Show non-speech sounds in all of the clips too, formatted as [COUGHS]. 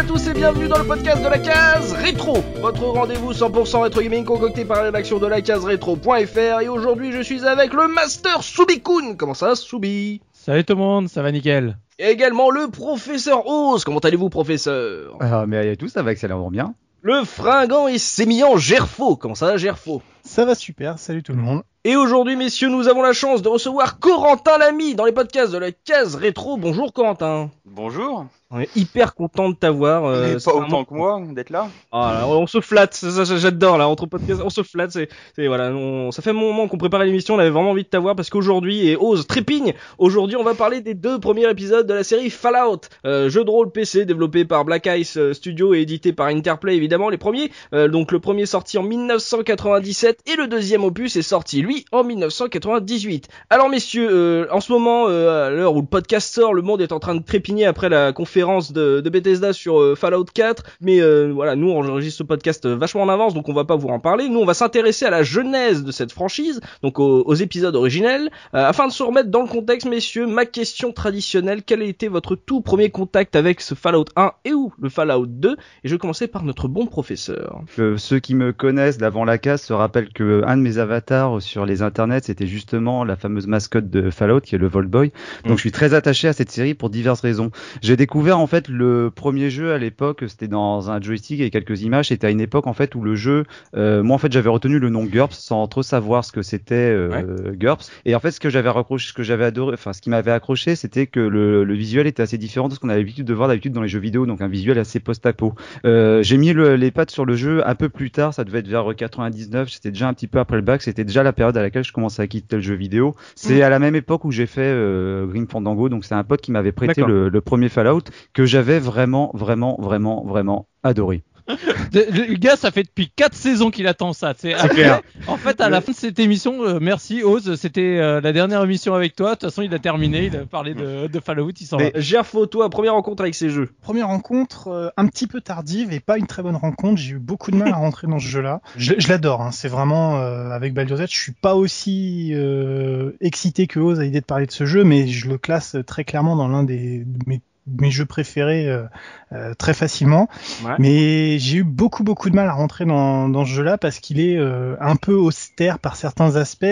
à tous et bienvenue dans le podcast de la case rétro, votre rendez-vous 100% rétro gaming concocté par la rédaction de la case rétro.fr et aujourd'hui je suis avec le master Subikun. Comment ça Subi Salut tout le monde, ça va nickel. Et également le professeur Oz. Comment allez-vous professeur? Ah, mais tout ça va excellemment bien. Le fringant et sémillant Gerfo. Comment ça Gerfo? Ça va super, salut tout le monde. Et aujourd'hui, messieurs, nous avons la chance de recevoir Corentin Lamy dans les podcasts de la case rétro. Bonjour Corentin. Bonjour. On est hyper content de t'avoir. Euh, pas autant que moi d'être là. Ah, là, on se flatte, ça, ça, j'adore là, entre podcasts, on se flatte, c'est, c'est voilà, on- ça fait un moment qu'on préparait l'émission, on avait vraiment envie de t'avoir parce qu'aujourd'hui, et ose trépigne, aujourd'hui on va parler des deux premiers épisodes de la série Fallout, euh, jeu de rôle PC développé par Black Ice euh, Studio et édité par Interplay évidemment, les premiers, euh, donc le premier sorti en 1997 et le deuxième opus est sorti lui en 1998. Alors messieurs, euh, en ce moment, euh, à l'heure où le podcast sort, le monde est en train de trépigner après la conférence de, de Bethesda sur euh, Fallout 4, mais euh, voilà, nous on enregistre ce podcast euh, vachement en avance, donc on va pas vous en parler. Nous on va s'intéresser à la genèse de cette franchise, donc aux, aux épisodes originels, afin de se remettre dans le contexte, messieurs. Ma question traditionnelle quel a été votre tout premier contact avec ce Fallout 1 et ou le Fallout 2 Et je vais commencer par notre bon professeur. Euh, ceux qui me connaissent d'avant la case se rappellent que un de mes avatars sur les internets, c'était justement la fameuse mascotte de Fallout, qui est le Voltboy. Donc Mm. je suis très attaché à cette série pour diverses raisons. J'ai découvert en fait le premier jeu à l'époque, c'était dans un joystick et quelques images. C'était à une époque en fait où le jeu, euh, moi en fait j'avais retenu le nom GURPS sans trop savoir ce que c'était euh, GURPS. Et en fait ce que j'avais raccroché, ce que j'avais adoré, enfin ce qui m'avait accroché, c'était que le, le visuel était assez différent de ce qu'on avait l'habitude de voir d'habitude dans les jeux vidéo, donc un visuel assez post-apo. Euh, j'ai mis le- les pattes sur le jeu un peu plus tard, ça devait être vers 99, c'était déjà un petit peu après le bac, c'était déjà la période à laquelle je commençais à quitter le jeu vidéo. C'est Mm. à la même époque où j'ai fait euh, Green Fandango, donc c'est un pote qui m'avait prêté le premier Fallout que j'avais vraiment, vraiment, vraiment, vraiment adoré. [LAUGHS] Le le gars, ça fait depuis 4 saisons qu'il attend ça. C'est clair. En fait, à la fin de cette émission, euh, merci Oz, c'était euh, la dernière émission avec toi. De toute façon, il a terminé, il a parlé de, de Fallout, il s'en va. Gerfo, toi, première rencontre avec ces jeux. Première rencontre euh, un petit peu tardive et pas une très bonne rencontre. J'ai eu beaucoup de mal à rentrer dans ce jeu-là. Je, je l'adore. Hein. C'est vraiment euh, avec Baldur's Gate, je suis pas aussi euh, excité que Oz à l'idée de parler de ce jeu, mais je le classe très clairement dans l'un des de mes, de mes jeux préférés euh, euh, très facilement. Ouais. Mais j'ai eu beaucoup beaucoup de mal à rentrer dans, dans ce jeu-là parce qu'il est euh, un peu austère par certains aspects,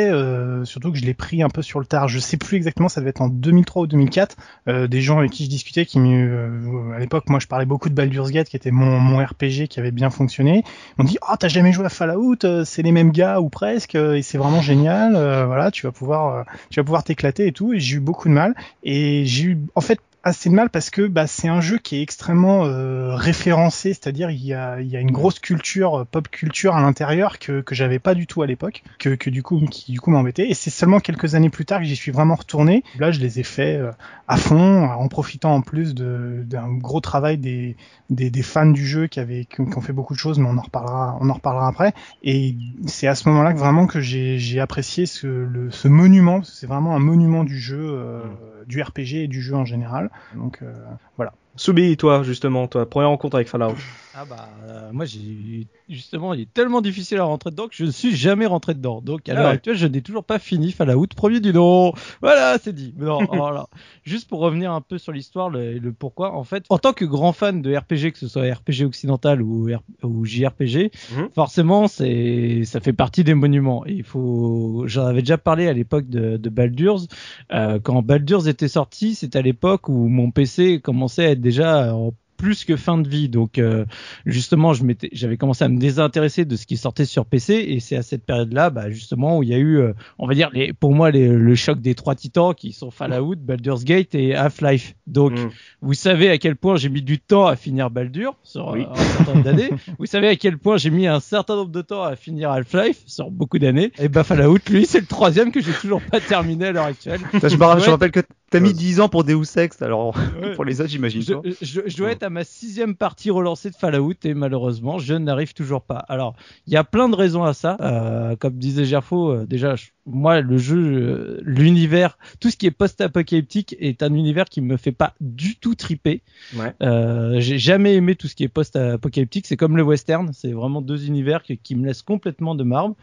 surtout que je l'ai pris un peu sur le tard. Je sais plus exactement, ça devait être en 2003 ou 2004. Euh, des gens avec qui je discutais, qui à l'époque, moi, je parlais beaucoup de Baldur's Gate, qui était mon, mon RPG qui avait bien fonctionné. On dit, oh, t'as jamais joué à Fallout C'est les mêmes gars ou presque, et c'est vraiment génial. voilà, tu vas pouvoir, tu vas pouvoir t'éclater et tout. Et j'ai eu beaucoup de mal. Et j'ai eu, en fait, assez de mal parce que bah, c'est un jeu qui est extrêmement euh, référencé, c'est-à-dire il y a, y a une grosse culture, euh, pop culture à l'intérieur que, que j'avais pas du tout à l'époque, que, que du coup qui du coup m'embêtait. Et c'est seulement quelques années plus tard que j'y suis vraiment retourné. Là, je les ai fait euh, à fond, en profitant en plus d'un gros travail des, des, des fans du jeu qui, avaient, qui, ont- fait beaucoup de choses, mais on en reparlera, on en reparlera après. Et c'est à ce moment-là que vraiment que j'ai apprécié ce, le, ce monument, c'est vraiment un monument du jeu, euh, du RPG et du jeu en général. Donc euh, voilà. Soubi, toi, justement, toi, première rencontre avec Fallout. Ah bah, euh, moi, j'ai justement, il est tellement difficile à rentrer dedans que je ne suis jamais rentré dedans. Donc, à Ah l'heure ouais. actuelle, je n'ai toujours pas fini Fallout, premier du nom. Voilà, c'est dit. Non, [LAUGHS] voilà. Juste pour revenir un peu sur l'histoire, le, le pourquoi. En fait, en tant que grand fan de RPG, que ce soit RPG occidental ou, R- ou JRPG, Mhm. forcément, c'est, ça fait partie des monuments. Et il faut, j'en avais déjà parlé à l'époque de, de Baldur's. Euh, quand Baldur's était sorti, c'était à l'époque où mon PC commençait à être déjà en plus que fin de vie. Donc euh, justement, je m'étais, j'avais commencé à me désintéresser de ce qui sortait sur PC et c'est à cette période-là, bah, justement, où il y a eu, euh, on va dire, les, pour moi, les- le choc des trois titans qui sont Fallout, Baldur's Gate et Half-Life. Donc, Mm. vous savez à quel point j'ai mis du temps à finir Baldur sur Oui. euh, un certain nombre d'années. [LAUGHS] vous savez à quel point j'ai mis un certain nombre de temps à finir Half-Life sur beaucoup d'années. Et bah Fallout, lui, c'est le troisième que j'ai toujours pas terminé à l'heure actuelle. Ça, je, me rappelle- je Ouais. rappelle que t'as mis 10 ans pour Deus Ex, alors [LAUGHS] Ouais. pour les autres, j'imagine Je, je- je dois être à ma sixième partie relancée de Fallout et malheureusement je n'arrive toujours pas. Alors il y a plein de raisons à ça. Euh, comme disait Gerfo, euh, déjà je- moi, le jeu, euh, l'univers, tout ce qui est post-apocalyptique est un univers qui me fait pas du tout triper. Ouais. Euh, j'ai jamais aimé tout ce qui est post-apocalyptique. C'est comme le western. C'est vraiment deux univers qui, qui me laissent complètement de marbre.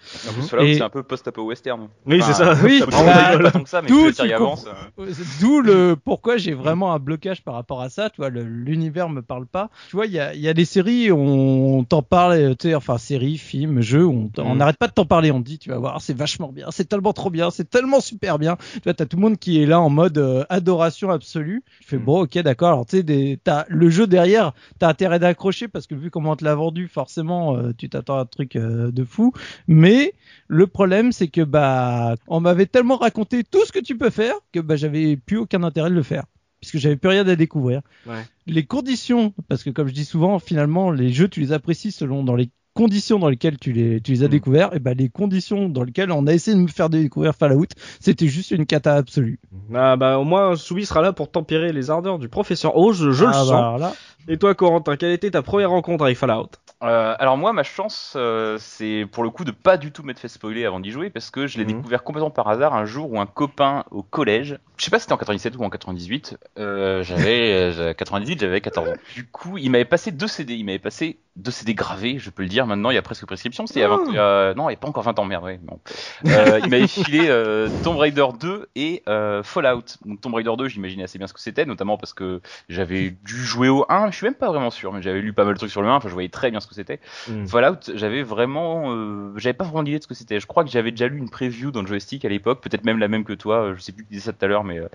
Et- c'est un peu post-apo western. Oui, c'est ça. Oui, bah, pas tant que ça, mais d'où tu veux dire, tu il avance. comprends- euh. D'où le pourquoi j'ai vraiment un blocage par rapport à ça. Tu vois, l'univers me parle pas. Tu vois, il y a, il y a des séries, on, t'en parle, tu sais, enfin séries, films, jeux, on Mm. n'arrête pas de t'en parler. On te dit, tu vas voir, c'est vachement bien, c'est tellement trop bien, c'est tellement super bien. Tu vois, t'as tout le monde qui est là en mode euh, adoration absolue. Je fais Mm. bon, ok, d'accord. Alors tu sais, t'as le jeu derrière, t'as intérêt d'accrocher parce que vu comment on te l'a vendu, forcément, euh, tu t'attends à un truc euh, de fou. Mais le problème, c'est que bah, on m'avait tellement raconté tout ce que tu peux faire que bah, j'avais plus aucun intérêt de le faire, puisque j'avais plus rien à découvrir. Ouais. Les conditions, parce que comme je dis souvent, finalement, les jeux, tu les apprécies selon dans les conditions dans lesquelles tu les, tu les as Mm. découverts, et ben les conditions dans lesquelles on a essayé de me faire découvrir Fallout, c'était juste une cata absolue. Ah bah au moins Soubi sera là pour tempérer les ardeurs du professeur Oz, je, je le Ah, sens. bah, là, Et toi Corentin, quelle était ta première rencontre avec Fallout Euh, alors moi, ma chance, euh, c'est pour le coup de pas du tout m'être fait spoiler avant d'y jouer, parce que je l'ai Mhm. découvert complètement par hasard un jour où un copain au collège, je sais pas si c'était en 97 ou en 98, euh, j'avais [LAUGHS] euh, j'avais 98, j'avais 14 ans. Du coup, il m'avait passé deux CD, il m'avait passé deux CD gravés, je peux le dire. Maintenant, il y a presque prescription. C'était il y a 20 euh, non, il n'y a pas encore 20 ans, merde. Ouais, non. Il m'avait filé Tomb Raider 2 et Fallout. Donc Tomb Raider 2, j'imaginais assez bien ce que c'était, notamment parce que j'avais dû jouer au 1. Je suis même pas vraiment sûr, mais j'avais lu pas mal de trucs sur le 1. Enfin, je voyais très bien ce que c'était. Mm. Fallout, j'avais vraiment, euh, j'avais pas vraiment d'idée de ce que c'était. Je crois que j'avais déjà lu une preview dans le joystick à l'époque, peut-être même la même que toi. euh, Je sais plus qui disait ça tout à l'heure, mais euh,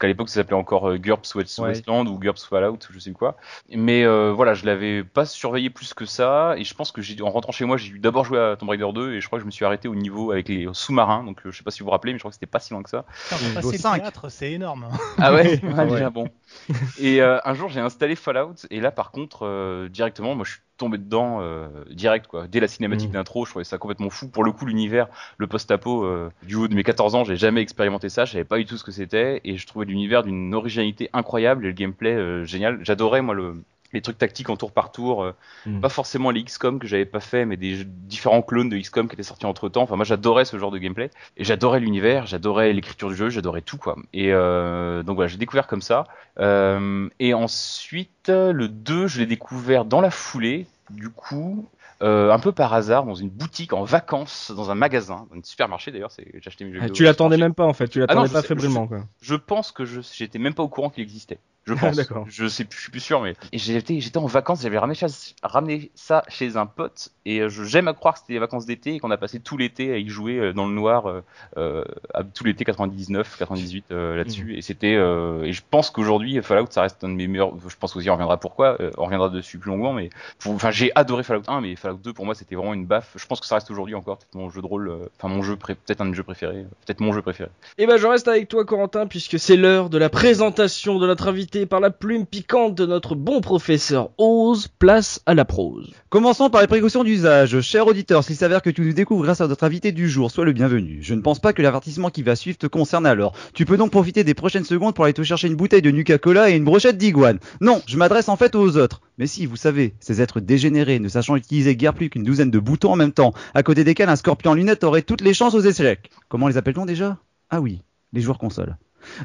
qu'à l'époque ça s'appelait encore euh, GURPS West- Ouais. Westland ou GURPS Fallout, je sais plus quoi. Mais euh, voilà, je l'avais pas surveillé plus que ça, et je pense que j'ai, en rentrant chez moi, j'ai dû d'abord jouer à Tomb Raider 2, et je crois que je me suis arrêté au niveau avec les sous-marins. Donc euh, je sais pas si vous vous rappelez, mais je crois que c'était pas si loin que ça. Putain, Niveau passer le 5. théâtre, c'est énorme. Ah ouais, [LAUGHS] Ouais. ouais, déjà bon. [LAUGHS] Et euh, un jour, j'ai installé Fallout, et là, par contre, euh, directement, moi, je suis tombé dedans euh, direct, quoi. Dès la cinématique Mhm. d'intro, je trouvais ça complètement fou. Pour le coup, l'univers, le post-apo, du haut de mes 14 ans, j'ai jamais expérimenté ça, je savais pas du tout ce que c'était, et je trouvais l'univers d'une originalité incroyable et le gameplay génial. J'adorais, moi, le les trucs tactiques en tour par tour, euh, Mhm. pas forcément les XCOM que j'avais pas fait, mais des jeux- différents clones de XCOM qui étaient sortis entre temps. Enfin, moi j'adorais ce genre de gameplay et j'adorais l'univers, j'adorais l'écriture du jeu, j'adorais tout quoi. Et euh, donc voilà, j'ai découvert comme ça. Euh, et ensuite, le 2, je l'ai découvert dans la foulée. Du coup, euh, un peu par hasard, dans une boutique en vacances, dans un magasin, dans un supermarché d'ailleurs. c'est- J'ai acheté mes jeux Ah, vidéo Tu l'attendais même pas en fait, tu Ah l'attendais je pas fébrilement quoi. Je pense que je j'étais même pas au courant qu'il existait. Je pense. [LAUGHS] Je sais plus, je suis plus sûr, mais j'étais j'étais en vacances, j'avais ramené, ça chez un pote et euh, j'aime à croire que c'était les vacances d'été et qu'on a passé tout l'été à y jouer euh, dans le noir, euh, euh, à- tout l'été 99, 98 euh, là-dessus et c'était euh, et je pense qu'aujourd'hui Fallout ça reste un de mes meilleurs. Je pense aussi on reviendra pourquoi, on reviendra dessus plus longuement, mais enfin j'ai adoré Fallout 1, mais Fallout 2 pour moi c'était vraiment une baffe. Je pense que ça reste aujourd'hui encore peut-être mon jeu de rôle, enfin mon jeu peut-être un de mes jeux préférés, peut-être mon jeu préféré. Et ben je reste avec toi Corentin puisque c'est l'heure de la présentation de notre invité par la plume piquante de notre bon professeur Oz, place à la prose. Commençons par les précautions d'usage. Cher auditeur, s'il s'avère que tu nous découvres grâce à notre invité du jour, sois le bienvenu. Je ne pense pas que l'avertissement qui va suivre te concerne alors. Tu peux donc profiter des prochaines secondes pour aller te chercher une bouteille de Nuka-Cola et une brochette d'iguane. Non, je m'adresse en fait aux autres. Mais si, vous savez, ces êtres dégénérés, ne sachant utiliser guère plus qu'une douzaine de boutons en même temps, à côté desquels un scorpion en lunettes aurait toutes les chances aux échecs. Comment les appelle-t-on déjà? Ah oui, les joueurs console.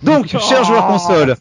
Donc, [LAUGHS] cher joueur console,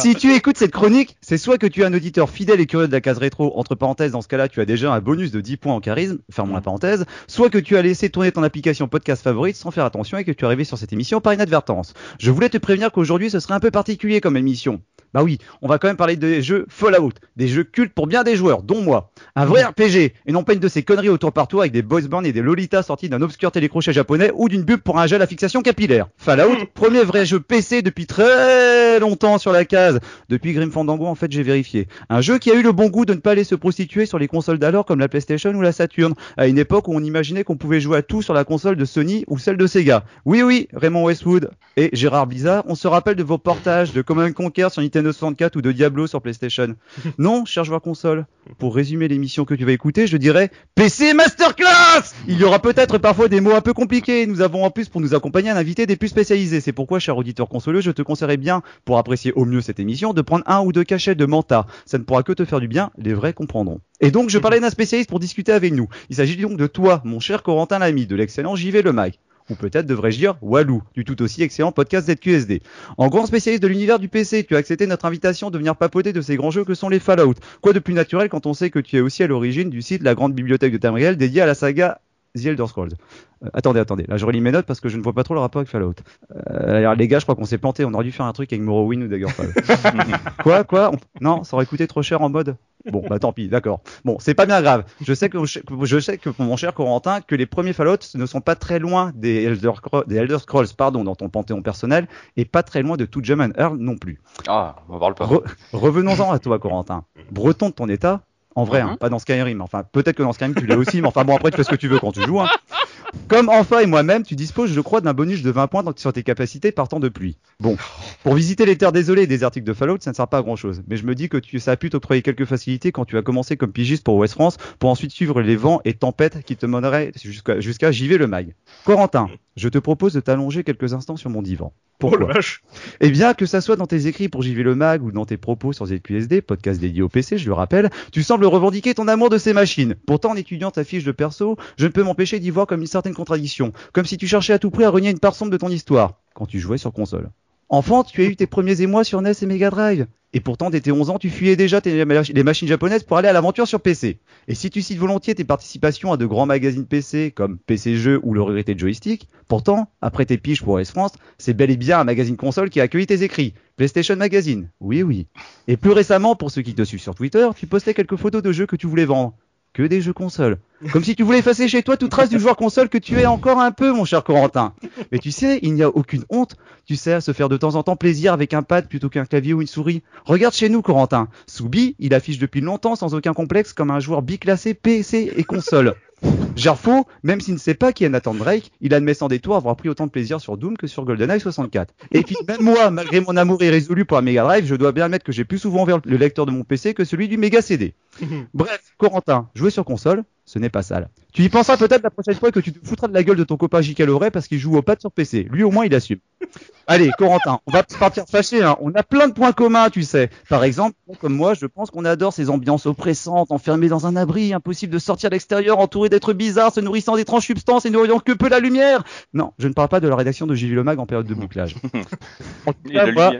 si tu écoutes cette chronique, c'est soit que tu es un auditeur fidèle et curieux de la case rétro, entre parenthèses, dans ce cas-là, tu as déjà un bonus de 10 points en charisme, fermons la parenthèse, soit que tu as laissé tourner ton application podcast favorite sans faire attention et que tu es arrivé sur cette émission par inadvertance. Je voulais te prévenir qu'aujourd'hui, ce serait un peu particulier comme émission. Bah oui, on va quand même parler des jeux Fallout, des jeux cultes pour bien des joueurs, dont moi. Un vrai RPG, et non pas une de ces conneries au tour par tour avec des boys bands et des lolitas sortis d'un obscur télécrochet japonais ou d'une pub pour un gel à fixation capillaire. Fallout, premier vrai jeu PC depuis très longtemps sur la case. Depuis Grim Fandango, en fait, j'ai vérifié. Un jeu qui a eu le bon goût de ne pas aller se prostituer sur les consoles d'alors comme la PlayStation ou la Saturn, à une époque où on imaginait qu'on pouvait jouer à tout sur la console de Sony ou celle de Sega. Oui, oui, Raymond Westwood et Gérard Blizzard, on se rappelle de vos portages de Command Conquer sur Nintendo 64 ou de Diablo sur PlayStation. [LAUGHS] Non, cher joueur console, pour résumer l'émission que tu vas écouter, je dirais PC Masterclass Il y aura peut-être parfois des mots un peu compliqués. Nous avons en plus pour nous accompagner un invité des plus spécialisés. C'est pourquoi, cher auditeur consoleux, je te conseillerais bien, pour apprécier au mieux cette émission, de prendre un ou deux cachets de Manta. Ça ne pourra que te faire du bien, les vrais comprendront. Et donc, je parlais d'un spécialiste pour discuter avec nous. Il s'agit donc de toi, mon cher Corentin Lamy, de l'excellent JV Le Mag. Ou peut-être devrais-je dire Walou, du tout aussi excellent podcast ZQSD. En grand spécialiste de l'univers du PC, tu as accepté notre invitation de venir papoter de ces grands jeux que sont les Fallout. Quoi de plus naturel quand on sait que tu es aussi à l'origine du site La Grande Bibliothèque de Tamriel dédiée à la saga The Elder Scrolls. Euh, attendez, attendez, là je relis mes notes parce que je ne vois pas trop le rapport avec Fallout. Euh, alors, les gars, je crois qu'on s'est planté, on aurait dû faire un truc avec Morrowind ou Daggerfall. [LAUGHS] quoi, quoi On- Non, ça aurait coûté trop cher en mode Bon, bah tant pis, d'accord. Bon, c'est pas bien grave. Je sais que je sais que mon cher Corentin, que les premiers Fallout ne sont pas très loin des Elder, Scro- des Elder Scrolls, pardon, dans ton panthéon personnel, et pas très loin de tout Gem and Earl non plus. Ah, on parle pas. Re- Revenons-en à toi, Corentin. Breton de ton état, en vrai, hein, Mhm. pas dans Skyrim. Enfin, peut-être que dans Skyrim tu l'as aussi, mais enfin bon, après tu fais ce que tu veux quand tu joues. Hein. Comme Enfa et moi-même, tu disposes, je crois, d'un bonus de 20 points sur tes capacités partant de pluie. Bon, pour visiter les terres désolées et désertiques de Fallout, ça ne sert pas à grand chose. Mais je me dis que tu, ça a pu t'octroyer quelques facilités quand tu as commencé comme pigiste pour West France, pour ensuite suivre les vents et tempêtes qui te mèneraient jusqu'à jusqu'à JV le Mag. Corentin, je te propose de t'allonger quelques instants sur mon divan. Pourquoi Oh eh bien, que ça soit dans tes écrits pour JV Le Mag ou dans tes propos sur ZQSD, podcast dédié au PC, je le rappelle, tu sembles revendiquer ton amour de ces machines. Pourtant, en étudiant ta fiche de perso, je ne peux m'empêcher d'y voir comme une certaine contradiction, comme si tu cherchais à tout prix à renier une part sombre de ton histoire, quand tu jouais sur console. Enfant, tu as eu tes premiers émois sur NES et Mega Drive. Et pourtant, dès tes 11 ans, tu fuyais déjà tes- les machines japonaises pour aller à l'aventure sur PC. Et si tu cites volontiers tes participations à de grands magazines PC comme PC Jeux ou le regretté joystick, pourtant, après tes piges pour S France, c'est bel et bien un magazine console qui a accueilli tes écrits. PlayStation Magazine, oui oui. Et plus récemment, pour ceux qui te suivent sur Twitter, tu postais quelques photos de jeux que tu voulais vendre. Que des jeux console. Comme si tu voulais effacer chez toi toute trace du joueur console que tu es encore un peu, mon cher Corentin. Mais tu sais, il n'y a aucune honte, tu sais, à se faire de temps en temps plaisir avec un pad plutôt qu'un clavier ou une souris. Regarde chez nous, Corentin. Soubi, il affiche depuis longtemps sans aucun complexe comme un joueur biclassé PC et console. Gerfo, même s'il ne sait pas qui est Nathan Drake, il admet sans détour avoir pris autant de plaisir sur Doom que sur GoldenEye 64. Et puis même moi, malgré mon amour irrésolu pour la Mega Drive, je dois bien admettre que j'ai plus souvent ouvert le lecteur de mon PC que celui du Mega CD. [LAUGHS] Bref, Corentin, jouer sur console, ce n'est pas sale. Tu y penseras peut-être la prochaine fois que tu te foutras de la gueule de ton copain J. Loret parce qu'il joue au pad sur PC. Lui au moins il assume. Allez, Corentin, on va partir fâché. Hein. On a plein de points communs, tu sais. Par exemple, comme moi, je pense qu'on adore ces ambiances oppressantes, enfermées dans un abri, impossible de sortir à l'extérieur, entouré d'êtres bizarres, se nourrissant d'étranges substances et n'ayant que peu la lumière. Non, je ne parle pas de la rédaction de JV Le Mag en période de bouclage. [LAUGHS]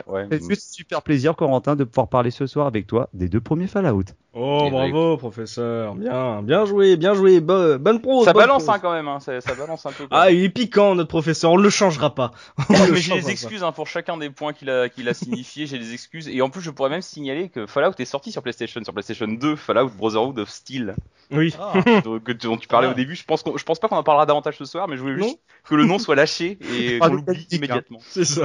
Ouais. c'est juste super plaisir, Corentin, de pouvoir parler ce soir avec toi des deux premiers Fallout. Oh bravo professeur, bien, bien joué, bien joué, Bo- bonne pro. Ça bonne balance pro. hein, quand même, hein, ça, ça balance un peu. quoi. Ah il est piquant notre professeur, on ne le changera pas. [LAUGHS] On mais j'ai des excuses hein, pour chacun des points qu'il a, qu'il a signifié, j'ai des excuses. Et en plus, je pourrais même signaler que Fallout est sorti sur PlayStation, sur PlayStation 2, Fallout Brotherhood of Steel. Oui. [LAUGHS] dont, que- dont tu parlais Ah. au début. Je pense, je pense pas qu'on en parlera davantage ce soir, mais je voulais Non. juste que le nom soit lâché et Ah, [LAUGHS] qu'on l'oublie hein. immédiatement. C'est ça.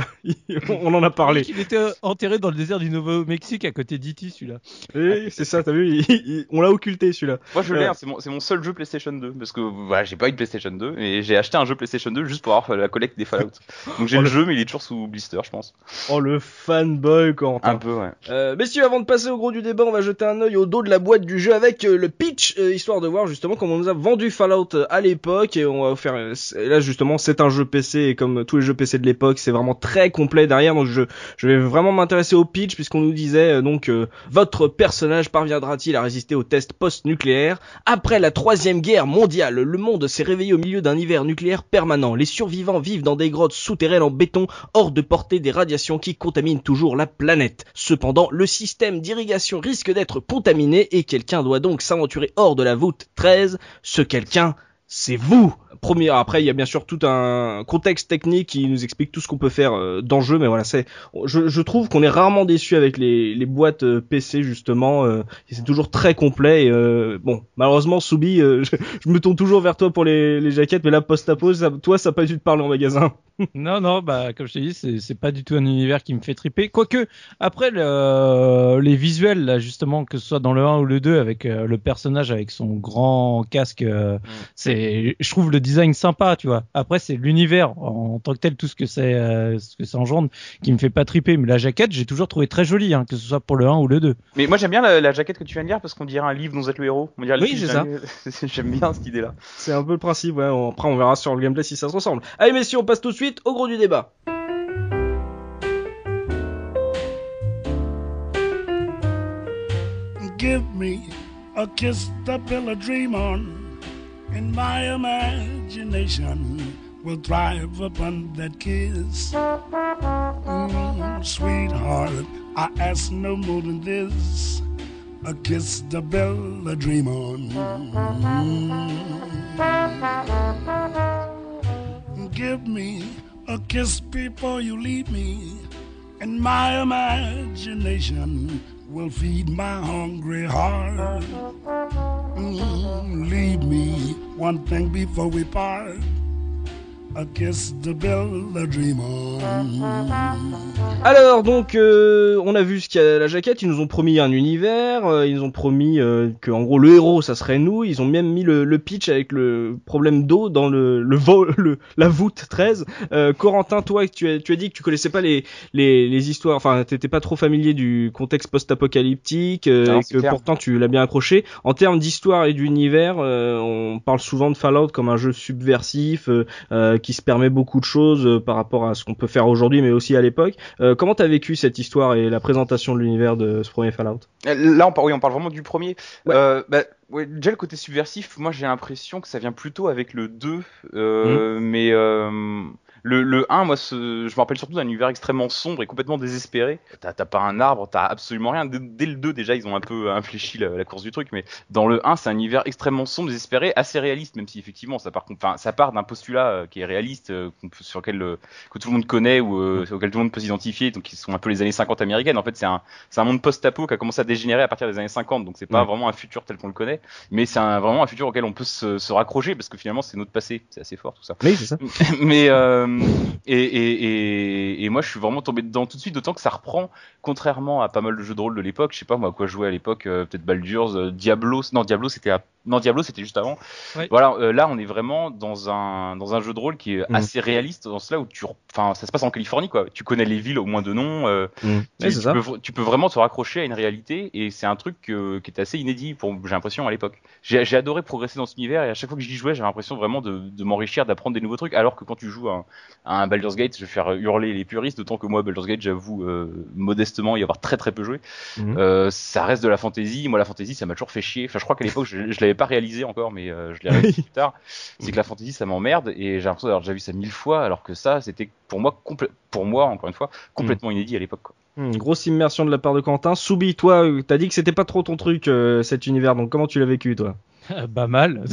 on en a parlé. Il était enterré dans le désert du Nouveau-Mexique à côté d'Iti, celui-là. Oui, c'est ça, t'as vu, il- il- on l'a occulté celui-là. Moi, je l'ai, Ouais. hein, c'est mon, c'est mon seul jeu PlayStation 2, parce que voilà, j'ai pas eu de PlayStation 2, et j'ai acheté un jeu PlayStation 2 juste pour avoir la collecte des Fallout. [LAUGHS] Donc j'ai Oh, le jeu, mais il est toujours sous blister, je pense. Oh le fanboy Quentin. Un peu, ouais. Euh, messieurs, avant de passer au gros du débat, on va jeter un œil au dos de la boîte du jeu avec euh, le pitch, euh, histoire de voir justement comment on nous a vendu Fallout euh, à l'époque. Et on va faire. là, justement, c'est un jeu PC et comme tous les jeux PC de l'époque, c'est vraiment très complet derrière. Donc, je, je vais vraiment m'intéresser au pitch puisqu'on nous disait donc votre personnage parviendra-t-il à résister aux tests post-nucléaires Après la troisième guerre mondiale, le monde s'est réveillé au milieu d'un hiver nucléaire permanent. Les survivants vivent dans des grottes souterraines en béton hors de portée des radiations qui contaminent toujours la planète. Cependant, le système d'irrigation risque d'être contaminé et quelqu'un doit donc s'aventurer hors de la voûte 13. Ce quelqu'un, c'est vous Premier, après, il y a bien sûr tout un contexte technique qui nous explique tout ce qu'on peut faire euh, dans le jeu, mais voilà, c'est, je, je trouve qu'on est rarement déçu avec les, les boîtes euh, PC justement, euh, c'est toujours très complet. Et, bon, malheureusement, Soubi, [LAUGHS] je, je me tourne toujours vers toi pour les, les jaquettes, mais là, post-apo, ça- toi, ça n'a pas dû te parler en magasin. [LAUGHS] Non, non, bah comme je t'ai dit, c'est c'est pas du tout un univers qui me fait triper. Quoique, après le, les visuels, là, justement, que ce soit dans le 1 ou le 2, avec le personnage avec son grand casque, euh, c'est, je trouve le design sympa, tu vois. Après, c'est l'univers en, tant que tel, tout ce que c'est, euh, ce que ça engendre, qui me fait pas triper. Mais la jaquette, j'ai toujours trouvé très jolie, hein, que ce soit pour le 1 ou le 2. Mais moi j'aime bien la, la jaquette que tu viens de lire parce qu'on dirait un livre dont vous êtes le héros. On dirait le Oui, c'est d'un- [LAUGHS] J'aime bien cette idée-là. C'est un peu le principe, ouais. Après, on verra sur le gameplay si ça se ressemble. Allez, messieurs, on passe tout de suite au gros du débat. Give me a kiss to build a dream on in my imagination. will thrive upon that kiss. Mm, sweetheart, I ask no more than this. A kiss the bell a dream on. Mm. Give me a kiss before you leave me, and my imagination will feed my hungry heart. Mm, leave me one thing before we part. Alors donc euh, on a vu ce qu'il y a à la jaquette, ils nous ont promis un univers, euh, ils nous ont promis euh, que en gros le héros ça serait nous, ils ont même mis le, le pitch avec le problème d'eau dans le le, vol, [LAUGHS] le la voûte 13. Euh, Corentin, toi tu as tu as dit que tu connaissais pas les les, les histoires, enfin t'étais pas trop familier du contexte post-apocalyptique euh, et que clair. pourtant tu l'as bien accroché. En termes d'histoire et d'univers, euh, on parle souvent de Fallout comme un jeu subversif euh, euh, qui se permet beaucoup de choses euh, par rapport à ce qu'on peut faire aujourd'hui mais aussi à l'époque. Euh, comment t'as vécu cette histoire et la présentation de l'univers de ce premier Fallout? Euh, Là, on parle, oui, on parle vraiment du premier. Ouais. Bah, ouais, déjà, le côté subversif, moi, j'ai l'impression que ça vient plutôt avec le 2. Euh, Mais euh, le, le 1, moi, ce- je me rappelle surtout d'un univers extrêmement sombre et complètement désespéré. T'as pas un arbre, t'as absolument rien. Dès, dès le 2, déjà, ils ont un peu infléchi la, la course du truc. Mais dans le 1, c'est un univers extrêmement sombre, désespéré, assez réaliste, même si effectivement, ça part, enfin, ça part d'un postulat euh, qui est réaliste, euh, sur lequel euh, que tout le monde connaît ou euh, auquel tout le monde peut s'identifier. Donc, qui sont un peu les années 50 américaines. En fait, c'est un monde post-apo qui a commencé à dégénérer à partir des années 50, donc c'est pas Mm. vraiment un futur tel qu'on le connaît, mais c'est vraiment un futur auquel on peut se, se raccrocher parce que finalement c'est notre passé, c'est assez fort tout ça. Oui, c'est ça. [LAUGHS] mais euh, et, et moi je suis vraiment tombé dedans tout de suite, d'autant que ça reprend, contrairement à pas mal de jeux de rôle de l'époque, je sais pas moi à quoi jouer à l'époque, euh, peut-être Baldur's, euh, Diablo, non Diablo c'était à- non Diablo c'était juste avant. Ouais. Voilà, euh, là on est vraiment dans un dans un jeu de rôle qui est Mm. assez réaliste dans cela où tu, enfin ça se passe en Californie quoi, tu connais les villes au moins de nom. euh, Mm. Tu, peux, vr- tu peux vraiment te raccrocher à une réalité et c'est un truc euh, qui est assez inédit pour j'ai l'impression à l'époque. J'ai j'ai adoré progresser dans cet univers et à chaque fois que j'y jouais j'avais l'impression vraiment de, de m'enrichir, d'apprendre des nouveaux trucs alors que quand tu joues à un, à un Baldur's Gate je vais faire hurler les puristes d'autant que moi Baldur's Gate j'avoue euh, modestement y avoir très très peu joué. Euh, ça reste de la fantasy, moi la fantasy ça m'a toujours fait chier. Enfin je crois qu'à l'époque je, je l'avais pas réalisé encore mais euh, je l'ai [LAUGHS] réalisé plus tard. C'est que la fantasy ça m'emmerde et j'ai l'impression d'avoir déjà vu ça mille fois alors que ça c'était pour moi pour moi encore une fois complètement inédit à l'époque. Hmm, grosse immersion de la part de Quentin. Soubi, toi, euh, t'as dit que c'était pas trop ton truc euh, cet univers, donc comment tu l'as vécu toi? [LAUGHS] Bah mal.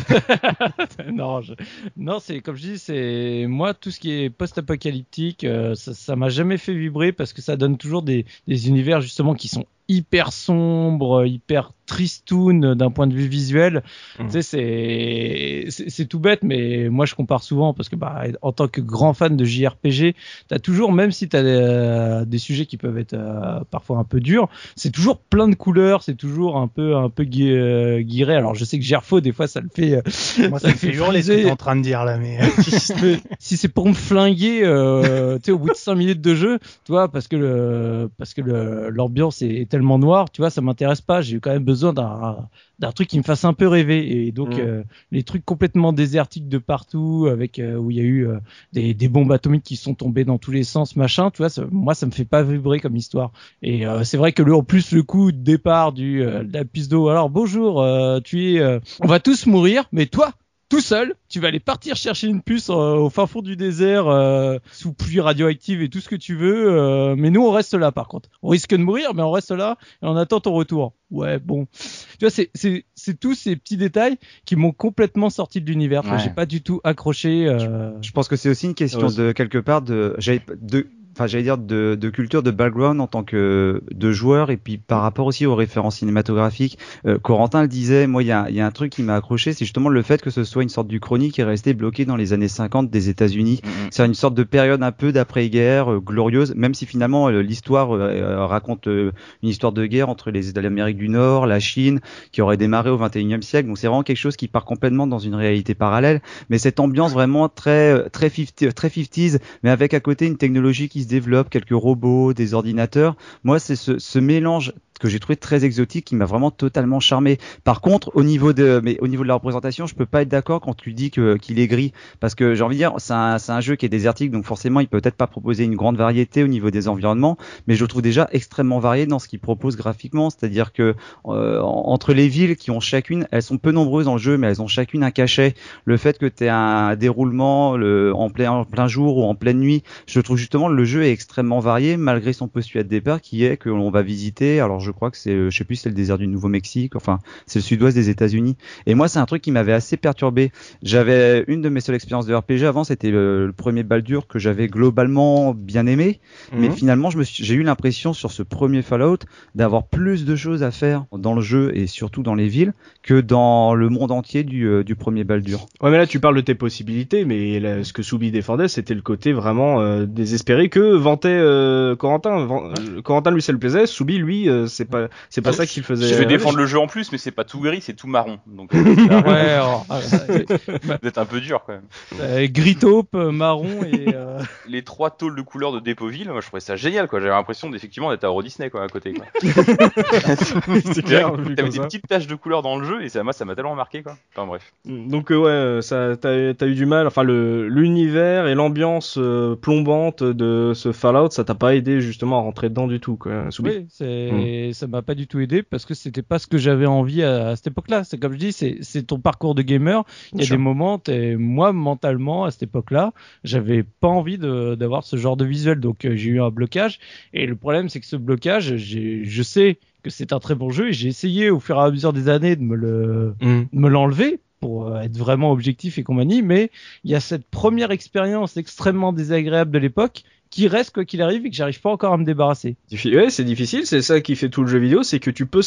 [LAUGHS] non, je- non, c'est comme je dis, c'est moi tout ce qui est post-apocalyptique, euh, ça, ça m'a jamais fait vibrer parce que ça donne toujours des, des univers justement qui sont hyper sombres, hyper tristoun d'un point de vue visuel. Mhm. Tu sais, c'est tout bête, mais moi je compare souvent parce que bah en tant que grand fan de JRPG, t'as toujours même si t'as des, des sujets qui peuvent être euh, parfois un peu durs, c'est toujours plein de couleurs, c'est toujours un peu un peu gui- euh, guiré. Alors je sais que Gerfo des fois ça le fait euh, [LAUGHS] Moi, ça me fait [LAUGHS] hurler ce que t'es en train de dire là, mais. [LAUGHS] Mais si c'est pour me flinguer, euh, tu sais, au bout de 5 minutes de jeu, tu vois, parce que le, parce que l'ambiance est tellement noire, tu vois, ça m'intéresse pas. J'ai eu quand même besoin d'un, d'un truc qui me fasse un peu rêver. Et donc, Mm. euh, les trucs complètement désertiques de partout, avec euh, où il y a eu euh, des, des bombes atomiques qui sont tombées dans tous les sens, machin, tu vois, ça- moi, ça me fait pas vibrer comme histoire. Et euh, c'est vrai que le, en plus, le coup de départ du, euh, de la piste d'eau. Alors, bonjour, euh, tu es, euh, on va tous mourir, mais toi, tout seul, tu vas aller partir chercher une puce euh, au fin fond du désert euh, sous pluie radioactive et tout ce que tu veux. euh, mais nous, on reste là par contre. On risque de mourir, mais on reste là et on attend ton retour. Ouais, bon. Tu vois, c'est c'est c'est tous ces petits détails qui m'ont complètement sorti de l'univers. Ouais. J'ai pas du tout accroché. euh, Je pense que c'est aussi une question Ouais. de quelque part de, enfin j'allais dire de, de culture, de background en tant que de joueur et puis par rapport aussi aux références cinématographiques. Euh, Corentin le disait, moi il y a, y a un truc qui m'a accroché, c'est justement le fait que ce soit une sorte du chronique qui est resté bloqué dans les années 50 des États-Unis. Mm, mm. C'est une sorte de période un peu d'après-guerre euh, glorieuse, même si finalement euh, l'histoire euh, euh, raconte euh, une histoire de guerre entre les l'Amérique du Nord, la Chine, qui aurait démarré au 21e siècle. Donc c'est vraiment quelque chose qui part complètement dans une réalité parallèle, mais cette ambiance vraiment très très 50, très 50s, mais avec à côté une technologie qui développe, quelques robots, des ordinateurs. Moi, c'est ce, ce mélange que j'ai trouvé très exotique, qui m'a vraiment totalement charmé. Par contre, au niveau de, mais au niveau de la représentation, je peux pas être d'accord quand tu dis que qu'il est gris, parce que j'ai envie de dire, c'est un, c'est un jeu qui est désertique, donc forcément, il peut peut-être pas proposer une grande variété au niveau des environnements, mais je le trouve déjà extrêmement varié dans ce qu'il propose graphiquement, c'est-à-dire que euh, entre les villes qui ont chacune, elles sont peu nombreuses le jeu, mais elles ont chacune un cachet. Le fait que tu aies un déroulement le, en plein en plein jour ou en pleine nuit, je trouve justement le jeu est extrêmement varié malgré son postulat de départ qui est que l'on va visiter. Alors je crois que c'est, euh, je sais plus, c'est le désert du Nouveau-Mexique, enfin c'est le sud-ouest des États-Unis. Et moi c'est un truc qui m'avait assez perturbé. J'avais une de mes seules expériences de RPG avant, c'était le, le premier Baldur que j'avais globalement bien aimé, mais Mhm. finalement je me suis- j'ai eu l'impression sur ce premier Fallout d'avoir plus de choses à faire dans le jeu et surtout dans les villes que dans le monde entier du, euh, du premier Baldur. Ouais, mais là, tu parles de tes possibilités, mais là, ce que Soubi défendait, c'était le côté vraiment euh, désespéré que vantait euh, Corentin. Van- euh, Corentin, lui, ça le plaisait. Soubi, lui, c'est pas, c'est pas ça qu'il faisait. Je vais défendre le jeu en plus, mais c'est pas tout gris, c'est tout marron. Donc, [LAUGHS] euh, Ouais, alors, [LAUGHS] ah, vous êtes un peu dur quand même. euh, gris taupe, euh, marron et [LAUGHS] Les trois tôles de couleur de Dépoville, moi je trouvais ça génial quoi. J'avais l'impression d'effectivement d'être à Euro Disney quoi à côté. C'est clair, T'avais des petites taches de couleur dans le jeu et ça, moi ça m'a tellement marqué quoi. Enfin bref. Donc euh, ouais, ça, t'as, t'as eu du mal. Enfin, le l'univers et l'ambiance plombante de ce Fallout, ça t'a pas aidé justement à rentrer dedans du tout, quoi. Oui, c'est ça m'a pas du tout aidé parce que c'était pas ce que j'avais envie à, à cette époque-là. C'est comme je dis, c'est ton parcours de gamer. Il y a des moments, t'es- moi mentalement à cette époque-là, j'avais pas envie d'avoir ce genre de visuel, donc euh, j'ai eu un blocage. Et le problème, c'est que ce blocage, je sais que c'est un très bon jeu et j'ai essayé au fur et à mesure des années de me le Mhm. de me l'enlever pour euh, être vraiment objectif et compagnie, mais il y a cette première expérience extrêmement désagréable de l'époque qui reste quoi qu'il arrive et que j'arrive pas encore à me débarrasser. Ouais, c'est difficile, c'est ça qui fait tout le jeu vidéo, c'est que tu peux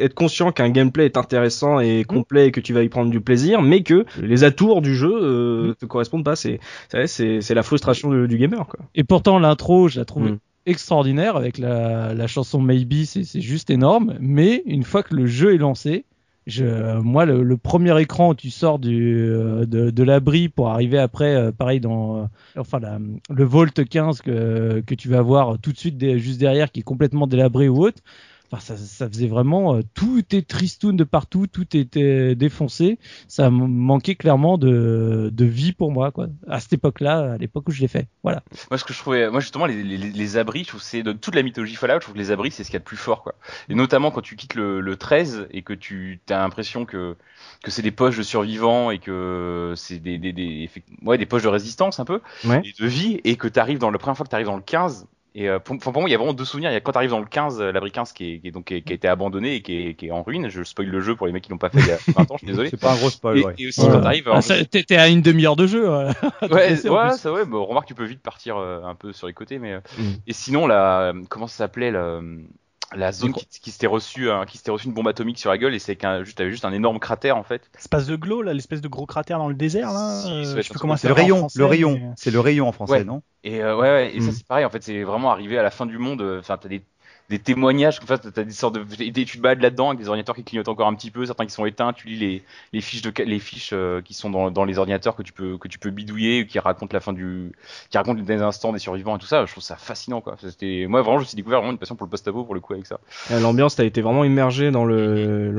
être conscient qu'un gameplay est intéressant et complet et que tu vas y prendre du plaisir, mais que les atours du jeu euh, te correspondent pas. C'est la frustration du gamer, quoi. Et pourtant, l'intro, je la trouve Mm. extraordinaire avec la, la chanson Maybe, c'est c'est juste énorme. Mais une fois que le jeu est lancé, je, moi, le, le premier écran où tu sors du, euh, de, de l'abri pour arriver après, euh, pareil dans, euh, enfin, la, le Volt 15 que, que tu vas voir tout de suite juste derrière, qui est complètement délabré ou autre. Enfin, ça, ça faisait vraiment, euh, tout était tristoun de partout, tout était défoncé. Ça manquait clairement de, de vie pour moi, quoi. À cette époque-là, à l'époque où je l'ai fait. Voilà. Moi ce que je trouvais, moi justement les, les, les abris, je trouve que c'est de toute la mythologie Fallout, je trouve que les abris c'est ce qu'il y a de plus fort quoi. Et notamment quand tu quittes le, le 13 et que tu as l'impression que que c'est des poches de survivants et que c'est des, des, des, ouais, des poches de résistance un peu Ouais. et de vie et que tu arrives dans la première fois que tu arrives dans le 15 et euh, pour, enfin, pour moi, il y a vraiment deux souvenirs. Il y a quand tu arrives dans le 15, euh, l'abri 15 qui est, qui est donc qui, est- qui a été abandonné et qui est, qui est en ruine. Je spoil le jeu pour les mecs qui l'ont pas fait il y a 20 ans, je suis désolé. C'est pas un gros spoil, Et, ouais. et aussi Ouais. quand t'arrives, Ah, alors, ça- T'es à une demi-heure de jeu. voilà. [LAUGHS] Ouais, [LAUGHS] ouais, plus. ça ouais. Bon, remarque, tu peux vite partir euh, un peu sur les côtés, mais euh, Mm. et sinon la comment ça s'appelait la la zone qui, qui s'était reçue hein, qui s'était reçu une bombe atomique sur la gueule et c'est qu'un juste t'avais juste un énorme cratère en fait. Espace de glow, là, l'espèce de gros cratère dans le désert, là. Si, euh, je sais plus comment C'est le rayon, français, le rayon, mais- c'est le rayon en français, Ouais. non? Et euh, ouais, ouais, et ça Mm. c'est pareil en fait, c'est vraiment arrivé à la fin du monde. euh, Enfin, t'as des des témoignages, enfin, t'as t'as des sortes de, tu te balades là-dedans avec des ordinateurs qui clignotent encore un petit peu, certains qui sont éteints, tu lis les, les fiches de, ca- les fiches euh, qui sont dans, dans les ordinateurs que tu peux, que tu peux bidouiller, qui racontent la fin du, qui racontent des instants des survivants et tout ça. Je trouve ça fascinant, quoi. C'était, moi vraiment, je me suis découvert vraiment une passion pour le post-apo pour le coup avec ça. L'ambiance, t'as été vraiment immergé dans le-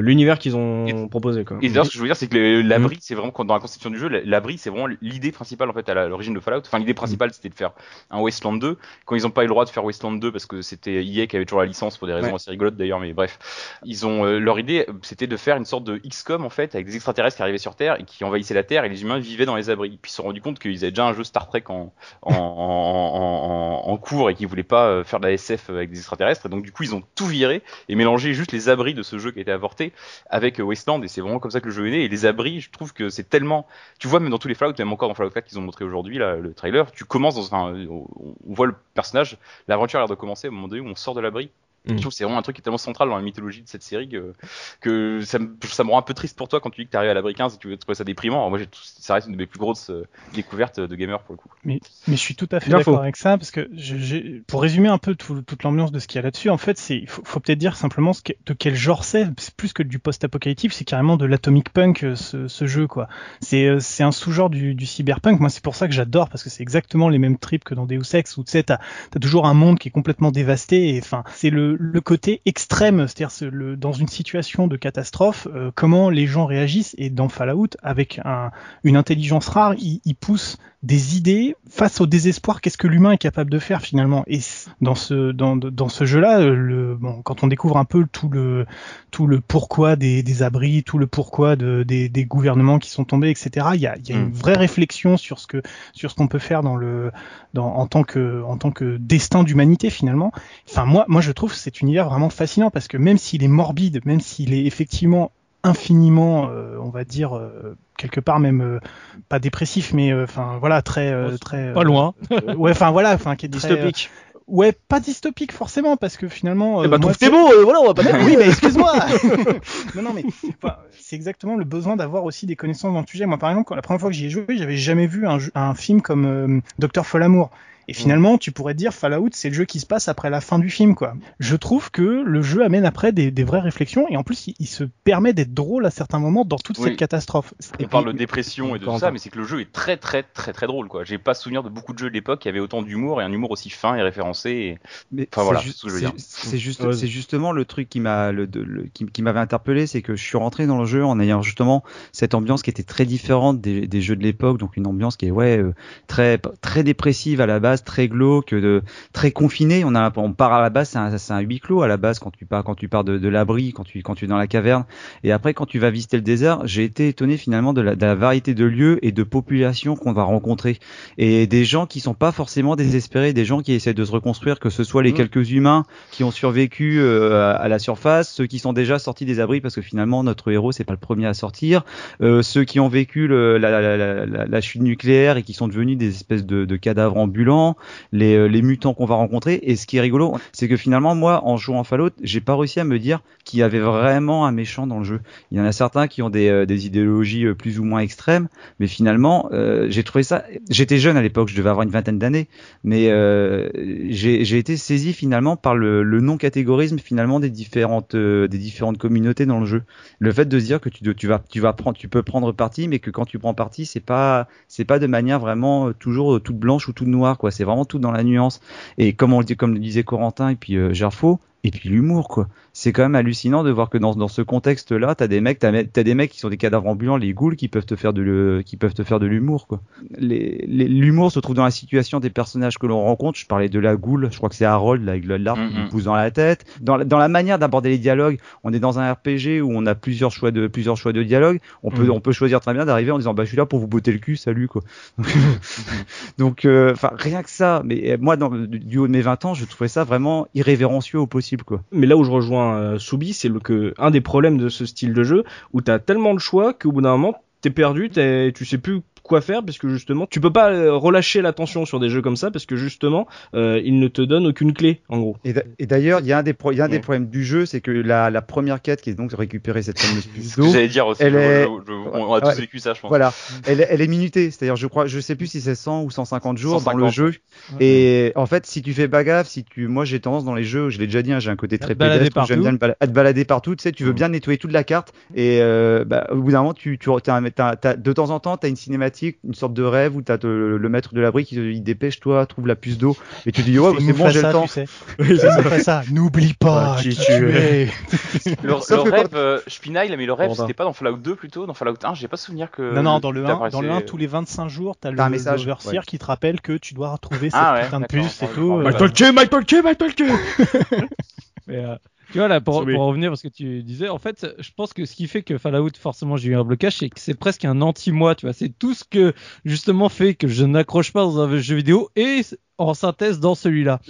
l'univers qu'ils ont Et- proposé, quoi. Et d'ailleurs, ce que je veux dire, c'est que l'abri, c'est vraiment dans la conception du jeu, l'abri, c'est vraiment l'idée principale en fait à l'origine de Fallout. Enfin, l'idée principale, c'était de faire un Wasteland 2. Quand ils ont pas eu le droit de faire Wasteland 2 parce que c'était Qui avait toujours la licence pour des raisons Ouais. assez rigolotes d'ailleurs, mais bref, ils ont euh, leur idée, c'était de faire une sorte de XCOM en fait avec des extraterrestres qui arrivaient sur Terre et qui envahissaient la Terre et les humains vivaient dans les abris. Puis ils se sont rendus compte qu'ils avaient déjà un jeu Star Trek en en, [LAUGHS] en, en- en cours et qu'ils voulaient pas euh, faire de la SF avec des extraterrestres. Et donc du coup, ils ont tout viré et mélangé juste les abris de ce jeu qui a été avorté avec euh, Wasteland et c'est vraiment comme ça que le jeu est né et les abris je trouve que c'est tellement tu vois même dans tous les Fallout même encore dans Fallout 4 qu'ils ont montré aujourd'hui là le trailer tu commences dans un on on voit le personnage l'aventure a l'air de commencer au moment donné où on sort de l'abri Mm. je trouve que c'est vraiment un truc qui est tellement central dans la mythologie de cette série que, que ça, me, ça me rend un peu triste pour toi quand tu dis que t'arrives à l'abri 15 et que tu veux trouver ça déprimant. Alors moi, j'ai tout- ça reste une de mes plus grosses euh, découvertes de gamer pour le coup. Mais, mais je suis tout à fait d'accord avec ça parce que je- pour résumer un peu tout- toute l'ambiance de ce qu'il y a là-dessus, en fait, c'est il faut, faut peut-être dire simplement ce que- de quel genre c'est. C'est plus que du post-apocalyptique, c'est carrément de l'atomic punk euh, ce, ce jeu quoi. C'est euh, c'est un sous-genre du, du cyberpunk. Moi, c'est pour ça que j'adore parce que c'est exactement les mêmes trips que dans Deus Ex où tu sais t'as as toujours un monde qui est complètement dévasté et enfin c'est le le, côté extrême, c'est-à-dire dans une situation de catastrophe, euh, comment les gens réagissent. Et dans Fallout, avec un, une intelligence rare, il, il pousse des idées face au désespoir. Qu'est-ce que l'humain est capable de faire finalement? Dans ce dans, dans ce jeu-là, euh, le bon, quand on découvre un peu tout le tout le pourquoi des, des abris, tout le pourquoi de, des, des gouvernements qui sont tombés, etc. Il y a, y a une Mm. vraie réflexion sur ce que sur ce qu'on peut faire dans le dans, en tant que en tant que destin d'humanité finalement. Enfin moi moi je trouve cet univers vraiment fascinant parce que même s'il est morbide, même s'il est effectivement infiniment, euh, on va dire euh, quelque part même euh, pas dépressif, mais euh, enfin voilà très euh, très Pas loin. [LAUGHS] ouais enfin voilà enfin qui est très, Dystopique. euh, ouais pas dystopique forcément parce que finalement Eh euh, bah, moi, trouve tes mots, euh, voilà, on va pas [LAUGHS] oui, mais excuse-moi. [LAUGHS] [LAUGHS] non, non, mais c'est exactement le besoin d'avoir aussi des connaissances dans le sujet. Moi, par exemple, quand la première fois que j'y ai joué, j'avais jamais vu un film comme euh, Docteur Folamour. Et finalement, tu pourrais te dire Fallout, c'est le jeu qui se passe après la fin du film, quoi. Je trouve que le jeu amène après des, des vraies réflexions et en plus, il, il se permet d'être drôle à certains moments dans toute Oui. cette catastrophe. On parle de dépression et de tout ça, mais c'est que le jeu est très très très très drôle quoi. J'ai pas souvenir de beaucoup de jeux de l'époque qui avaient autant d'humour et un humour aussi fin et référencé. et- Mais Enfin, c'est voilà, ju- c'est ce juste, Ouais. justement le truc qui m'a, le, de- le- qui, qui m'avait interpellé, c'est que je suis rentré dans le jeu en ayant justement cette ambiance qui était très différente des, des jeux de l'époque, donc une ambiance qui est ouais euh, très très dépressive à la base, très glauque, de, très confinée. On a, on part à la base, c'est un, c'est un huis clos à la base quand tu pars, quand tu pars de, de l'abri, quand tu, quand tu es dans la caverne, et après quand tu vas visiter le désert, j'ai été étonné finalement de la, de la variété de lieux et de populations qu'on va rencontrer et des gens qui sont pas forcément désespérés, des gens qui essaient de se reconstruire, que ce soit les Mhm. quelques humains qui ont survécu euh, à- à la surface, ceux qui sont déjà sortis des abris parce que finalement notre héros c'est pas le premier à sortir, euh, ceux qui ont vécu le- la, la- la- la- la chute nucléaire et qui sont devenus des espèces de, de cadavres ambulants, les, euh, les mutants qu'on va rencontrer. Et ce qui est rigolo, c'est que finalement moi en jouant Fallout, j'ai pas réussi à me dire qu'il y avait vraiment un méchant dans le jeu. Il y en a certains qui ont des, euh, idéologies euh, plus ou moins extrêmes, mais finalement j'ai trouvé ça. J'étais jeune à l'époque, je devais avoir une vingtaine d'années, mais j'ai été saisi finalement par le, le non catégorisme finalement des différentes des différentes communautés dans le jeu. Le fait de se dire que tu, tu vas tu vas prendre tu peux prendre parti, mais que quand tu prends parti c'est pas c'est pas de manière vraiment toujours toute blanche ou toute noire quoi. C'est vraiment tout dans la nuance. Et comme on le dit comme le disait Corentin et puis euh, et puis l'humour quoi. C'est quand même hallucinant de voir que dans, dans ce contexte-là, t'as des mecs, t'as, t'as des mecs qui sont des cadavres ambulants, les ghouls, qui peuvent te faire de le, qui peuvent te faire de l'humour quoi. L'humour se trouve dans la situation des personnages que l'on rencontre. Je parlais de la ghoul, je crois que c'est Harold là, avec le- l'arbre qui Mhm. lui pousse dans la tête. Dans, la- dans la manière d'aborder les dialogues, on est dans un RPG où on a plusieurs choix de plusieurs choix de dialogue. On peut Mhm. on peut choisir très bien d'arriver en disant bah je suis là pour vous botter le cul, salut quoi. [LAUGHS] Donc euh, enfin rien que ça. Mais moi dans, du haut de mes 20 ans, je trouvais ça vraiment irrévérencieux au possible Mais là où je rejoins euh, Soubi, c'est que un des problèmes de ce style de jeu où t'as tellement de choix qu'au bout d'un moment t'es perdu, t'es, tu sais plus quoi faire parce que justement tu peux pas euh, relâcher l'attention sur des jeux comme ça parce que justement euh, ils ne te donnent aucune clé en gros. Et, d'a- et d'ailleurs, il y a un des, pro- il y a un des Ouais. problèmes du jeu, c'est que la, la première quête qui est donc de récupérer cette fameuse puce d'eau, j'allais dire aussi. elle est- je- je- on a tous Ouais. vécu ça, je pense. voilà, elle, est- elle est minutée. C'est-à-dire, je crois, je sais plus si c'est 100 ou 150 jours dans le 150. jeu. Et en fait, si tu fais pas gaffe, si tu, moi j'ai tendance dans les jeux, je l'ai déjà dit, hein, j'ai un côté très pédestre, où j'aime bien à te balader partout. Tu sais, tu veux Mhm. bien nettoyer toute la carte. Et euh, bah, au bout d'un moment, tu, tu un- t'as- t'as- de temps en temps, t'as une cinématique, une sorte de rêve où t'as le, le maître de l'abri qui te dit dépêche-toi, trouve la puce d'eau. Et tu dis ouais, bah, C'est c'est bon, j'ai le temps. tu sais. [LAUGHS] C'est Mufasa. N'oublie pas Ah, qui tu es. es. [LAUGHS] Le, rêve, euh, je pinaille, mais le rêve, c'était pas dans Fallout 2 plutôt Dans Fallout 1, j'ai pas souvenir que. Non, non, dans le 1, t'apparaissait- dans le 1, tous les 25 jours, t'as le, message, ouais. qui te rappelle que tu dois retrouver cette Ah ouais, putain de puce et tout. euh. Michael K, Michael K, Michael K. [LAUGHS] Tu vois là pour, pour revenir parce que tu disais en fait je pense que ce qui fait que Fallout forcément j'ai eu un blocage c'est que c'est presque un anti-moi tu vois. C'est tout ce que justement fait que je n'accroche pas dans un jeu vidéo et en synthèse dans celui-là.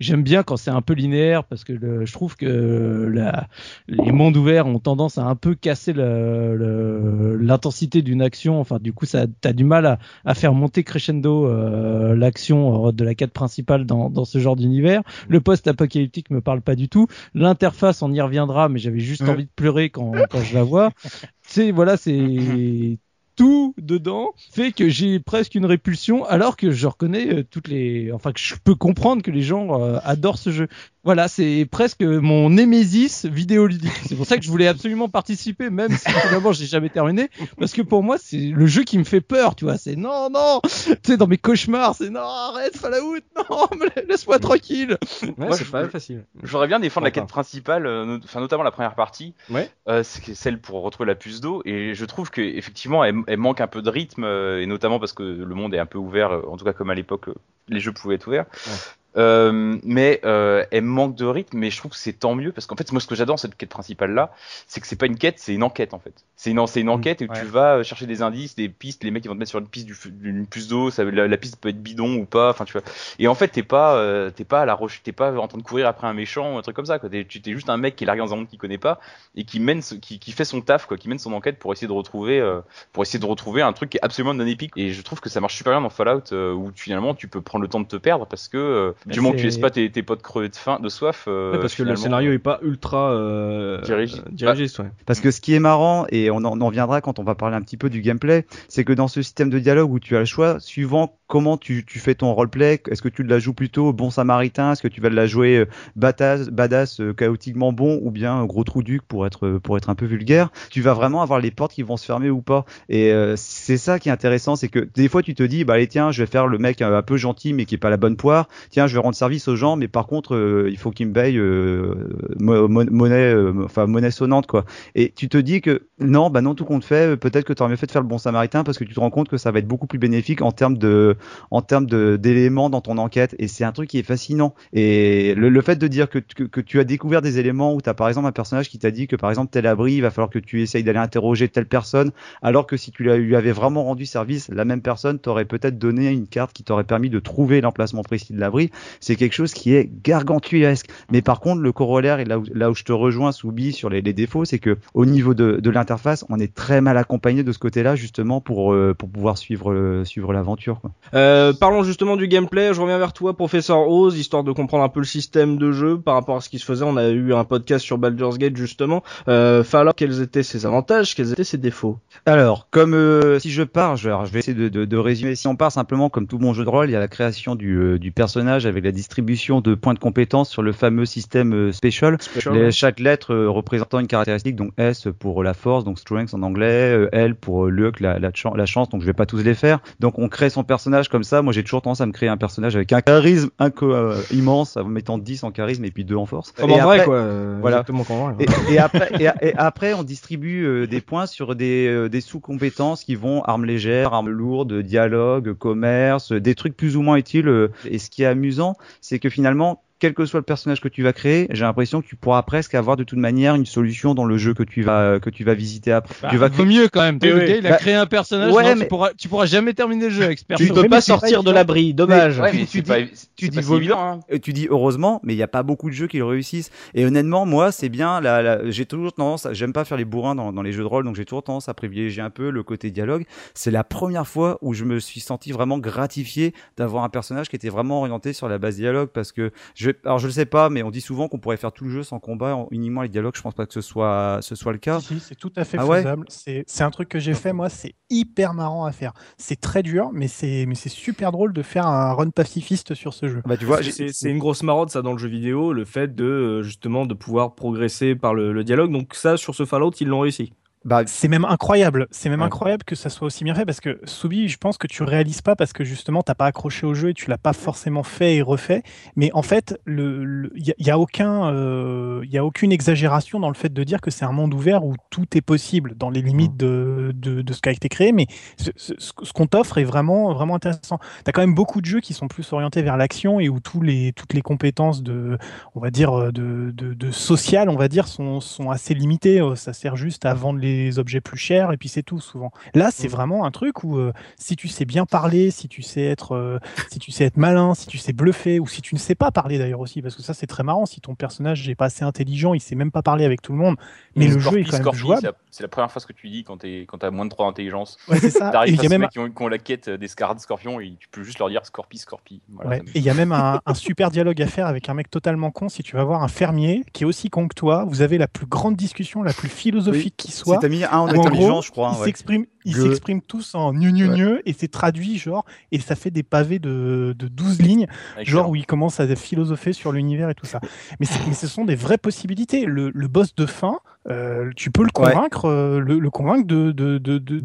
J'aime bien quand c'est un peu linéaire parce que le- je trouve que la, les mondes ouverts ont tendance à un peu casser l'intensité d'une action. Enfin, du coup, ça t'as du mal à, à faire monter crescendo euh, l'action euh, de la quête principale dans, dans ce genre d'univers. Le post-apocalyptique me parle pas du tout. L'interface, on y reviendra, mais j'avais juste Ouais. envie de pleurer quand, quand je la vois. [LAUGHS] C'est voilà, c'est tout dedans fait que j'ai presque une répulsion alors que je reconnais euh, toutes les enfin que je peux comprendre que les gens euh, adorent ce jeu Voilà, c'est presque mon némésis vidéoludique. C'est pour ça que je voulais absolument participer, même si finalement j'ai jamais terminé, parce que pour moi c'est le jeu qui me fait peur, tu vois. C'est non, non, tu sais dans mes cauchemars, c'est non, arrête Fallout, non, mais laisse-moi tranquille. Ouais, c'est pas facile. J'aurais bien défendre la quête principale, euh, enfin notamment la première partie, Ouais. euh, c'est celle pour retrouver la puce d'eau, et je trouve que effectivement elle, elle manque un peu de rythme, euh, et notamment parce que le monde est un peu ouvert, euh, en tout cas comme à l'époque les jeux pouvaient être ouverts. Ouais. Euh, mais euh, elle manque de rythme, mais je trouve que c'est tant mieux parce qu'en fait moi ce que j'adore cette quête principale là, c'est que c'est pas une quête, c'est une enquête en fait. C'est une, c'est une enquête où ouais. tu vas euh, chercher des indices, des pistes, les mecs ils vont te mettre sur une piste du, d'une puce d'eau, ça, la, la piste peut être bidon ou pas, enfin tu vois. Et en fait t'es pas, euh, t'es pas à la roche, t'es pas en train de courir après un méchant ou un truc comme ça quoi. T'es, juste un mec qui est largué dans un monde qu'il connaît pas et qui mène, ce- qui, qui fait son taf quoi, qui mène son enquête pour essayer de retrouver, euh, pour essayer de retrouver un truc qui est absolument non épique. Et je trouve que ça marche super bien dans Fallout où finalement tu peux prendre le temps de te perdre parce que du moment que tu laisses pas tes, tes potes crevés de faim, de soif. euh, Ouais, parce que le scénario est pas ultra euh, Dirigi- euh, dirigiste, ouais. Parce que ce qui est marrant, et on en, on en viendra quand on va parler un petit peu du gameplay, c'est que dans ce système de dialogue où tu as le choix, suivant comment tu, tu fais ton roleplay, est-ce que tu la joues plutôt bon samaritain, est-ce que tu vas la jouer badass, badass euh, chaotiquement bon, ou bien gros trou duc pour être, pour être un peu vulgaire, tu vas vraiment avoir les portes qui vont se fermer ou pas. Et euh, c'est ça qui est intéressant, c'est que des fois tu te dis, bah allez tiens, je vais faire le mec un peu gentil mais qui est pas la bonne poire, tiens, je vais rendre service aux gens, mais par contre, euh, il faut qu'ils me payent euh, mo- mo- monnaie, euh, enfin monnaie sonnante quoi. Et tu te dis que non, bah non, tout compte fait, peut-être que tu aurais mieux fait de faire le bon samaritain parce que tu te rends compte que ça va être beaucoup plus bénéfique en termes de, en termes d'éléments dans ton enquête. Et c'est un truc qui est fascinant. Et le, fait de dire que, que, que tu as découvert des éléments où tu as par exemple un personnage qui t'a dit que par exemple tel abri, il va falloir que tu essayes d'aller interroger telle personne, alors que si tu lui avais vraiment rendu service, la même personne t'aurait peut-être donné une carte qui t'aurait permis de trouver l'emplacement précis de l'abri. C'est quelque chose qui est gargantuesque. Mais par contre, le corollaire et là où, là où je te rejoins, Soubi, sur les, les défauts, c'est que au niveau de, de l'interface, on est très mal accompagné de ce côté-là, justement, pour, euh, pour pouvoir suivre, euh, suivre l'aventure. Euh, parlons justement du gameplay. Je reviens vers toi, professeur Oz, histoire de comprendre un peu le système de jeu par rapport à ce qui se faisait. On a eu un podcast sur Baldur's Gate justement. Euh, quels étaient ses avantages, quels étaient ses défauts? Alors, comme si je pars, je, alors, je vais essayer de, de, de résumer. Si on part simplement comme tout bon jeu de rôle, il y a la création du, du personnage avec la distribution de points de compétences sur le fameux système euh, special. Les- chaque lettre euh, représentant une caractéristique, donc S pour la force, donc strength en anglais, euh, L pour luck, la, la, chan- la chance, donc je vais pas tous les faire. Donc on crée son personnage comme ça. Moi j'ai toujours tendance à me créer un personnage avec un charisme inco- euh, immense, en mettant 10 en charisme et puis 2 en force. Comme Et en vrai, quoi. voilà. Vrai. et, et après, et, et après, on distribue des points sur des, des sous-compétences qui vont armes légères, armes lourdes, dialogue, commerce, des trucs plus ou moins utiles. Et ce qui est amusant, c'est que finalement, quel que soit le personnage que tu vas créer, j'ai l'impression que tu pourras presque avoir de toute manière une solution dans le jeu que tu vas que tu vas visiter après. Bah, tu vas vaut mieux quand même. Oui, le oui. gars, il a Bah, créé un personnage. ouais, non, mais- tu, pourras, tu pourras jamais terminer le jeu avec ce Tu personnage. ne peux pas sortir de l'abri, dommage. Ouais, Tu- tu dis- pas, tu évident, hein. Tu heureusement, mais il n'y a pas beaucoup de jeux qui le réussissent. Et honnêtement, moi, c'est bien. La, la- j'ai toujours tendance, j'aime pas faire les bourrins dans, dans les jeux de rôle, donc j'ai toujours tendance à privilégier un peu le côté dialogue. C'est la première fois où je me suis senti vraiment gratifié d'avoir un personnage qui était vraiment orienté sur la base dialogue, parce que je, alors je le sais pas, mais on dit souvent qu'on pourrait faire tout le jeu sans combat, en- uniquement les dialogues. Je pense pas que ce soit, ce soit le cas. Si, si, c'est tout à fait Ah ouais faisable. C'est c'est un truc que j'ai fait, moi, c'est hyper marrant à faire. C'est très dur, mais c'est mais c'est super drôle de faire un run pacifiste sur ce jeu. Bah tu vois, C'est- une grosse marotte ça dans le jeu vidéo, le fait de euh, justement de pouvoir progresser par le, le dialogue. Donc ça sur ce Fallout ils l'ont réussi. Bah, C'est même incroyable. C'est même Ouais. incroyable que ça soit aussi bien fait parce que Soubi, je pense que tu réalises pas parce que justement t'as pas accroché au jeu et tu l'as pas forcément fait et refait. Mais en fait, le le- il y, a- il y a aucun, euh, il y a aucune exagération dans le fait de dire que c'est un monde ouvert où tout est possible dans les limites de, de, de ce qui a été créé. Mais ce, ce- ce qu'on t'offre est vraiment vraiment intéressant. T'as quand même beaucoup de jeux qui sont plus orientés vers l'action et où tous les toutes les compétences de, on va dire euh, de, de, de social, on va dire, sont, sont assez limitées. Euh, Ça sert juste à vendre les objets plus chers et puis c'est tout souvent. Là, c'est vraiment un truc où euh, si tu sais bien parler, si tu sais être, euh, si tu sais être malin, si tu sais bluffer ou si tu ne sais pas parler d'ailleurs aussi, parce que ça c'est très marrant. Si ton personnage n'est pas assez intelligent, il sait même pas parler avec tout le monde, mais le jeu est quand même jouable. C'est la première phrase que tu dis quand t'es- quand t'as moins de 3 d'intelligence. Ouais, c'est ça. T'arrives face même, mecs qui ont, qui ont la quête des scar- scorpions et tu peux juste leur dire Scorpi, Scorpi. Voilà, Ouais. ça me- Et il y a même un, un super dialogue à faire avec un mec totalement con. Si tu vas voir un fermier qui est aussi con que toi, vous avez la plus grande discussion, la plus philosophique qui soit. t'as mis un en en intelligence, gros, je crois. Ils ouais. s'expriment, ils Gueux. s'expriment tous en gneu gneu gneu et c'est traduit genre et ça fait des pavés de, de 12 lignes, Excellent. genre où ils commencent à philosopher sur l'univers et tout ça. Mais, c'est- mais ce sont des vraies possibilités. Le, le boss de fin, euh, tu peux le Ouais. convaincre, euh, le, le convaincre de, de, de, de,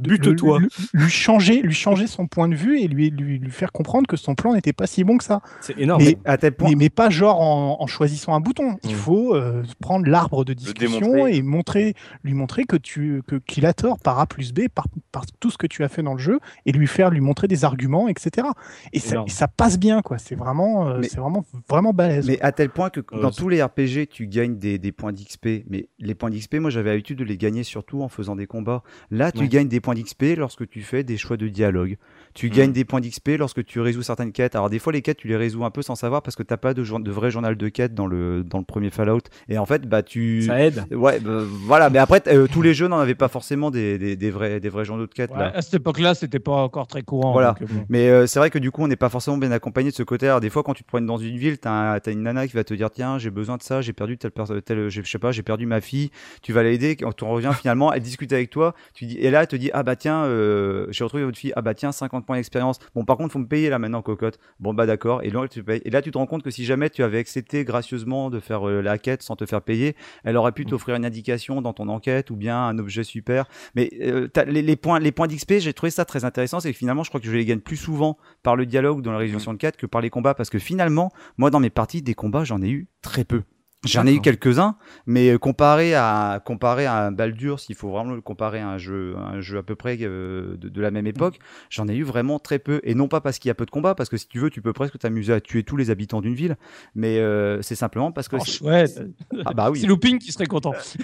lui changer, lui changer son point de vue et lui, lui, lui faire comprendre que son plan n'était pas si bon que ça. C'est énorme. Mais- À tel point. Mais, mais pas genre en, en choisissant un bouton. Il Mm. faut euh, prendre l'arbre de discussion et montrer, lui montrer que tu que qu'il a tort par A plus B, par, par tout ce que tu as fait dans le jeu, et lui faire lui montrer des arguments, etc. Et ça, Énorme. et ça passe bien, quoi. C'est vraiment, euh, Mais- c'est vraiment, vraiment balèze. Mais à tel point que Ouais, dans tous les RPG, tu gagnes des, des points d'XP. Mais les points d'XP, moi j'avais l'habitude de les gagner surtout en faisant des combats. Là, tu Ouais. gagnes des points d'XP lorsque tu fais des choix de dialogue. Tu gagnes des points d'XP lorsque tu résous certaines quêtes. Alors des fois, les quêtes, tu les résous un peu sans savoir parce que t'as pas de, jour- de vrai journal de quêtes dans le, dans le premier Fallout. Et en fait, bah tu... Ça aide. Ouais, bah, voilà. Mais après, euh, tous les jeux n'en avaient pas forcément des, des, des vrais, des vrais journaux de quêtes. Ouais, là. à cette époque-là, c'était pas encore très courant. Voilà. donc, euh, bon. Mais euh, c'est vrai que du coup, on n'est pas forcément bien accompagné de ce côté. Alors, des fois, quand tu te promènes dans une ville, t'as as une nana qui va te dire Tiens, j'ai besoin de ça, j'ai perdu telle personne, telle, je sais pas, j'ai perdu ma fille. Tu vas l'aider. Quand tu reviens finalement, elle discute avec toi. Tu dis, et là, elle te dit Ah bah tiens, euh, j'ai retrouvé votre fille. Ah bah tiens, 50 points d'expérience. Bon, par contre, faut me payer là maintenant, cocotte. Bon, bah d'accord. Et là, tu payes. Et là, tu te rends compte que si jamais tu avais accepté gracieusement de faire euh, la quête sans te faire payer, elle aurait pu t'offrir une indication dans ton enquête ou bien un objet super. Mais euh, les, les points, les points d'XP, j'ai trouvé ça très intéressant. C'est que finalement, je crois que je les gagne plus souvent par le dialogue dans la résolution de quête que par les combats. Parce que finalement, moi, dans mes parties, des combats, j'en ai eu très peu. J'en ai eu quelques-uns, mais euh, comparé à comparé à un Baldur, s'il faut vraiment le comparer à un jeu, un jeu à peu près euh, de, de la même époque, j'en ai eu vraiment très peu. Et non pas parce qu'il y a peu de combats, parce que si tu veux, tu peux presque t'amuser à tuer tous les habitants d'une ville, mais euh, c'est simplement parce que Oh, c'est- chouette. ah bah oui. [LAUGHS] C'est Looping qui serait content. [LAUGHS]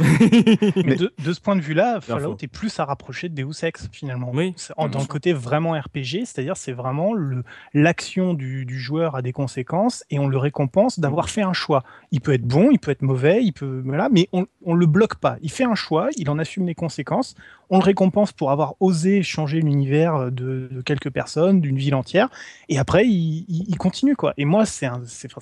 Mais de, de ce point de vue-là, Fallout est plus à rapprocher de Deus Ex finalement. Oui. C'est en- dans le côté vraiment RPG, c'est-à-dire c'est vraiment le l'action du, du joueur a des conséquences et on le récompense d'avoir fait un choix. Il peut être bon, il peut être mauvais, il peut mais on on le bloque pas. Il fait un choix, il en assume les conséquences. On le récompense pour avoir osé changer l'univers de, quelques personnes, d'une ville entière, et après il, continue quoi. Et moi c'est un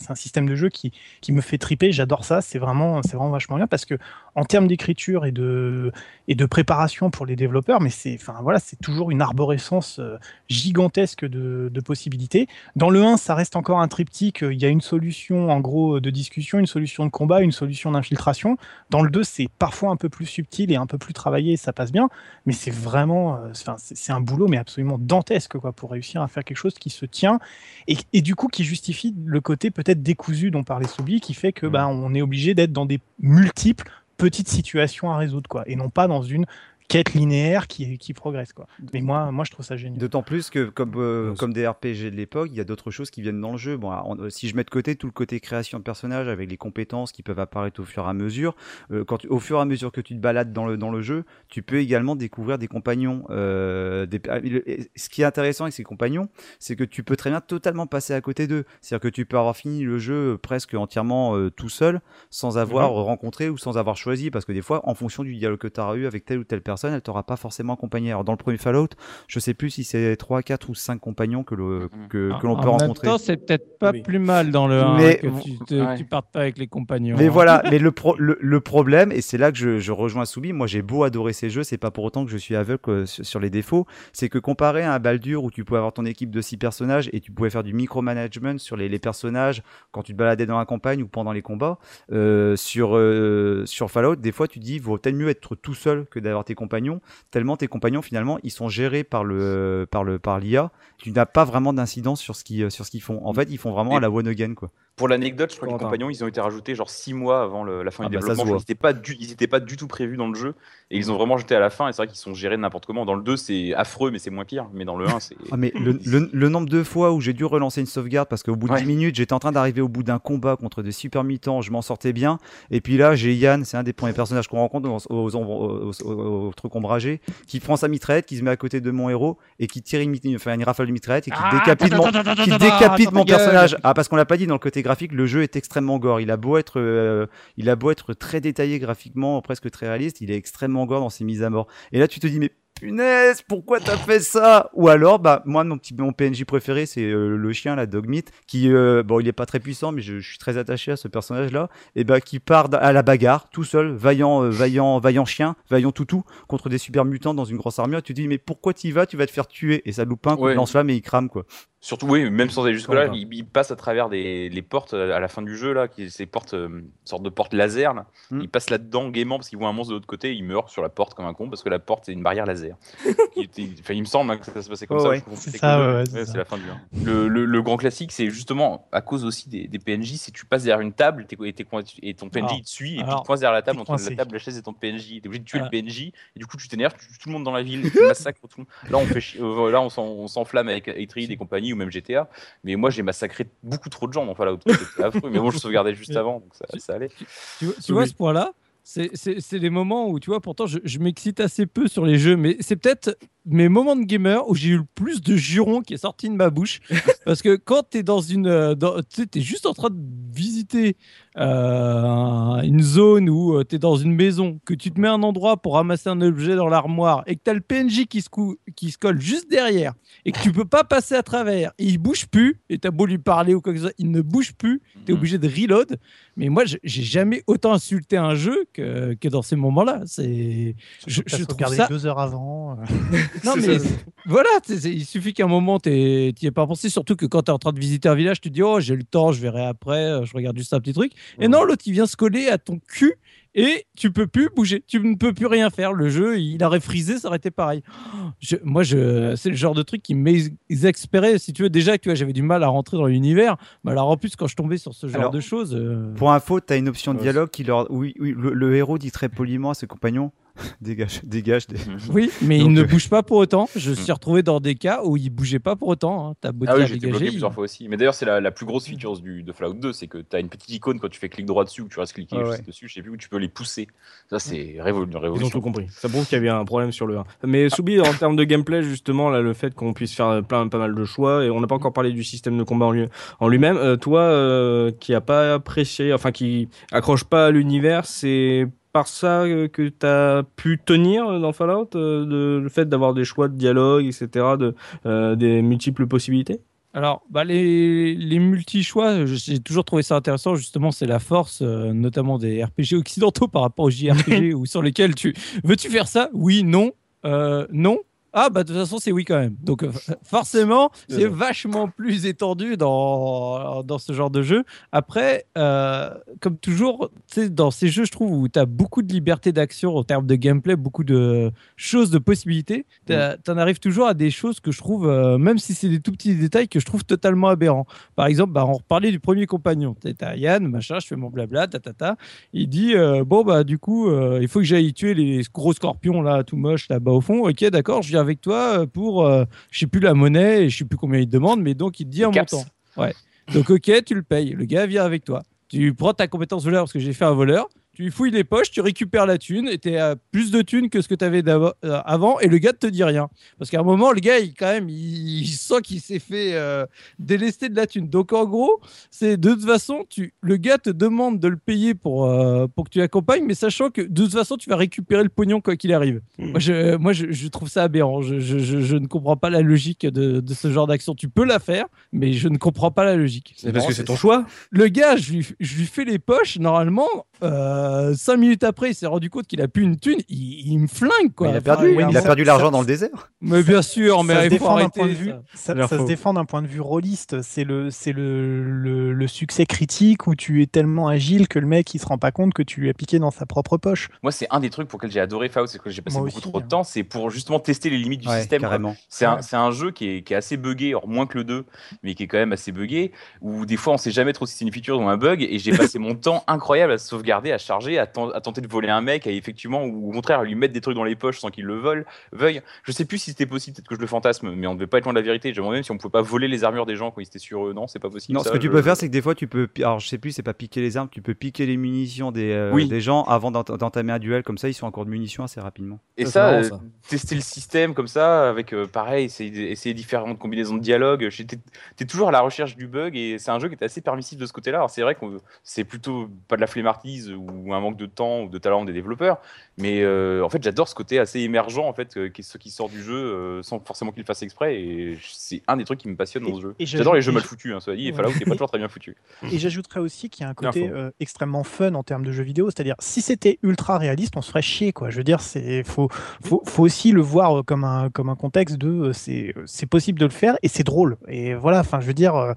un système de jeu qui qui me fait triper. J'adore ça. C'est vraiment c'est vraiment vachement bien parce que en termes d'écriture et de et de préparation pour les développeurs, mais c'est enfin voilà, c'est toujours une arborescence euh, gigantesque de, possibilités. Dans le 1, ça reste encore un triptyque, il y a une solution en gros de discussion, une solution de combat, une solution d'infiltration. Dans le 2, c'est parfois un peu plus subtil et un peu plus travaillé, ça passe bien, mais c'est vraiment euh, c'est c'est un boulot mais absolument dantesque quoi pour réussir à faire quelque chose qui se tient et, et du coup qui justifie le côté peut-être décousu dont parlait Soubi qui fait que bah, on est obligé d'être dans des multiples petites situations à résoudre quoi et non pas dans une quête linéaire qui, qui progresse quoi mais moi moi je trouve ça génial D'autant plus que comme euh, comme des RPG de l'époque, il y a d'autres choses qui viennent dans le jeu. Bon, alors, si je mets de côté tout le côté création de personnages avec les compétences qui peuvent apparaître au fur et à mesure, euh, quand tu- au fur et à mesure que tu te balades dans le dans le jeu, tu peux également découvrir des compagnons. euh, des- ah, ce qui est intéressant avec ces compagnons, c'est que tu peux très bien totalement passer à côté d'eux. C'est-à-dire que tu peux avoir fini le jeu presque entièrement euh, tout seul, sans avoir rencontré ou sans avoir choisi, parce que des fois, en fonction du dialogue que tu as eu avec telle ou telle personne, elle t'aura pas forcément accompagné. Alors dans le premier Fallout, je sais plus si c'est 3, 4 ou 5 compagnons que le- que, que l'on En peut même rencontrer. temps, c'est peut-être pas Oui. plus mal dans le 1 Mais- que tu, te- Ouais. tu partes pas avec les compagnons. Mais hein. voilà, mais le, pro- le, le problème, et c'est là que je, je rejoins Soubi, moi j'ai beau adorer ces jeux, c'est pas pour autant que je suis aveugle euh, sur, les défauts, c'est que comparé à un Baldur où tu pouvais avoir ton équipe de 6 personnages et tu pouvais faire du micromanagement sur les, les personnages quand tu te baladais dans la campagne ou pendant les combats, euh, sur, euh, sur Fallout, des fois tu te dis, vaut peut-être mieux être tout seul que d'avoir tes compagnons, tellement tes compagnons finalement ils sont gérés par le par le par l'IA, tu n'as pas vraiment d'incidence sur ce qu'ils sur ce qu'ils font. En fait, ils font vraiment à la one again quoi. Pour l'anecdote, je crois que les compagnons, ils ont été rajoutés genre 6 mois avant le- la fin Ah du bah, développement. Ils n'étaient pas, du, ils étaient pas du tout prévus dans le jeu. Et ils ont vraiment jeté à la fin. Et c'est vrai qu'ils sont gérés n'importe comment. Dans le 2, c'est affreux, mais c'est moins pire. Mais dans le 1, c'est. Ah mais le, le- le nombre de fois où j'ai dû relancer une sauvegarde parce qu'au bout de Ouais. 10 minutes j'étais en train d'arriver au bout d'un combat contre des super mutants, je m'en sortais bien et puis là j'ai Yann, c'est un des premiers personnages qu'on rencontre aux, aux, aux- aux- aux- aux trucs ombragés, qui prend sa mitraillette, qui se met à côté de mon héros et qui tire une, mit- enfin, une rafale de mitraillette et qui Ah, décapite mon, qui décapite mon personnage. Ah parce qu'on l'a pas dit dans le côté graphique, le jeu est extrêmement gore. Il a beau être, euh, il a beau être très détaillé graphiquement, presque très réaliste, il est extrêmement gore dans ses mises à mort. Et là, tu te dis, mais punaise, pourquoi t'as fait ça? Ou alors, bah moi mon petit mon PNJ préféré c'est euh, le chien la Dogmeat qui euh, bon il est pas très puissant mais je, je suis très attaché à ce personnage là et bah qui part à la bagarre tout seul, vaillant euh, vaillant vaillant chien, vaillant toutou contre des super mutants dans une grosse armure. Tu te dis mais pourquoi t'y vas? Tu vas te faire tuer et ça loupe un Ouais. de lance-flamme et il crame quoi. Surtout, oui, même sans aller jusque-là, il, il passe à travers des, les portes euh, à la fin du jeu, là, qui, ces portes, euh, sorte de porte laser, là. Hmm. Il passe là-dedans gaiement parce qu'il voit un monstre de l'autre côté, il meurt sur la porte comme un con parce que la porte c'est une barrière laser. [LAUGHS] il, il me semble hein, que ça se passait comme Ouais, ça. ouais. C'est ouais, ouais, la fin du 1. Le, le, le grand classique, c'est justement à cause aussi des, des PNJ, c'est tu passes derrière une table et, ton PNJ te suit et puis alors, tu te coinces derrière la table entre la table, la chaise et ton PNJ. T'es obligé de tuer Ah. le PNJ et du coup tu t'énerves, tu tues tout le monde dans la ville, tu massacres tout le monde. Là on fait euh, là on s'enflamme avec Eitrid et compagnie ou même GTA. Mais moi, j'ai massacré beaucoup trop de gens dans Fallout. C'était affreux. Mais bon, je sauvegardais juste [LAUGHS] avant, donc ça, ça allait. Tu, vois- tu vois ce point-là c'est- c'est c'est des moments où, tu vois, pourtant, je, je m'excite assez peu sur les jeux, mais c'est peut-être mes moments de gamer où j'ai eu le plus de jurons qui est sorti de ma bouche. [LAUGHS] Parce que quand tu es dans une. euh, dans- Tu sais, t'es juste en train de visiter euh, une zone où tu es dans une maison, que tu te mets un endroit pour ramasser un objet dans l'armoire et que tu as le PNJ qui se, cou- qui se colle juste derrière et que tu peux pas passer à travers, et il bouge plus, et tu as beau lui parler ou quoi que ce soit, il ne bouge plus, tu es obligé de reload. Mais moi, je- j'ai jamais autant insulté un jeu que, que dans ces moments-là. C'est. Je, T'as je trouve ça. deux heures avant. euh. [LAUGHS] Non, [LAUGHS] mais voilà, il suffit qu'à un moment, tu n'y aies pas pensé. Surtout que quand tu es en train de visiter un village, tu te dis, oh, j'ai le temps, je verrai après, euh, je regarde juste un petit truc. Et non, l'autre, il vient se coller à ton cul et tu peux plus bouger. Tu ne peux plus rien faire. Le jeu, il aurait frisé, ça aurait été pareil. Je- moi, je, c'est le genre de truc qui m'exaspérait. Si tu veux, déjà tu vois, j'avais du mal à rentrer dans l'univers. Mais alors, en plus, quand je tombais sur ce genre Alors, de choses. euh, Pour info, t'as une option de dialogue qui leur, oui, oui, le, le héros dit très poliment à ses compagnons, [LAUGHS] dégage, dégage. Des... Oui, mais Donc, il ne euh, bouge pas pour autant. Je suis retrouvé dans des cas où il bougeait pas pour autant. hein. T'as beau Ah oui, j'ai été bloqué dégager, plusieurs il- fois aussi. Mais d'ailleurs, c'est la, la plus grosse feature du, de Fallout 2, c'est que tu as une petite icône quand tu fais clic droit dessus ou que tu restes cliqué Ouais, juste ouais. dessus, je sais plus où tu peux les pousser. Ça, c'est révolu- une Ils ont révolution. tout compris. Ça prouve qu'il y avait un problème sur le 1. Mais Soubi, en termes de gameplay, justement, là, le fait qu'on puisse faire plein, pas mal de choix, et on n'a pas encore parlé du système de combat en lui- en lui-même. Euh, toi, euh, qui a pas apprécié, enfin, qui accroche pas à l'univers, c'est par ça euh, que tu as pu tenir dans Fallout, euh, de- le fait d'avoir des choix de dialogue, etc., de, euh, des multiples possibilités? Alors, bah, les, les multi-choix, j'ai toujours trouvé ça intéressant. Justement, c'est la force, euh, notamment des RPG occidentaux par rapport aux JRPG [LAUGHS] ou sur lesquels tu. Veux-tu faire ça? Oui, non, euh, non. Ah, bah, de toute façon, c'est oui quand même. Donc, euh, forcément, c'est vachement plus étendu dans, dans ce genre de jeu. Après, euh, comme toujours, tu dans ces jeux, je trouve, où tu as beaucoup de liberté d'action en termes de gameplay, beaucoup de choses, de possibilités, tu en arrives toujours à des choses que je trouve, euh, même si c'est des tout petits détails, que je trouve totalement aberrants. Par exemple, bah, on reparlait du premier compagnon. T'as Yann, machin, je fais mon blabla, tatata. Il dit, euh, bon, bah, du coup, il faut que j'aille tuer les gros scorpions, là, tout moche, là-bas au fond. Ok, d'accord, je viens avec toi euh, pour, euh, je sais plus la monnaie et je sais plus combien il te demande, mais donc il te dit un montant. Ouais. Donc, ok, tu le payes. Le gars vient avec toi. Tu prends ta compétence voleur parce que j'ai fait un voleur. Tu lui fouilles les poches, tu récupères la thune et tu à plus de thunes que ce que tu avais avant et le gars ne te dit rien. Parce qu'à un moment, le gars, il, quand même, il, il sent qu'il s'est fait euh, délester de la thune. Donc en gros, c'est de toute façon, tu, le gars te demande de le payer pour, euh, pour que tu l'accompagnes, mais sachant que de toute façon, tu vas récupérer le pognon quoi qu'il arrive. Moi, je, moi je, je trouve ça aberrant. Je, je, je, je ne comprends pas la logique de, de ce genre d'action. Tu peux la faire, mais je ne comprends pas la logique. C'est parce que c'est ton choix Le gars, je lui, je lui fais les poches, normalement, euh, cinq minutes après, il s'est rendu compte qu'il a plus une thune, il, il me flingue quoi. il a perdu, il a perdu l'argent dans le désert. Mais bien sûr, mais ça se il faut défend d'un arrêter. point de vue. ça. Ça, L'air ça se défend d'un point de vue rôliste. C'est le, c'est le, le, le succès critique où tu es tellement agile que le mec il se rend pas compte que tu lui as piqué dans sa propre poche. Moi, c'est un des trucs pour lesquels j'ai adoré Fallout, c'est que j'ai passé Moi beaucoup aussi, trop de hein. temps, c'est pour justement tester les limites du Ouais, système. C'est un, un jeu qui est, qui est assez buggé, alors moins que le 2, mais qui est quand même assez buggé, où des fois on sait jamais trop si c'est une feature ou un bug, et j'ai passé mon temps incroyable à sauvegarder, à charger, à, ten- à tenter de voler un mec, à effectivement, ou au contraire, à lui mettre des trucs dans les poches sans qu'il le vole, veuille. Je sais plus si c'était possible, peut-être que je le fantasme, mais on devait pas être loin de la vérité. J'aimerais même si on pouvait pas voler les armures des gens quand ils étaient sur eux. Non, c'est pas possible. Non, ce que tu je- peux faire, c'est que des fois, tu peux. Alors, je sais plus, c'est pas piquer les armes, tu peux piquer les munitions des, euh, Oui. des gens avant d'ent- d'entamer un duel. Comme ça, ils sont en cours de munitions assez rapidement. Et Ça, c'est ça, marrant, euh, ça. tester le système comme ça, avec euh, pareil, essayer, essayer différentes combinaisons de dialogue. J'étais- T'es toujours à la recherche du bug et c'est un jeu qui est assez permissif de ce côté-là. Alors c'est vrai que c'est plutôt pas de la flemmardise ou un manque de temps ou de talent des développeurs, mais euh, en fait j'adore ce côté assez émergent en fait, euh, ce qui sort du jeu euh, sans forcément qu'il le fasse exprès. Et c'est un des trucs qui me passionne dans ce jeu. J'adore les jeux mal foutus, hein, cela dit, et. Fallout qui est pas toujours très bien foutu. [LAUGHS] Et j'ajouterais aussi qu'il y a un côté extrêmement fun en termes de jeux vidéo. C'est-à-dire, si c'était ultra réaliste, on se ferait chier, quoi. Je veux dire, c'est faut, faut, faut aussi le voir comme un, comme un contexte de c'est, possible de le faire et c'est drôle. Et voilà, enfin, je veux dire,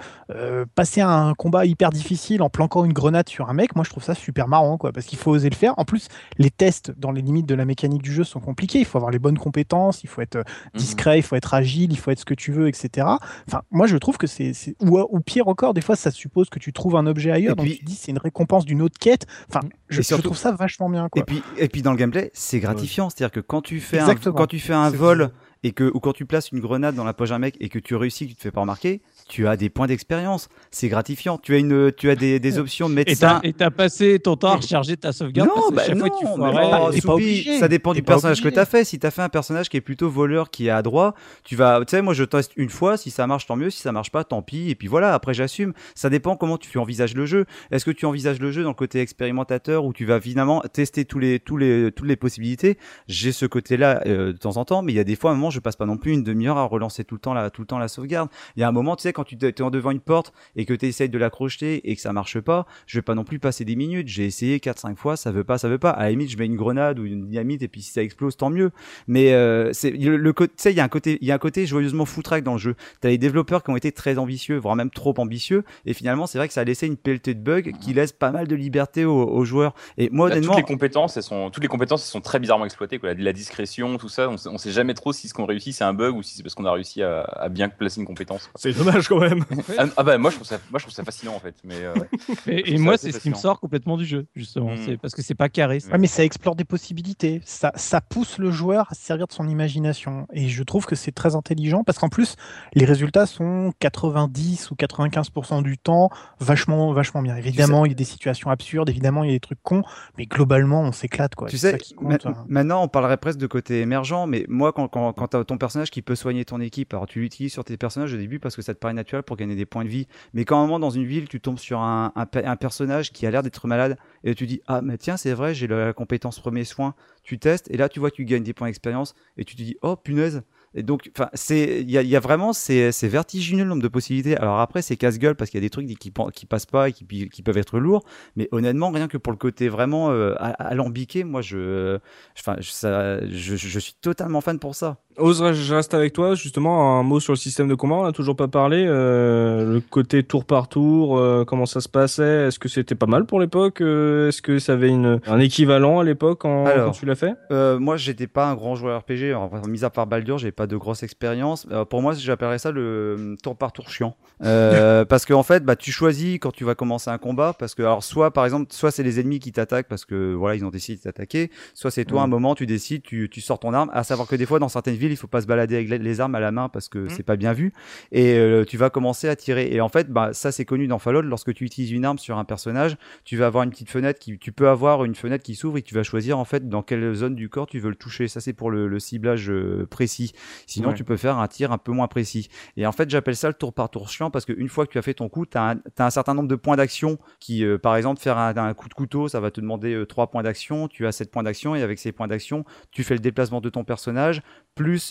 passer un combat hyper difficile en planquant une grenade sur un mec, moi, je trouve ça super marrant, quoi, parce qu'il faut oser le faire. En plus, les tests dans les limites de la mécanique du jeu sont compliqués. Il faut avoir les bonnes compétences, il faut être euh, Mhm. discret, il faut être agile, il faut être ce que tu veux, etc. Enfin, moi, je trouve que c'est, ou, ou pire encore, des fois, ça suppose que tu trouves un objet ailleurs, Et donc puis- tu dis c'est une récompense d'une autre quête. Enfin, je, surtout- je trouve ça vachement bien, quoi. Et puis, et puis dans le gameplay, c'est gratifiant. C'est-à-dire que quand tu fais un, Exactement. quand tu fais un vol et que ou quand tu places une grenade dans la poche d'un mec et que tu réussis, que tu te fais pas remarquer, tu as des points d'expérience. C'est gratifiant. Tu as une, tu as des, des [LAUGHS] options de Et médecin. t'as et t'as passé ton temps à recharger ta sauvegarde parce Non, que bah chaque non, fois que tu mais non, ça dépend du personnage que obligé. tu as fait. Si tu as fait un personnage qui est plutôt voleur, qui est à droit, tu vas, tu sais, moi je teste une fois, si ça marche tant mieux, si ça marche pas tant pis, et puis voilà, après j'assume. Ça dépend comment tu envisages le jeu. Est-ce que tu envisages le jeu dans le côté expérimentateur où tu vas finalement tester tous les, tous les, toutes les possibilités? J'ai ce côté-là euh, de temps en temps, mais il y a des fois, à un moment, je passe pas non plus une demi-heure à relancer tout le temps la, tout le temps la sauvegarde. Il y a un moment, tu sais, quand tu es en devant une porte et que tu essayes de l'accrocher et que ça marche pas, je vais pas non plus passer des minutes. J'ai essayé 4-5 fois, ça veut pas, ça veut pas. À la limite, je mets une grenade ou une dynamite et puis si ça explose, tant mieux. Mais euh, c'est le, le côté, tu sais, il y a un côté, il y a un côté joyeusement foutraque dans le jeu. T'as les développeurs qui ont été très ambitieux, voire même trop ambitieux, et finalement, c'est vrai que ça a laissé une pelletée de bugs qui laisse pas mal de liberté aux, aux joueurs. Et moi, Là, honnêtement, toutes les compétences, elles sont, toutes les compétences, elles sont très bizarrement exploitées. Quoi. La, la discrétion, tout ça, on sait, on sait jamais trop si ce qu'on réussit c'est un bug ou si c'est parce qu'on a réussi à, à bien placer une compétence. C'est dommage quand même. Ah, ah bah moi je trouve ça, moi je trouve ça fascinant en fait. Mais euh, [LAUGHS] Et, moi, c'est ce qui me sort complètement du jeu, justement. Mm. C'est parce que c'est pas carré. ça. Ouais, mais ça explore des possibilités. Ça, ça pousse le joueur à se servir de son imagination. Et je trouve que c'est très intelligent parce qu'en plus, les résultats sont 90 ou 95% du temps vachement, vachement bien. Évidemment, il y a des situations absurdes, évidemment, il y a des trucs cons, mais globalement, on s'éclate, quoi. Tu sais, ça qui compte, ma- hein. maintenant on parlerait presque de côté émergent, mais moi quand, quand, quand tu as ton personnage qui peut soigner ton équipe, alors tu l'utilises sur tes personnages au début parce que ça te paraît naturel pour gagner des points de vie, mais quand un moment dans une ville tu tombes sur un, un, pe- un personnage qui a l'air d'être malade et tu dis ah mais tiens c'est vrai j'ai la compétence premier soin, tu testes et là tu vois que tu gagnes des points d'expérience et tu te dis oh punaise et donc, enfin, c'est, il y a, vraiment, c'est, vertigineux le nombre de possibilités. Alors après, c'est casse-gueule parce qu'il y a des trucs qui, qui passent pas et qui, peuvent être lourds. Mais honnêtement, rien que pour le côté vraiment euh, alambiqué, moi, je, enfin, je, je suis totalement fan pour ça. Ose, je reste avec toi. Justement, un mot sur le système de combat. On n'a toujours pas parlé. Euh, le côté tour par tour, euh, comment ça se passait Est-ce que c'était pas mal pour l'époque Euh, Est-ce que ça avait une, un équivalent à l'époque quand tu l'as fait? moi, j'étais pas un grand joueur RPG. Enfin, mis à part Baldur, j'ai pas de grosse expérience. Pour moi, j'appellerais ça le tour par tour chiant. [LAUGHS] Parce que en fait, bah, tu choisis quand tu vas commencer un combat. Parce que, alors, soit par exemple, soit c'est les ennemis qui t'attaquent parce que voilà, ils ont décidé de t'attaquer. Soit c'est toi, Mhm. un moment, tu décides, tu, tu sors ton arme. À savoir que des fois, dans certaines villes, il faut pas se balader avec les- armes à la main parce que c'est pas bien vu. Et euh, tu vas commencer à tirer. Et en fait, bah, ça c'est connu dans Fallout. Lorsque tu utilises une arme sur un personnage, tu vas avoir une petite fenêtre qui, tu peux avoir une fenêtre qui s'ouvre et tu vas choisir en fait dans quelle zone du corps tu veux le toucher. Ça c'est pour le, le ciblage euh, précis. Sinon, Ouais. tu peux faire un tir un peu moins précis. Et en fait, j'appelle ça le tour par tour chiant parce qu'une fois que tu as fait ton coup, tu as, un certain nombre de points d'action qui, euh, par exemple, faire un, un coup de couteau, ça va te demander 3 points d'action. Tu as 7 points d'action et avec ces points d'action, tu fais le déplacement de ton personnage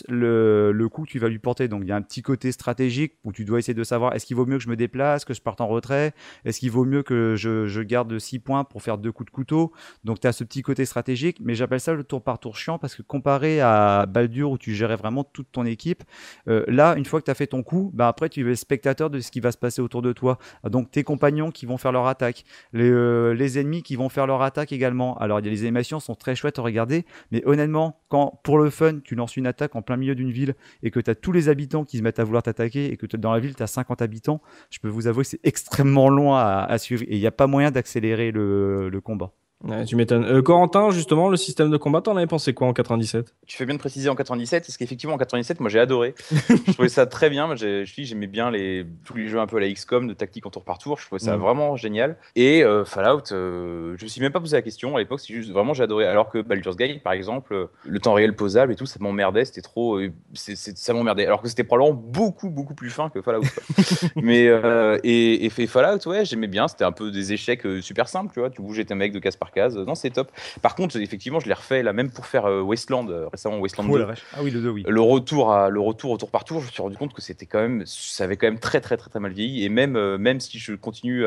le, coup que tu vas lui porter. Donc il y a un petit côté stratégique où tu dois essayer de savoir est-ce qu'il vaut mieux que je me déplace, que je parte en retrait, est-ce qu'il vaut mieux que je, garde 6 points pour faire deux coups de couteau? Donc tu as ce petit côté stratégique, mais j'appelle ça le tour par tour chiant parce que comparé à Baldur où tu gérais vraiment toute ton équipe, euh, là une fois que tu as fait ton coup, bah après tu es spectateur de ce qui va se passer autour de toi. Donc tes compagnons qui vont faire leur attaque, les, euh, ennemis qui vont faire leur attaque également. Alors y a les animations sont très chouettes à regarder, mais honnêtement, quand pour le fun, tu lances une attaque en plein milieu d'une ville et que tu as tous les habitants qui se mettent à vouloir t'attaquer et que dans la ville tu as 50 habitants, je peux vous avouer que c'est extrêmement long à, suivre et il n'y a pas moyen d'accélérer le combat. Ouais, tu m'étonnes. Euh, Corentin, justement, le système de combat, t'en avais pensé quoi en 97 Tu fais bien de préciser en 97, parce qu'effectivement en 97, moi j'ai adoré. [LAUGHS] je trouvais ça très bien. Je j'aimais bien les, tous les jeux un peu à la XCOM de tactique en tour par tour. Je trouvais ça Mhm. vraiment génial. Et euh, Fallout, euh, je me suis même pas posé la question à l'époque. C'est juste vraiment j'ai adoré. Alors que Baldur's Gate, par exemple, euh, le temps réel posable et tout, ça m'emmerdait. C'était trop, ça m'emmerdait. Alors que c'était probablement beaucoup beaucoup plus fin que Fallout. [LAUGHS] Mais et, et fait Fallout, ouais, j'aimais bien. C'était un peu des échecs super simples, tu vois. Tu bougeais tes mecs de case par case. Non, c'est top. Par contre, effectivement, je l'ai refait là même pour faire euh, Wasteland euh, récemment, Wasteland 2. Ah oui, le 2, oui. Le retour, à, le retour au tour par tour, je me suis rendu compte que c'était quand même, ça avait quand même très très très très mal vieilli. Et même, euh, même si je continue,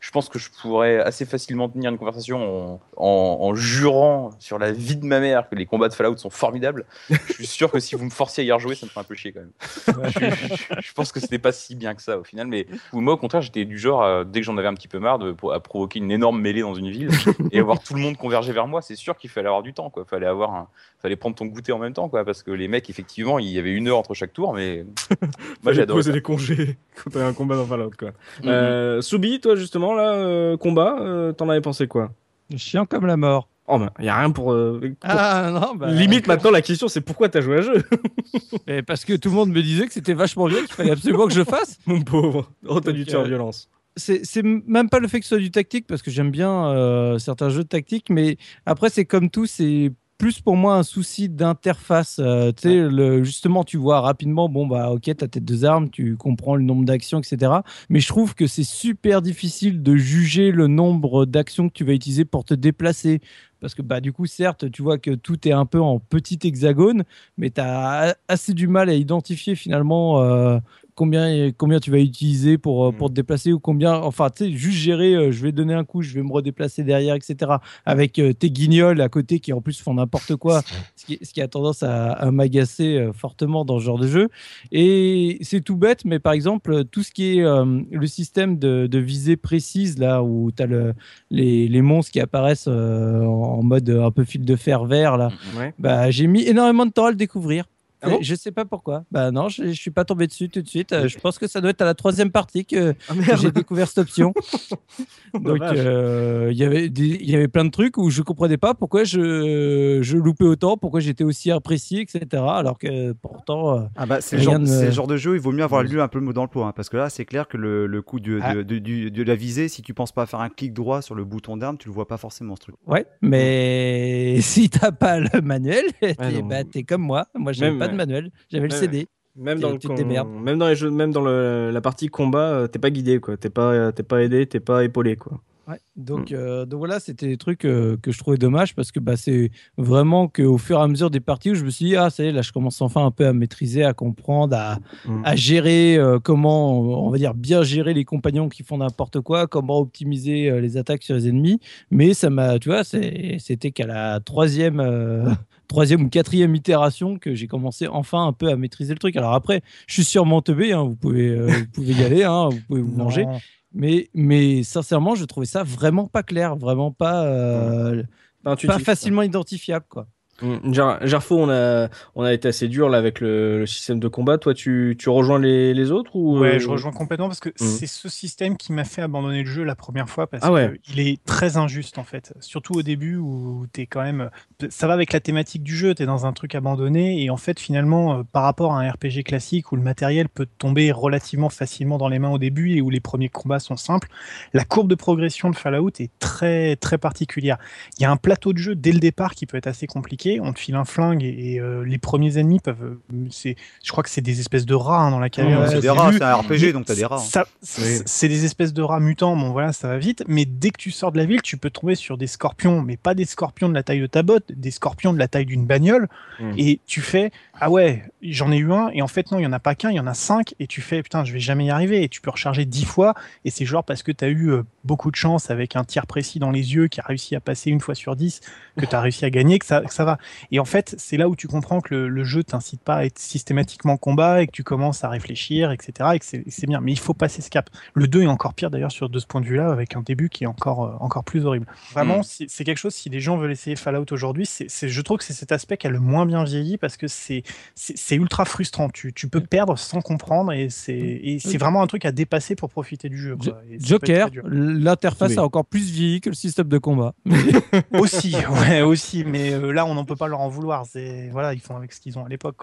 je pense que je pourrais assez facilement tenir une conversation en, en- en jurant sur la vie de ma mère que les combats de Fallout sont formidables. je suis sûr que si vous me forciez à y rejouer, ça me ferait un peu chier quand même. je, je- je pense que c'était pas si bien que ça au final. Mais moi, au contraire, j'étais du genre, dès que j'en avais un petit peu marre, de, à provoquer une énorme mêlée dans une ville et [LAUGHS] avoir [LAUGHS] tout le monde converger vers moi. C'est sûr qu'il fallait avoir du temps, quoi. Fallait avoir un, fallait prendre ton goûter en même temps, quoi, parce que les mecs, effectivement, il y avait une heure entre chaque tour, mais [LAUGHS] moi j'adore. poser des congés [LAUGHS] quand t'as un combat dans Fallout, quoi. Euh, Soubi, toi, justement, là, euh, combat, euh, t'en avais pensé quoi? Chiant comme la mort. Oh, bah, y a rien pour. euh, pour- Ah non, bah, Limite, maintenant, la question, c'est pourquoi t'as joué à jeu, mais parce que tout le monde me disait que c'était vachement bien, qu'il fallait absolument que je fasse. mon pauvre. Oh, t'as dû te faire euh, violence. C'est même pas le fait que ce soit du tactique parce que j'aime bien euh, certains jeux de tactique mais après c'est comme tout c'est plus pour moi un souci d'interface Euh, justement tu vois rapidement bon bah ok t'as tes deux armes tu comprends le nombre d'actions etc mais je trouve que c'est super difficile de juger le nombre d'actions que tu vas utiliser pour te déplacer parce que bah du coup certes tu vois que tout est un peu en petit hexagone mais tu as assez du mal à identifier finalement euh, combien, combien tu vas utiliser pour, euh, pour te déplacer ou combien, enfin, tu sais, juste gérer, euh, je vais donner un coup, je vais me redéplacer derrière, etc. Avec euh, tes guignols à côté qui en plus font n'importe quoi, ce qui, ce qui a tendance à, à m'agacer fortement dans ce genre de jeu. Et c'est tout bête, mais par exemple, tout ce qui est euh, le système de, de visée précise, là où tu as le, les, les monstres qui apparaissent euh, en mode un peu fil de fer vert, là, Ouais. bah, j'ai mis énormément de temps à le découvrir. Ah bon je sais pas pourquoi. Bah non, je, je suis pas tombé dessus tout de suite. Euh, je pense que ça doit être à la troisième partie que, Ah, que j'ai découvert cette option. [LAUGHS] Donc euh, il y avait des- il y avait plein de trucs où je comprenais pas pourquoi je, je loupais autant, pourquoi j'étais aussi imprécis, etc. Alors que pourtant, euh, Ah bah, c'est genre, le genre de jeu, il vaut mieux avoir lu un peu le mot d'emploi, hein, parce que là, c'est clair que le, le coup de, de, Ah. de, du- de la visée, si tu penses pas à faire un clic droit sur le bouton d'arme, tu le vois pas forcément ce truc. ouais. Mais [LAUGHS] si t'as pas le manuel, t'es bah, t'es comme moi. Moi j'avais Même, pas de manuel, j'avais le CD. Même dans, le démerdes. même dans les jeux, même dans le- la partie combat, euh, t'es pas guidé, quoi. T'es pas, euh, t'es pas aidé, t'es pas épaulé, quoi. Ouais, donc, euh, donc voilà, c'était des trucs euh, que je trouvais dommage parce que bah, c'est vraiment qu'au fur et à mesure des parties où je me suis dit, ah, ça y est, là, je commence enfin un peu à maîtriser, à comprendre, à, Mm. à gérer euh, comment, on va dire, bien gérer les compagnons qui font n'importe quoi, comment optimiser euh, les attaques sur les ennemis. Mais ça m'a, tu vois, c'était qu'à la troisième. euh, [LAUGHS] troisième ou quatrième itération que j'ai commencé enfin un peu à maîtriser le truc. Alors après, je suis sûrement teubé, hein, vous, pouvez, euh, vous pouvez y aller, hein, vous pouvez vous Non. manger. Mais, mais sincèrement, je trouvais ça vraiment pas clair, vraiment pas, euh, Pas facilement identifiable. Quoi. Mm. Gerfo, on a, on a été assez dur là avec le, le système de combat. Toi, tu, tu rejoins les, les autres ou Ouais, euh, je rejoins complètement parce que c'est ce système qui m'a fait abandonner le jeu la première fois parce Ah ouais. qu'il est très injuste en fait. Surtout au début où t'es quand même. Ça va avec la thématique du jeu, t'es dans un truc abandonné et en fait finalement euh, par rapport à un RPG classique où le matériel peut tomber relativement facilement dans les mains au début et où les premiers combats sont simples, la courbe de progression de Fallout est très très particulière. Il y a un plateau de jeu dès le départ qui peut être assez compliqué. On te file un flingue et, et, euh, les premiers ennemis peuvent. euh, C'est, je crois que c'est des espèces de rats hein, dans la caverne. c'est des rats, c'est un RPG, donc t'as des rats. hein. Ça- c'est des espèces de rats mutants, bon voilà, ça va vite, mais dès que tu sors de la ville, tu peux tomber sur des scorpions, mais pas des scorpions de la taille de ta botte, des scorpions de la taille d'une bagnole, Mm. et tu fais, ah ouais, j'en ai eu un, et en fait non, il y en a pas qu'un, il y en a cinq, et tu fais, putain, je vais jamais y arriver, et tu peux recharger dix fois, et c'est genre parce que tu as eu euh, beaucoup de chance avec un tir précis dans les yeux qui a réussi à passer une fois sur dix, que tu as réussi à gagner, que ça, que ça va. Et en fait, c'est là où tu comprends que le, le jeu t'incite pas à être systématiquement combat et que tu commences à réfléchir, etc. Et que c'est bien. Mais il faut passer ce cap. Le 2 est encore pire d'ailleurs sur de ce point de vue-là, avec un début qui est encore, euh, encore plus horrible. Vraiment, Mm. c'est quelque chose, si des gens veulent essayer Fallout aujourd'hui, je trouve que c'est cet aspect qui a le moins bien vieilli parce que c'est c'est ultra frustrant. Tu, tu peux perdre sans comprendre et c'est et c'est vraiment un truc à dépasser pour profiter du jeu. Quoi. Joker, l'interface Oui. a encore plus vieilli que le système de combat. [LAUGHS] aussi, ouais, aussi, mais euh, là on n'en peut pas leur en vouloir. Voilà, ils font avec ce qu'ils ont à l'époque.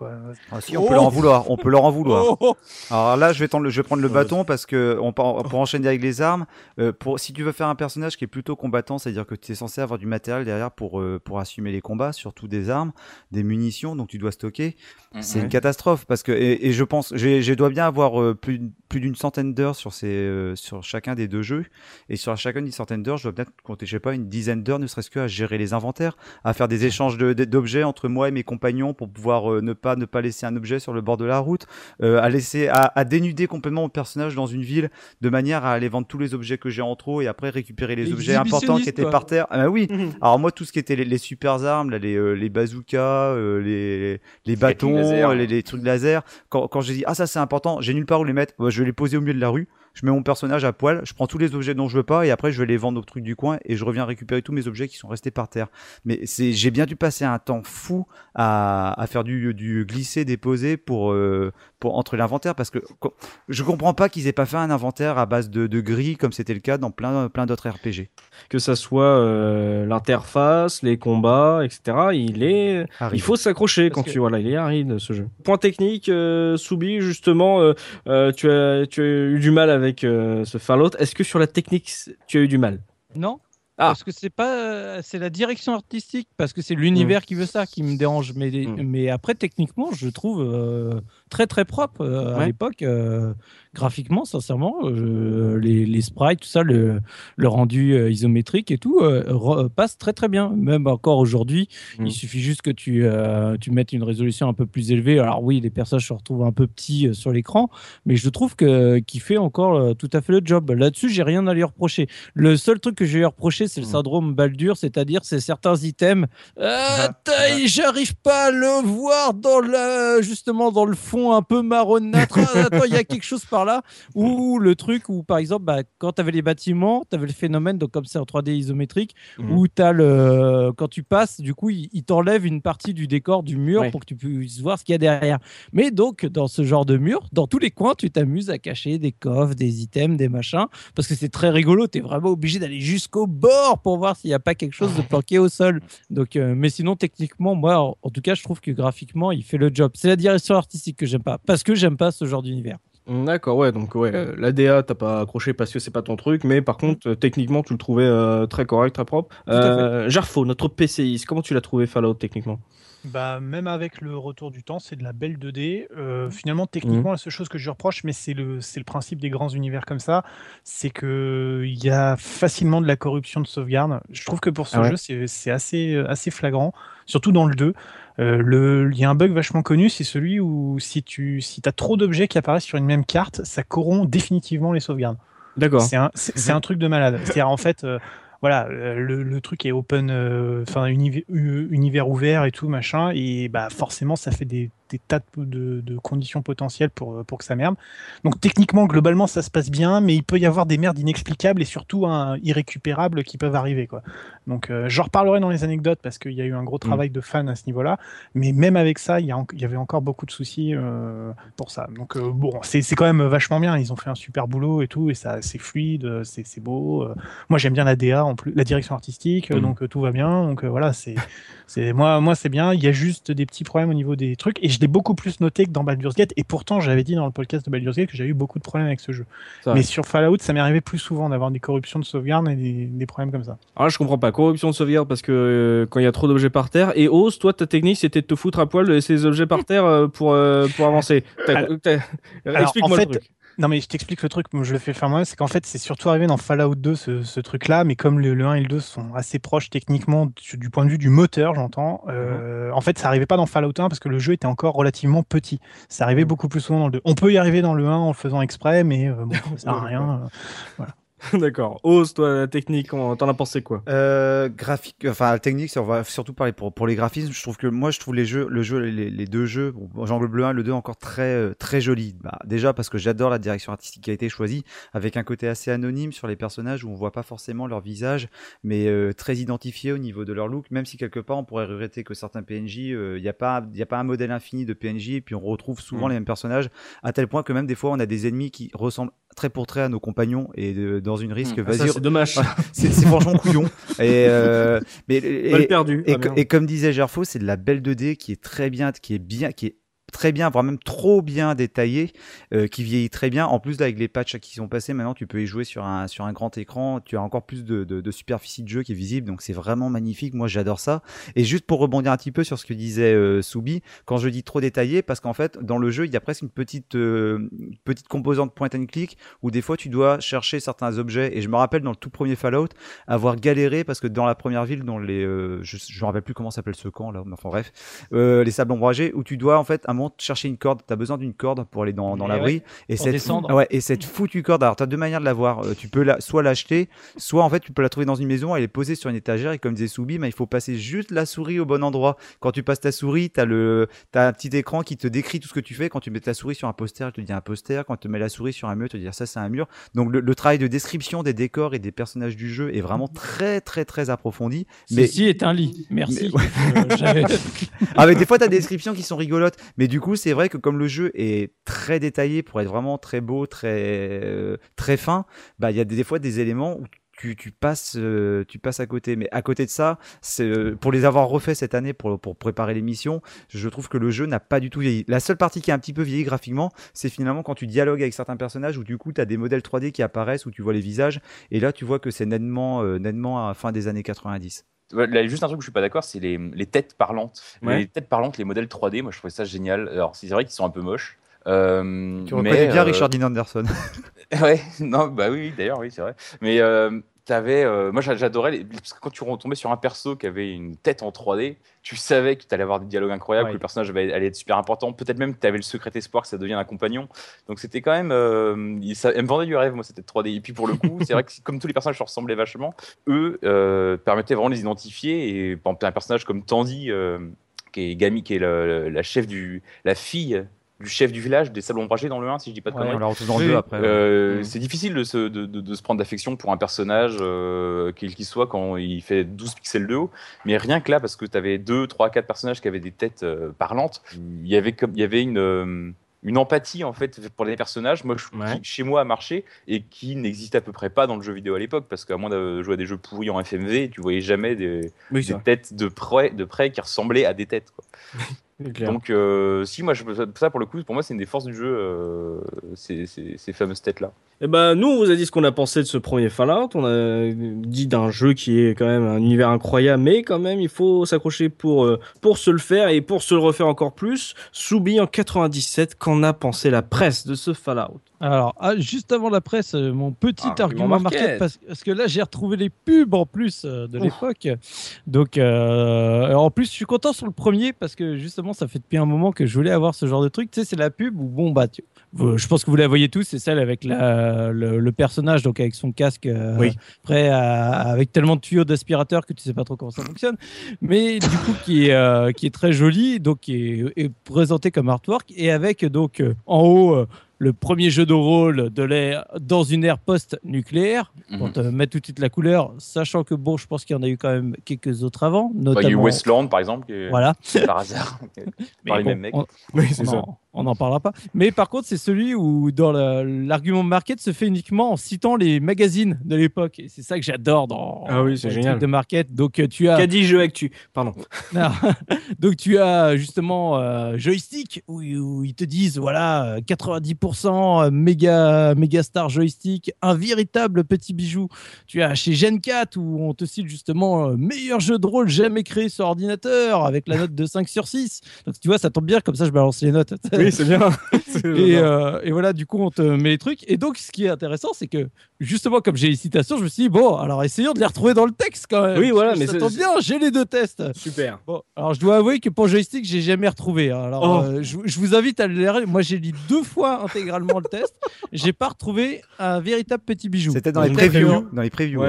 Ah, si, on peut leur en vouloir. On peut leur en vouloir. Oh, oh. Alors là, je vais, tendre le- je vais prendre le bâton parce que on, pour enchaîner avec les armes, euh, pour, si tu veux faire un personnage qui est plutôt combattant, c'est-à-dire que tu es censé avoir du matériel derrière pour, euh, pour assumer les combats, surtout des armes, des munitions, donc tu dois stocker. C'est une catastrophe parce que et, et je pense, je dois bien avoir euh, plus, plus d'une centaine d'heures sur ces, euh, sur chacun des deux jeux et sur chacun d'une centaine d'heures, je dois bien compter, je sais pas, une dizaine d'heures, ne serait-ce que à gérer les inventaires, à faire des échanges de- de- d'objets entre moi et mes compagnons pour pouvoir euh, ne pas ne pas laisser un objet sur le bord de la route, euh, à laisser à, à dénuder complètement mon personnage dans une ville de manière à aller vendre tous les objets que j'ai en trop et après récupérer les objets importants qui étaient quoi. par terre. Ah bah oui. Alors moi tout ce qui était les, les super armes, là, les, euh, les bazookas, euh, les les bâtons, les trucs laser. Quand, quand j'ai dit ah ça c'est important, j'ai nulle part où les mettre, bah, je vais les poser au milieu de la rue. Je mets mon personnage à poil, je prends tous les objets dont je veux pas et après je vais les vendre au truc du coin et je reviens récupérer tous mes objets qui sont restés par terre. Mais c'est j'ai bien dû passer un temps fou à, à faire du, du glisser déposer pour euh, pour entre l'inventaire parce que je comprends pas qu'ils aient pas fait un inventaire à base de, de gris comme c'était le cas dans plein plein d'autres RPG. Que ça soit euh, l'interface, les combats, etc. Il est, il faut s'accrocher quand que- tu voilà, il est aride ce jeu. Point technique, euh, Soubi justement, euh, euh, tu as tu as eu du mal avec euh, ce Fallout. Est-ce que sur la technique tu as eu du mal? Non. Ah. Parce que c'est pas, c'est la direction artistique, parce que c'est l'univers qui veut ça qui me dérange. Mais, Mm. mais après, techniquement, je trouve euh, très très propre euh, à l'époque. euh, graphiquement, sincèrement, je- les, les sprites, tout ça, le, le rendu euh, isométrique et tout euh, passe très très bien. Même encore aujourd'hui, Mm. il suffit juste que tu, euh, tu mettes une résolution un peu plus élevée. Alors oui, les personnages se retrouvent un peu petits euh, sur l'écran, mais je trouve que qu'il fait encore euh, tout à fait le job. Là-dessus, j'ai rien à lui reprocher. Le seul truc que je vais lui reprocher, c'est le Mm. syndrome Baldur, c'est-à-dire c'est certains items. Euh, taille, J'arrive pas à le voir dans le justement dans le fond un peu marronâtre. Ah, attends, il y a quelque chose par là. Ou le truc où par exemple, bah, quand tu avais les bâtiments, tu avais le phénomène, donc comme c'est en 3D isométrique, Mhm. où tu as le quand tu passes, du coup, il, il t'enlève une partie du décor du mur Ouais. pour que tu puisses voir ce qu'il y a derrière. Mais donc, dans ce genre de mur, dans tous les coins, tu t'amuses à cacher des coffres, des items, des machins, parce que c'est très rigolo. Tu es vraiment obligé d'aller jusqu'au bord pour voir s'il n'y a pas quelque chose de [LAUGHS] planqué au sol. Donc, euh, mais sinon, techniquement, moi, en, en tout cas, je trouve que graphiquement, il fait le job. C'est la direction artistique que j'aime pas, parce que j'aime pas ce genre d'univers. D'accord, ouais, donc ouais, euh, la DA t'as pas accroché parce que c'est pas ton truc, mais par contre, euh, techniquement, tu le trouvais euh, très correct, très propre. Euh, Jarfo, notre PCiste, comment tu l'as trouvé Fallout techniquement? Bah, même avec le retour du temps, c'est de la belle 2D. Euh, finalement, techniquement, la seule chose que je reproche, mais c'est le, principe des grands univers comme ça, c'est que il y a facilement de la corruption de sauvegarde. Je trouve que pour ce Ah ouais. jeu, c'est, assez, assez flagrant, surtout dans le 2. Euh, il y a un bug vachement connu, c'est celui où si tu si as trop d'objets qui apparaissent sur une même carte, ça corrompt définitivement les sauvegardes. D'accord. C'est un, c'est c'est un [LAUGHS] truc de malade. C'est-à-dire, en fait, euh, voilà, euh, le, truc est open, euh, enfin, univers, univers ouvert et tout, machin, et bah, forcément, ça fait des, des tas de, conditions potentielles pour, euh, pour que ça merde. Donc, techniquement, globalement, ça se passe bien, mais il peut y avoir des merdes inexplicables et surtout hein, irrécupérables qui peuvent arriver, quoi. Donc, euh, j'en reparlerai dans les anecdotes parce qu'il y a eu un gros travail de fan à ce niveau-là, mais même avec ça, il y, a en- il y avait encore beaucoup de soucis euh, pour ça. Donc, euh, bon, c'est quand même vachement bien. Ils ont fait un super boulot et tout, et ça, c'est fluide, c'est beau. Moi, j'aime bien la DA en plus, la direction artistique, Mhm. donc tout va bien. Donc voilà, c'est, c'est moi, moi c'est bien. Il y a juste des petits problèmes au niveau des trucs, et je l'ai beaucoup plus noté que dans Baldur's Gate. Et pourtant, j'avais dit dans le podcast de Baldur's Gate que j'avais eu beaucoup de problèmes avec ce jeu. Mais sur Fallout, ça m'est arrivé plus souvent d'avoir des corruptions de sauvegarde et des, des problèmes comme ça. Alors là, je comprends pas. Corruption de sauvegarde parce que euh, quand il y a trop d'objets par terre. Et Ose, toi, ta technique, c'était de te foutre à poil de laisser les objets par terre euh, pour, euh, pour avancer. Explique-moi en le truc. Non mais je t'explique le truc, je le fais faire moi, c'est qu'en fait c'est surtout arrivé dans Fallout 2 ce, ce truc-là, mais comme le, le 1 et le 2 sont assez proches techniquement du, du point de vue du moteur, j'entends. euh, En fait, ça arrivait pas dans Fallout 1 parce que le jeu était encore relativement petit. Ça arrivait beaucoup plus souvent dans le 2. On peut y arriver dans le 1 en le faisant exprès, mais euh, bon, [LAUGHS] ça sert à rien. euh. [LAUGHS] D'accord. Ose, toi, la technique, t'en as pensé quoi? Euh, graphique, enfin technique, ça, on va surtout parler pour, pour les graphismes. Je trouve que moi, je trouve les jeux, le jeu, les, les deux jeux, bon, j'englobe le 1 et le 2 encore très euh, très jolis. Bah, déjà parce que j'adore la direction artistique qui a été choisie, avec un côté assez anonyme sur les personnages où on voit pas forcément leur visage, mais euh, très identifié au niveau de leur look. Même si quelque part on pourrait regretter que certains PNJ, il n'y a pas il y a pas un modèle infini de PNJ et puis on retrouve souvent Mm. les mêmes personnages à tel point que même des fois on a des ennemis qui ressemblent très pour trait à nos compagnons et de- dans une risque, Mm. Ah, vas-y, C'est dommage. c'est franchement couillon. [LAUGHS] Et, euh, mais, et- et, Ah, et comme disait Gerfo, c'est de la belle 2D qui est très bien, qui est bien, qui est très bien, voire même trop bien détaillée, euh, qui vieillit très bien. En plus, avec les patchs qui sont passés, maintenant, tu peux y jouer sur un, sur un grand écran. Tu as encore plus de, de, superficie de jeu qui est visible, donc c'est vraiment magnifique. Moi, j'adore ça. Et juste pour rebondir un petit peu sur ce que disait euh, Soubi, quand je dis trop détaillé, parce qu'en fait, dans le jeu, il y a presque une petite, euh, petite composante point and click où des fois, tu dois chercher certains objets. Et je me rappelle dans le tout premier Fallout, avoir galéré parce que dans la première ville, dans les, je, je me rappelle plus comment s'appelle ce camp là, mais enfin bref, les sables ombragés, où tu dois en fait un moment chercher une corde. T'as besoin d'une corde pour aller dans, dans Et l'abri. et pour cette descendre. ouais, et cette foutue corde. Alors t'as deux manières de l'avoir. Euh, tu peux la, soit l'acheter, soit en fait tu peux la trouver dans une maison. Elle est posée sur une étagère et comme disait Soubi, bah, il faut passer juste la souris au bon endroit. Quand tu passes ta souris, t'as le, t'as un petit écran qui te décrit tout ce que tu fais. Quand tu mets ta souris sur un poster, il te dit un poster. Quand tu mets la souris sur un mur, il te dit ça c'est un mur. Donc le, le travail de description des décors et des personnages du jeu est vraiment très très très approfondi. Mais Ceci est un lit. Merci. Mais- Euh, [LAUGHS] ah, mais des fois, t'as des descriptions qui sont rigolotes. Mais du coup, c'est vrai que comme le jeu est très détaillé pour être vraiment très beau, très, euh, très fin, bah, il y a des, fois des éléments où tu, tu passes, euh, tu passes à côté. Mais à côté de ça, euh, pour les avoir refait cette année pour, préparer l'émission, je trouve que le jeu n'a pas du tout vieilli. La seule partie qui a un petit peu vieilli graphiquement, c'est finalement quand tu dialogues avec certains personnages où du coup, t'as des modèles 3D qui apparaissent, où tu vois les visages. Et là, tu vois que c'est nettement, nettement à la fin des années 90. Là, juste un truc où je suis pas d'accord, c'est les, les têtes parlantes. Ouais. Les têtes parlantes, les modèles 3D, moi je trouvais ça génial. Alors c'est vrai qu'ils sont un peu moches. Euh, Tu reconnais bien euh, Richard Dean Anderson. [LAUGHS] Ouais, non, bah oui, oui, d'ailleurs, oui, c'est vrai. Mais euh, t'avais, euh, moi j'a- j'adorais, les- parce que quand tu retombais sur un perso qui avait une tête en 3D, tu savais que tu allais avoir des dialogues incroyables, Ouais. que le personnage allait être super important. Peut-être même que tu avais le secret espoir que ça devienne un compagnon. Donc c'était quand même, euh, ça, elle me vendait du rêve, moi, cette tête 3D. Et puis pour le coup, c'est vrai que comme tous les personnages se ressemblaient vachement, eux euh, permettaient vraiment de les identifier. Et par exemple, un personnage comme Tandy, euh, qui est Gami, qui est le- la chef du, la fille du chef du village des sables ombragés dans le 1, si je dis pas de Ouais, conneries. on la retrouve dans le 2 oui. après. Euh, Mm. C'est difficile de se, de, de- de se prendre d'affection pour un personnage, euh, quel qu'il soit, quand il fait 12 pixels de haut. Mais rien que là, parce que tu avais 2, 3, 4 personnages qui avaient des têtes euh, parlantes, il y avait, comme, il y avait une, euh, une empathie en fait pour les personnages, moi, je- Ouais. qui, chez moi, a marché et qui n'existait à peu près pas dans le jeu vidéo à l'époque. Parce qu'à moins de jouer à des jeux pourris en FMV, tu voyais jamais des, Oui, des têtes de près, de près qui ressemblaient à des têtes. Quoi. [LAUGHS] Donc, euh, si, moi, ça pour le coup, pour moi, c'est une des forces du jeu, euh, ces, ces- ces fameuses têtes-là. Eh ben, nous, on vous a dit ce qu'on a pensé de ce premier Fallout. On a dit d'un jeu qui est quand même un univers incroyable, mais quand même, il faut s'accrocher pour, euh, pour se le faire et pour se le refaire encore plus. Soubi en 97, qu'en a pensé la presse de ce Fallout? Alors, ah, juste avant la presse, euh, mon petit Ah, argument market. parce, parce que là, j'ai retrouvé les pubs en plus euh, de l'époque. Donc, euh, en plus, je suis content sur le premier parce que justement, ça fait depuis un moment que je voulais avoir ce genre de truc. Tu sais, c'est la pub où, bon, bah, tu- je pense que vous la voyez tous, c'est celle avec la, le, le personnage, donc avec son casque, euh, Oui. prêt à- avec tellement de tuyaux d'aspirateur que tu sais pas trop comment ça fonctionne. Mais du coup, qui est, euh, qui est très joli, donc qui est, est présenté comme artwork et avec donc euh, en haut. euh, le premier jeu de rôle de l'ère dans une ère post-nucléaire, pour Mhm. te mettre tout de suite la couleur, sachant que bon, je pense qu'il y en a eu quand même quelques autres avant, Bah, Il y a eu notamment. Westland, par exemple, qui est- Voilà. par hasard, [LAUGHS] Mais par les bon, mêmes mecs. on- Oui, on en- on n'en parlera pas. Mais par contre, c'est celui où dans l'argument market se fait uniquement en citant les magazines de l'époque. Et c'est ça que j'adore dans, Ah oui, c'est génial. de market. Donc tu as Qu'a dit Jeu Actu? Pardon. non. [LAUGHS] Donc tu as justement euh, joystick où, où ils te disent voilà euh, 90% méga méga star joystick, un véritable petit bijou. Tu as chez Gen 4 où on te cite justement euh, meilleur jeu de rôle jamais créé sur ordinateur avec la note de 5 sur 6. Donc tu vois ça tombe bien comme ça je balance les notes. Oui, c'est bien. [LAUGHS] C'est Et, bien. euh, et voilà, du coup, on te met les trucs. Et donc, ce qui est intéressant, c'est que justement, comme j'ai les citations, je me suis dit, bon, alors essayons de les retrouver dans le texte quand même. Oui, voilà, mais ça tombe bien, j'ai les deux tests. Super. Bon, alors je dois avouer que pour joystick, j'ai jamais retrouvé. hein. Alors, Oh. euh, je, je vous invite à le lire. Moi, j'ai lu deux fois intégralement le test. J'ai pas retrouvé un véritable petit bijou. C'était dans les previews. Dans les previews. ouais.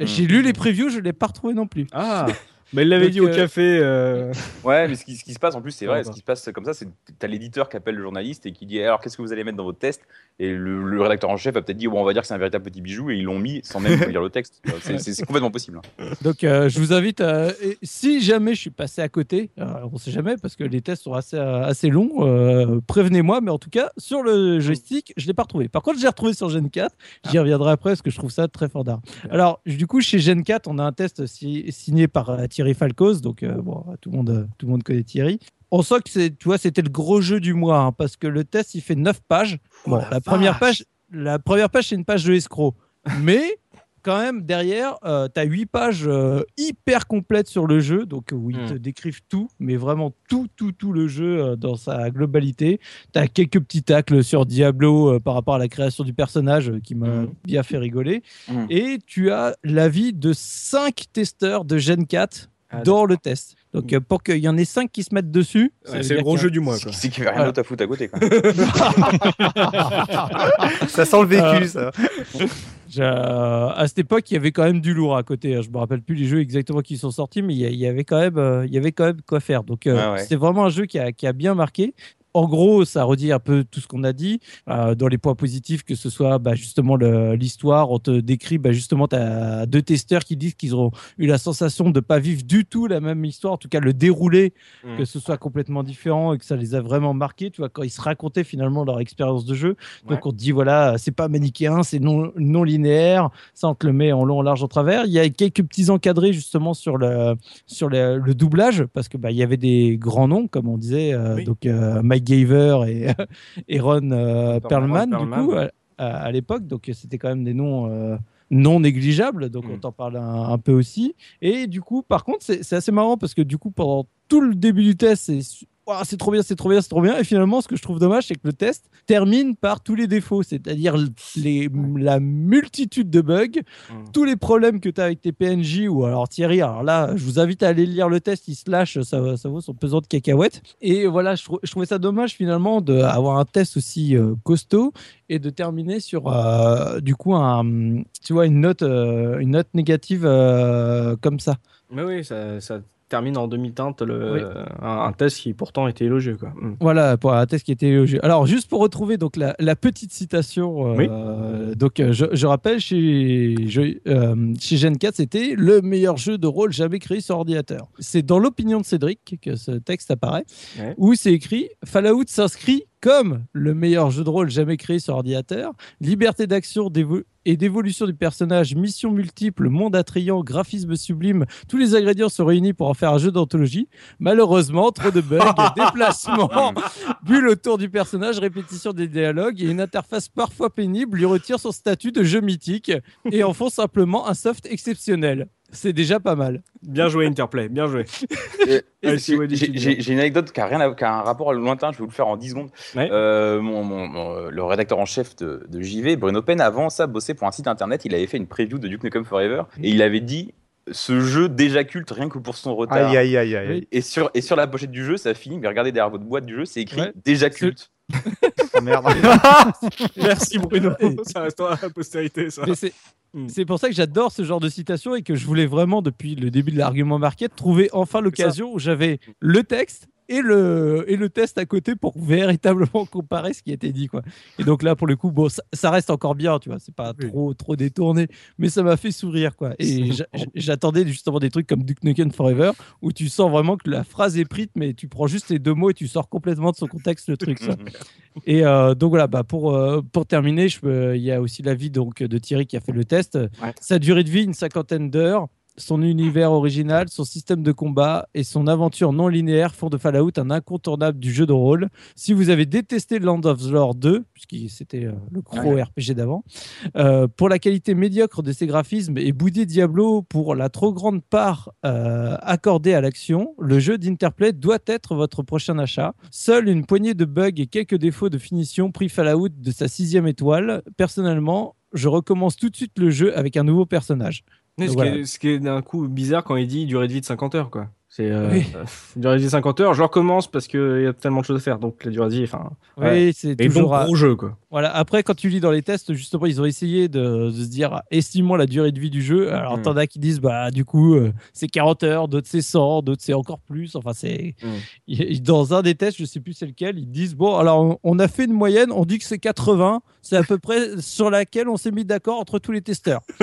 Ouais. J'ai lu les previews, je l'ai pas retrouvé non plus. Ah, [LAUGHS] mais il l'avait dit au euh, café. euh, [LAUGHS] Ouais, mais ce qui, ce qui se passe en plus, c'est vrai, ce qui se passe comme ça, c'est que t'as l'éditeur qui appelle le journaliste et qui dit alors qu'est-ce que vous allez mettre dans votre test? Et le, le rédacteur en chef a peut-être dit bon, on va dire que c'est un véritable petit bijou et ils l'ont mis sans même lire le texte. C'est- C'est c'est complètement possible. hein. Donc, euh, je vous invite à. si jamais je suis passé à côté, on sait jamais parce que les tests sont assez, assez longs, euh, prévenez-moi. Mais en tout cas, sur le joystick, je l'ai pas retrouvé. Par contre, j'ai retrouvé sur Gen 4. J'y reviendrai après parce que je trouve ça très fort d'art. Alors, du coup, chez Gen 4, on a un test si- signé par euh, Thierry Falcoz. Donc, euh, bon, tout le monde, euh, tout le monde connaît Thierry. On sent que c'est, tu vois, c'était le gros jeu du mois hein, parce que le test, il fait 9 pages. Bon, la la, première page, la première page, c'est une page de escroc. Mais quand même, derrière, tu as 8 pages euh, hyper complètes sur le jeu, donc où ils Hmm. te décrivent tout, mais vraiment tout, tout, tout le jeu euh, dans sa globalité. Tu as quelques petits tacles sur Diablo euh, par rapport à la création du personnage euh, qui m'a Hmm. bien fait rigoler. Hmm. Et tu as l'avis de 5 testeurs de Gen 4 Ah, dans le test. Donc euh, pour qu'il y en ait 5 qui se mettent dessus, ouais, c'est le gros jeu du mois. C'est c'est qu'il n'y avait rien Voilà. d'autre à foutre à côté. Quoi. [LAUGHS] Ça sent le vécu, Euh, ça. À cette époque, il y avait quand même du lourd à côté. hein. Je me rappelle plus les jeux exactement qui sont sortis, mais il y, avait quand même, euh, il y avait quand même quoi faire. Donc, euh, Ouais, ouais. c'était vraiment un jeu qui a, qui a bien marqué. En gros, ça redit un peu tout ce qu'on a dit euh, dans les points positifs, que ce soit bah, justement l'histoire. On te décrit bah, justement, as deux testeurs qui disent qu'ils ont eu la sensation de pas vivre du tout la même histoire, en tout cas le déroulé, Mm. que ce soit complètement différent et que ça les a vraiment marqués. Tu vois, quand ils se racontaient finalement leur expérience de jeu, Ouais. donc on te dit voilà, c'est pas manichéen, c'est non, non linéaire, ça on te le met en long, en large, en travers. Il y a quelques petits encadrés justement sur le, sur le, le doublage, parce que bah, il y avait des grands noms, comme on disait, euh, Oui. donc euh, Mike Gaver et, [LAUGHS] et Ron euh, Perlman, Ron du Perlman, coup, ouais. à, l'époque. Donc c'était quand même des noms. euh, non négligeables, donc on t'en parle un, un peu aussi. Et du coup, par contre, c'est c'est assez marrant parce que du coup, pendant tout le début du test, c'est C'est trop bien, c'est trop bien, c'est trop bien. Et finalement, ce que je trouve dommage, c'est que le test termine par tous les défauts, c'est-à-dire la multitude de bugs, Mm. tous les problèmes que tu as avec tes PNJ. Ou alors Thierry, alors là, je vous invite à aller lire le test, il se lâche, ça, ça vaut son pesant de cacahuètes. Et voilà, je, trou- je trouvais ça dommage finalement d'avoir un test aussi euh, costaud et de terminer sur euh, du coup un, tu vois, une note, euh, une note négative comme ça. Mais oui, ça, ça termine en demi-teinte le, Oui. un, un test qui pourtant était élogieux. Quoi. Mm. Voilà, pour un test qui était élogieux. Alors, juste pour retrouver donc la, la petite citation, euh, donc euh, je, je rappelle, chez, je- euh, chez Gen 4, c'était le meilleur jeu de rôle jamais créé sur ordinateur. C'est dans l'opinion de Cédric que ce texte apparaît, Ouais. où c'est écrit Fallout s'inscrit comme le meilleur jeu de rôle jamais créé sur ordinateur, liberté d'action et d'évolution du personnage, mission multiple, monde attrayant, graphisme sublime, tous les ingrédients sont réunis pour en faire un jeu d'anthologie. Malheureusement, trop de bugs, [LAUGHS] déplacements, bulles autour du personnage, répétition des dialogues et une interface parfois pénible lui retire son statut de jeu mythique et en font simplement un soft exceptionnel. C'est déjà pas mal. Bien joué Interplay, bien joué. [LAUGHS] J'ai une anecdote qui a, rien à- qui a un rapport lointain, je vais vous le faire en 10 secondes. Ouais. Euh, mon, mon- mon- le rédacteur en chef de, de JV, Bruno Penn, avant ça, bossait pour un site internet. Il avait fait une preview de Duke Nukem Forever et il avait dit ce jeu déjà culte rien que pour son retard. Aïe, aïe, aïe, aïe. Et sur, et sur la pochette du jeu, ça finit, mais regardez derrière votre boîte du jeu, c'est écrit Ouais. déjà culte. Oh, merde. [LAUGHS] Merci Bruno, [LAUGHS] ça restera à la postérité ça. Mais c'est- Mm. C'est pour ça que j'adore ce genre de citation et que je voulais vraiment, depuis le début de l'argument market, trouver enfin l'occasion où j'avais le texte et le, et le test à côté pour véritablement comparer ce qui était dit. Quoi. Et donc là, pour le coup, bon, ça, ça reste encore bien, tu vois, c'est pas Oui. trop, trop détourné, mais ça m'a fait sourire. Quoi. Et j'a- j'attendais justement des trucs comme Duke Nukem Forever où tu sens vraiment que la phrase est prise, mais tu prends juste les deux mots et tu sors complètement de son contexte le truc. ça. [LAUGHS] Et euh, donc voilà, bah pour, euh, pour terminer, il y a aussi l'avis donc de Thierry qui a fait le test. Sa durée de vie, une cinquantaine d'heures. son univers original, son système de combat et son aventure non linéaire font de Fallout un incontournable du jeu de rôle. Si vous avez détesté Land of the Lore 2, puisque c'était euh, le gros RPG d'avant, euh, pour la qualité médiocre de ses graphismes et boudé Diablo pour la trop grande part euh, accordée à l'action, le jeu d'Interplay doit être votre prochain achat. Seule une poignée de bugs et quelques défauts de finition prix Fallout de sa sixième étoile. Personnellement, je recommence tout de suite le jeu avec un nouveau personnage. Mais ce, Voilà. qui est, ce qui est d'un coup bizarre quand il dit durée de vie de 50 heures, quoi. C'est euh, Oui. [LAUGHS] durée de vie de 50 heures, je recommence parce qu'il y a tellement de choses à faire. Donc la durée de vie, enfin. Oui, c'est Et donc toujours. à- gros jeu, quoi. Voilà. Après, quand tu lis dans les tests, justement, ils ont essayé de, de se dire, estimons la durée de vie du jeu. Alors, Mm. t'en as qui disent, bah, du coup, euh, c'est 40 heures, d'autres c'est 100, d'autres c'est encore plus. Enfin, c'est. Mm. [LAUGHS] Dans un des tests, je sais plus c'est lequel, ils disent, bon, alors, on- a fait une moyenne, on dit que c'est 80. C'est à peu près sur laquelle on s'est mis d'accord entre tous les testeurs. [LAUGHS]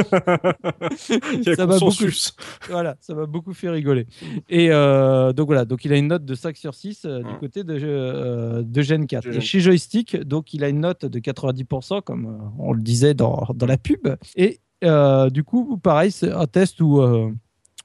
Ça m'a consensus. voilà, ça m'a beaucoup fait rigoler. Et euh, donc voilà, donc il a une note de 5 sur 6 euh, du Mm. côté de, euh, de Gen 4. De Et chez Joystick, donc il a une note de 90%, comme euh, on le disait dans, dans la pub. Et euh, du coup, pareil, c'est un test où.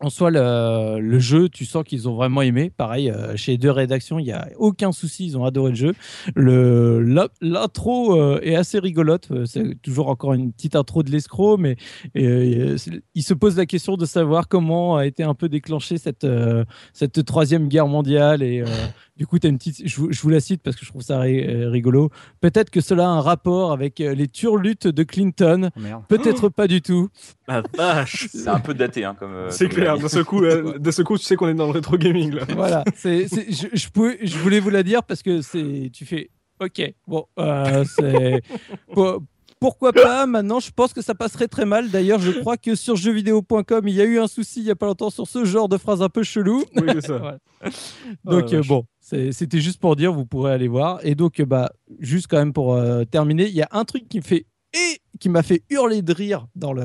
En soi, le, jeu, tu sens qu'ils ont vraiment aimé. Pareil, euh, chez deux rédactions, il n'y a aucun souci, ils ont adoré le jeu. Le- L'intro euh, est assez rigolote. Euh, C'est toujours encore une petite intro de l'escroc, mais euh, il se pose la question de savoir comment a été un peu déclenchée cette, cette troisième guerre mondiale. Et du coup, as une petite, je, vous- je vous la cite parce que je trouve ça euh, rigolo. Peut-être que cela a un rapport avec euh, les turlutes de Clinton. Oh. Peut-être pas du tout. Vache. [LAUGHS] C'est un peu daté, hein, comme. euh, C'est clair, de ce coup, [LAUGHS] de ce coup, tu sais qu'on est dans le rétro gaming là. voilà, je, je, pouvais- je voulais vous la dire parce que c'est, tu fais, ok, bon, euh, c'est, pour- pourquoi pas Maintenant, je pense que ça passerait très mal. D'ailleurs, je crois que sur jeuxvideo.com, il y a eu un souci il y a pas longtemps sur ce genre de phrase un peu chelou. Oui, c'est ça. [LAUGHS] Oh, Donc euh, bon, c'était juste pour dire, vous pourrez aller voir. Et donc, bah, juste quand même pour euh, terminer, il y a un truc qui me fait et qui m'a fait hurler de rire dans le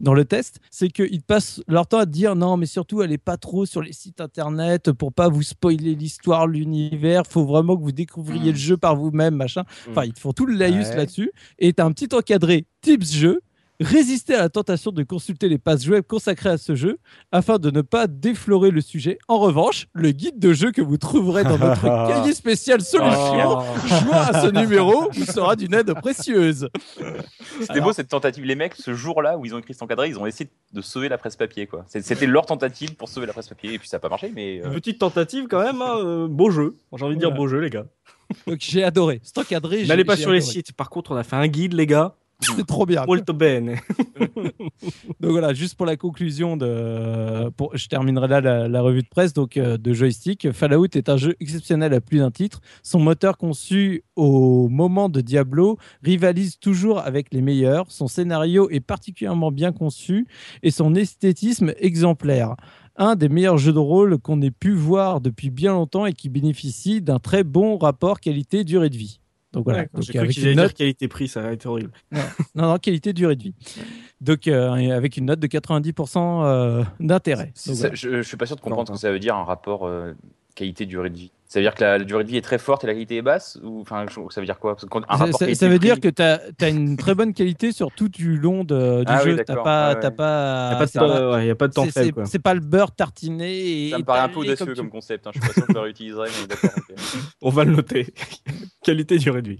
dans le test, c'est qu'ils passent leur temps à dire non, mais surtout, allez pas trop sur les sites internet pour pas vous spoiler l'histoire, l'univers. Faut vraiment que vous découvriez Mm. le jeu par vous-même, machin. Enfin, ils te font tout le laïus Ouais. là-dessus. Et t'as un petit encadré tips jeu. Résister à la tentation de consulter les pages web consacrées à ce jeu afin de ne pas déflorer le sujet. En revanche, le guide de jeu que vous trouverez dans notre [LAUGHS] cahier spécial solution Oh. joint à ce numéro vous sera d'une aide précieuse. C'était Alors- beau cette tentative. Les mecs, ce jour-là où ils ont écrit cet encadré, ils ont essayé de sauver la presse papier. quoi. C'était leur tentative pour sauver la presse papier. Et puis ça n'a pas marché, mais. euh, Petite tentative quand même, hein, euh, beau jeu. J'ai envie de dire beau jeu, les gars. Donc j'ai adoré. C'est encadré. j'ai- N'allez pas j'ai sur les sites. Par contre, on a fait un guide, les gars. [LAUGHS] C'est trop bien. Molto bene. [LAUGHS] Donc voilà, juste pour la conclusion de, pour, je terminerai là la, la revue de presse donc euh, de joystick. Fallout est un jeu exceptionnel à plus d'un titre. Son moteur conçu au moment de Diablo rivalise toujours avec les meilleurs. Son scénario est particulièrement bien conçu et son esthétisme exemplaire. Un des meilleurs jeux de rôle qu'on ait pu voir depuis bien longtemps et qui bénéficie d'un très bon rapport qualité-durée de vie. Donc voilà, donc J'ai cru avec une note dire qualité-prix, ça a été horrible. [LAUGHS] non, non, qualité durée de vie. Donc, euh, avec une note de 90% euh, d'intérêt. voilà. je, je suis pas sûr de comprendre Non, ce que ça veut dire un rapport euh, qualité-durée de vie. Ça veut dire que la, la durée de vie est très forte et la qualité est basse ou enfin ça veut dire quoi? Parce un Ça, veut dire que tu as, une très bonne qualité sur tout du long de, du Ah oui, jeu. T'as pas, ouais. t'as pas, Il n'y a, pas de temps- pas- ouais, y a pas de temps c'est- faible, c'est- quoi. c'est pas le beurre tartiné. Et ça me paraît un peu audacieux comme comme, concept. Hein. Je suis pas [LAUGHS] sûr que je le réutiliserai, mais d'accord. ok. [LAUGHS] On va le noter. [LAUGHS] Qualité durée de vie.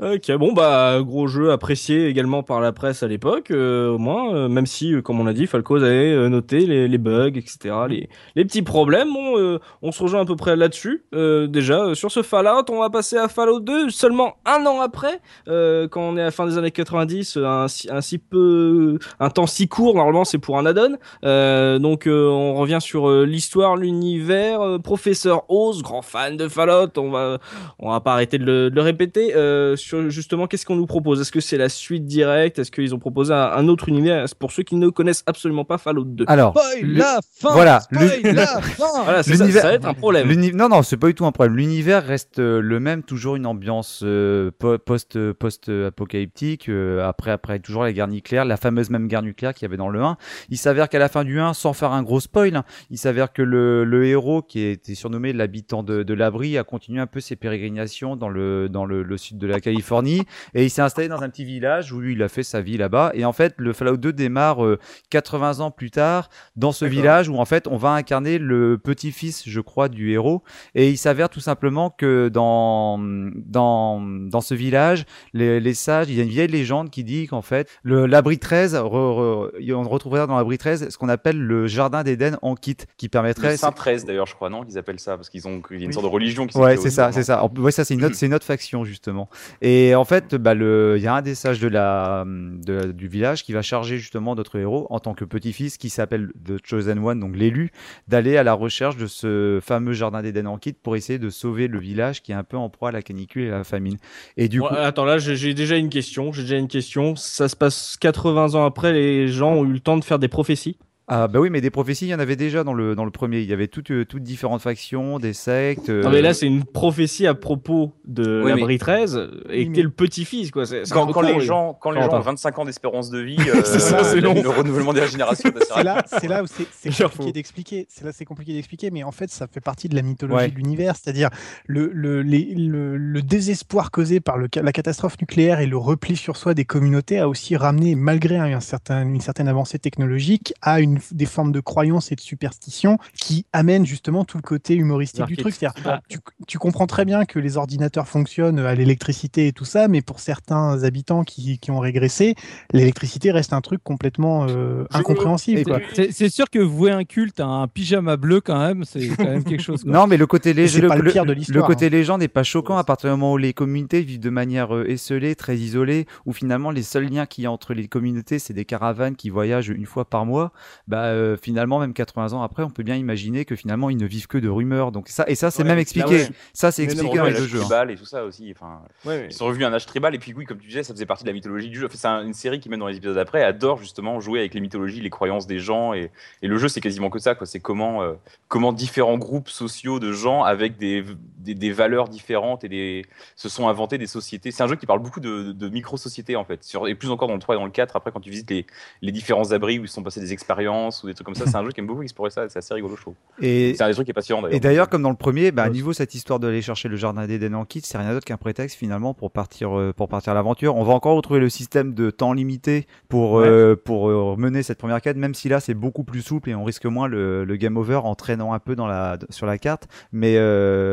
Ok, bon bah gros jeu apprécié également par la presse à l'époque, euh, au moins, euh, même si, euh, comme on a dit, Falco avait noté les, les bugs, etc., les, les petits problèmes. Bon, euh, on se rejoint à peu près là-dessus. Euh, déjà, euh, sur ce Fallout, on va passer à Fallout 2 seulement un an après, euh, quand on est à la fin des années 90, euh, un, si- un si peu, un temps si court. Normalement, c'est pour un add-on. Euh, donc, euh, on revient sur euh, l'histoire, l'univers. euh, Professeur Oz, grand fan de Fallout, on va on va pas arrêter de le, de le répéter. Euh, sur justement, qu'est-ce qu'on nous propose? Est-ce que c'est la suite directe? Est-ce qu'ils ont proposé un, un autre univers? Pour ceux qui ne connaissent absolument pas Fallout 2. Alors, Spoil le- la fin voilà, Spoil le- la fin Voilà, ça, l'univers- ça va être un problème. non, non, c'est pas du tout tout un problème. L'univers reste euh, le même, toujours une ambiance euh, post euh, après après toujours la guerre nucléaire, la fameuse même guerre nucléaire qu'il y avait dans le 1. Il s'avère qu'à la fin du 1, sans faire un gros spoil, hein, il s'avère que le, le héros qui était surnommé l'habitant de, de l'abri a continué un peu ses pérégrinations dans le dans le, le sud de la Californie et il s'est installé dans un petit village où il a fait sa vie là-bas. Et en fait, le Fallout 2 démarre euh, 80 ans plus tard dans ce village où en fait on va incarner le petit-fils, je crois, du héros. Et il s'avère tout simplement que dans dans dans ce village, les, les sages, il y a une vieille légende qui dit qu'en fait l'abri 13, re- re- on retrouverait dans l'abri 13 ce qu'on appelle le jardin d'Éden en kit, qui permettrait Le Saint 13 d'ailleurs, je crois, non Ils appellent ça parce qu'ils ont il y a une Oui. sorte de religion qui Ouais, c'est ça, c'est ça. En- Ouais, ça c'est une autre, [LAUGHS] c'est une autre faction justement. Et en fait, bah le, il y a un des sages de la, de- du village qui va charger justement notre héros en tant que petit-fils qui s'appelle The Chosen One, donc l'élu, d'aller à la recherche de ce fameux jardin d'Éden en kit pour essayer de sauver le village qui est un peu en proie à la canicule et à la famine. Et du Ouais, coup, Attends, là, j'ai déjà une question. J'ai déjà une question. Ça se passe 80 ans après, les gens ont eu le temps de faire des prophéties? Ah bah oui, mais des prophéties, il y en avait déjà dans le dans le premier. Il y avait toutes euh, toutes différentes factions, des sectes. Non, mais là, c'est une prophétie à propos de Oui, l'abri 13 et Oui, t'es le petit-fils, quoi. C'est- c'est un Quand, les gens, quand les gens ont 25 ans d'espérance de vie, [LAUGHS] euh, C'est ça, c'est le- long. le renouvellement des générations, c'est là, c'est là où c'est compliqué d'expliquer. C'est là, c'est compliqué d'expliquer, mais en fait, ça fait partie de la mythologie Ouais. de l'univers, c'est-à-dire le, le, les- le, le désespoir causé par le, la catastrophe nucléaire et le repli sur soi des communautés a aussi ramené, malgré un certain, une certaine avancée technologique, à une, des formes de croyances et de superstitions qui amènent justement tout le côté humoristique du truc. C'est-à-dire, Ah. tu, tu comprends très bien que les ordinateurs fonctionnent à l'électricité et tout ça, mais pour certains habitants qui, qui ont régressé, l'électricité reste un truc complètement euh, incompréhensible. C'est c'est sûr que vouer un culte à un pyjama bleu quand même, c'est quand même quelque chose. quoi. Non, mais le côté léger, c'est pas le pire de l'histoire, côté légende n'est pas choquant à partir du moment où les communautés vivent de manière euh, esselée, très isolée, où finalement les seuls liens qu'il y a entre les communautés, c'est des caravanes qui voyagent une fois par mois. Bah euh, finalement, même 80 ans après, on peut bien imaginer que finalement ils ne vivent que de rumeurs. Donc ça et ça c'est Ouais, même là, expliqué. ouais. Ça c'est expliqué dans les deux jeux. hein. tribal et tout ça aussi. Enfin, Ouais, ils sont revenus à un âge tribal et puis oui, comme tu disais, ça faisait partie de la mythologie du jeu. Enfin, c'est un- une série qui même dans les épisodes après adore justement jouer avec les mythologies, les croyances des gens et, et le jeu c'est quasiment que ça quoi. C'est comment euh, comment différents groupes sociaux de gens avec des, des, des valeurs différentes et des se sont inventés des sociétés. C'est un jeu qui parle beaucoup de, de micro-sociétés en fait. Sur, et plus encore dans le 3 et dans le 4 après quand tu visites les, les différents abris où ils se sont passés des expériences ou des trucs comme ça. C'est un jeu qui aime beaucoup explorer ça. C'est assez rigolo je trouve. Et C'est un des trucs qui est passionnant d'ailleurs. Et d'ailleurs, comme dans le premier, bah, à niveau cette histoire d'aller chercher le jardin d'Éden en kit, c'est rien d'autre qu'un prétexte finalement pour partir euh, pour partir à l'aventure. On va encore retrouver le système de temps limité pour euh, pour euh, mener cette première quête, même si là c'est beaucoup plus souple et on risque moins le, le game over en traînant un peu dans la sur la carte. Mais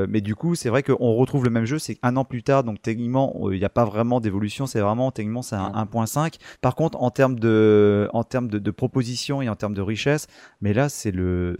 mais du coup, c'est vrai qu'on retrouve le même jeu, c'est un an plus tard, donc techniquement il n'y a pas vraiment d'évolution, c'est vraiment techniquement c'est un 1.5. Par contre, en termes de en termes de, de propositions et en termes de richesse, mais là c'est le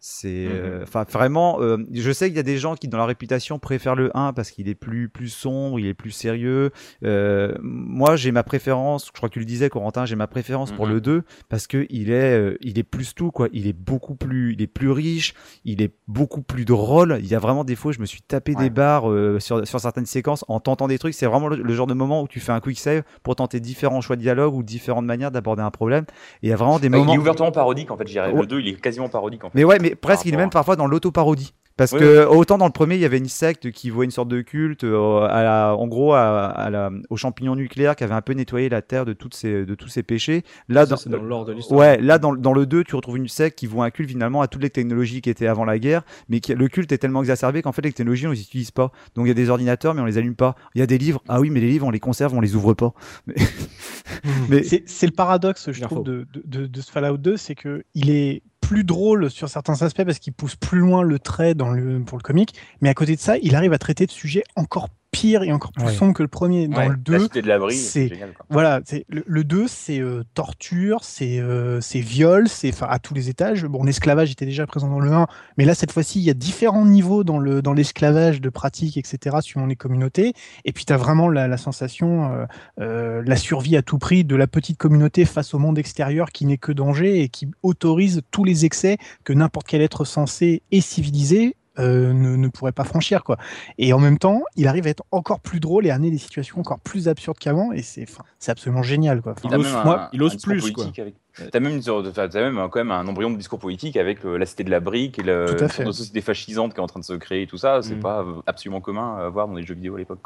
c'est. C'est euh, enfin vraiment euh, je sais qu'il y a des gens qui dans la réputation préfèrent le 1 parce qu'il est plus plus sombre, il est plus sérieux. Euh, moi, j'ai ma préférence, je crois que tu le disais Corentin, j'ai ma préférence pour Mhm. le 2 parce que il est euh, il est plus tout quoi, il est beaucoup plus il est plus riche, il est beaucoup plus drôle, il y a vraiment des fois je me suis tapé Ouais. des barres euh, sur sur certaines séquences en tentant des trucs, c'est vraiment le, le genre de moment où tu fais un quick save pour tenter différents choix de dialogue ou différentes manières d'aborder un problème. Et il y a vraiment des Ah, Il moments est ouvertement parodique en fait, je dirais. Ouais. Le 2 il est quasiment parodique en fait. mais ouais, mais presque, il est même parfois dans l'auto-parodie. Parce Oui, que autant dans le premier, il y avait une secte qui voit une sorte de culte, euh, à la, en gros, à, à la, aux champignons nucléaires qui avait un peu nettoyé la terre de toutes ces, de tous ces péchés. Là, Ça, dans, c'est dans l'ordre de l'histoire. ouais, là dans, dans le 2, tu retrouves une secte qui voit un culte finalement à toutes les technologies qui étaient avant la guerre, mais qui, le culte est tellement exacerbé qu'en fait les technologies on les utilise pas. Donc il y a des ordinateurs mais on les allume pas. Il y a des livres, ah oui mais les livres on les conserve, on les ouvre pas. [LAUGHS] Mais, mais- C'est le paradoxe, je trouve, faux. de, de, de, de ce Fallout 2, c'est que il est plus drôle sur certains aspects parce qu'il pousse plus loin le trait dans le, pour le comique, mais à côté de ça, il arrive à traiter de sujets encore pires et encore plus Ouais. sombres que le premier. Dans Ouais, le La 2, cité de l'abri, c'est- voilà, c'est- le, le 2, c'est euh, torture, c'est euh, c'est viol, c'est à tous les étages. Bon, l'esclavage était déjà présent dans le 1, mais là, cette fois-ci, il y a différents niveaux dans le dans l'esclavage de pratique, etc., suivant les communautés. Et puis, tu as vraiment la, la sensation, euh, euh, la survie à tout prix de la petite communauté face au monde extérieur qui n'est que danger et qui autorise tous les excès que n'importe quel être sensé et civilisé euh, ne, ne pourrait pas franchir quoi. Et en même temps, il arrive à être encore plus drôle et à amener des situations encore plus absurdes qu'avant et c'est absolument génial quoi. Enfin, Il ose- moi, il plus, quoi. Avec, T'as même, une t'as même quand même un embryon de discours politique avec euh, la cité de la brique et de société fascisante qui est en train de se créer et tout ça. C'est Mm. pas absolument commun à voir dans les jeux vidéo à l'époque.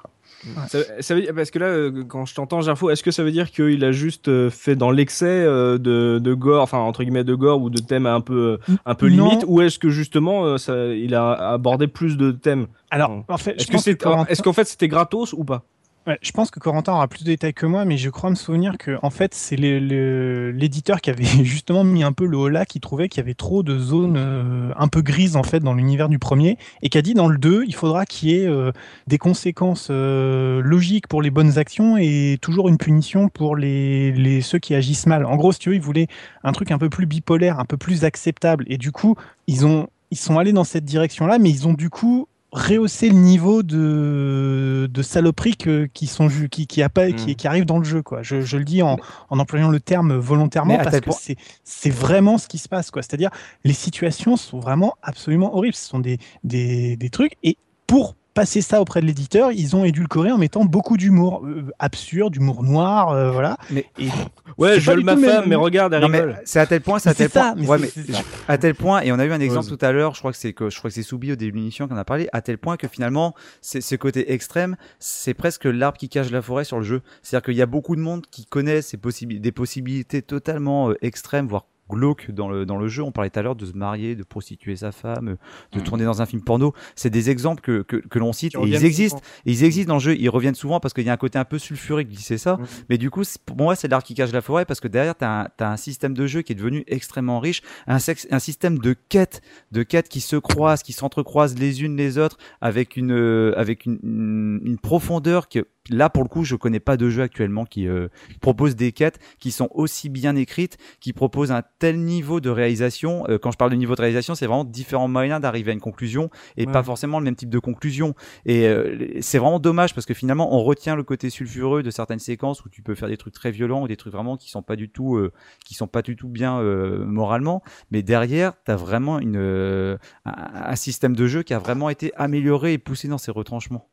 Ça, ça veut dire- parce que là, euh, quand je t'entends, Gerfo, est-ce que ça veut dire qu'il a juste euh, fait dans l'excès euh, de, de gore, enfin entre guillemets de gore ou de thèmes un peu un peu Non. limite, ou est-ce que justement ça, il a abordé plus de thèmes? Alors, en fait, Est-ce qu'en fait c'était gratos ou pas? Ouais, je pense que Corentin aura plus de détails que moi, mais je crois me souvenir que en fait c'est l'éditeur qui avait [LAUGHS] justement mis un peu le holà, qui trouvait qu'il y avait trop de zones euh, un peu grises en fait dans l'univers du premier, et qui a dit dans le 2 il faudra qu'il y ait euh, des conséquences euh, logiques pour les bonnes actions et toujours une punition pour les, ceux qui agissent mal. En gros, si tu veux, ils voulaient un truc un peu plus bipolaire, un peu plus acceptable, et du coup ils ont ils sont allés dans cette direction-là, mais ils ont du coup rehausser le niveau de, de saloperie que- qui sont qui qui, Mm. qui, qui arrive dans le jeu quoi. Je, je le dis en, en employant le terme volontairement parce que c'est c'est vraiment ce qui se passe quoi. C'est-à-dire les situations sont vraiment absolument horribles. Ce sont des des, des trucs et pour passer ça auprès de l'éditeur, ils ont édulcoré en mettant beaucoup d'humour euh, absurde, d'humour noir, euh, voilà. Mais- Et Ouais, je le ma femme, même- mais regarde, elle rigole. c'est à tel point, c'est à tel point. ça, mais ouais, c'est- mais c'est ça. à tel point, et on a eu un exemple tout à l'heure. Je crois que c'est que je crois que c'est Soubi au début de l'émission qu'on a parlé. À tel point que finalement, c'est ce côté extrême, c'est presque l'arbre qui cache la forêt sur le jeu. C'est-à-dire qu'il y a beaucoup de monde qui connaît ces possibilités, des possibilités totalement euh, extrêmes, voire glauques dans le dans le jeu. On parlait tout à l'heure de se marier, de prostituer sa femme, de Mhm. tourner dans un film porno. C'est des exemples que que, que l'on cite et ils existent. Et ils existent dans le jeu, ils reviennent souvent parce qu'il y a un côté un peu sulfuré qui c'est ça. Mhm. Mais du coup, pour moi, c'est l'arbre qui cache la forêt parce que derrière, tu as, un système de jeu qui est devenu extrêmement riche, un, sex- un système de quêtes, de quêtes qui se croisent, qui s'entrecroisent les unes les autres avec une, euh, avec une, une, une profondeur que là, pour le coup, je connais pas de jeu actuellement qui euh, propose des quêtes qui sont aussi bien écrites, qui proposent un tel niveau de réalisation. Euh, quand je parle de niveau de réalisation, c'est vraiment différents moyens d'arriver à une conclusion et Ouais. pas forcément le même type de conclusion. Et euh, c'est vraiment dommage parce que finalement, on retient le côté sulfureux de certaines séquences où tu peux faire des trucs très violents ou des trucs vraiment qui sont pas du tout, euh, qui sont pas du tout bien euh, moralement. Mais derrière, t'as vraiment une, euh, un, un système de jeu qui a vraiment été amélioré et poussé dans ses retranchements.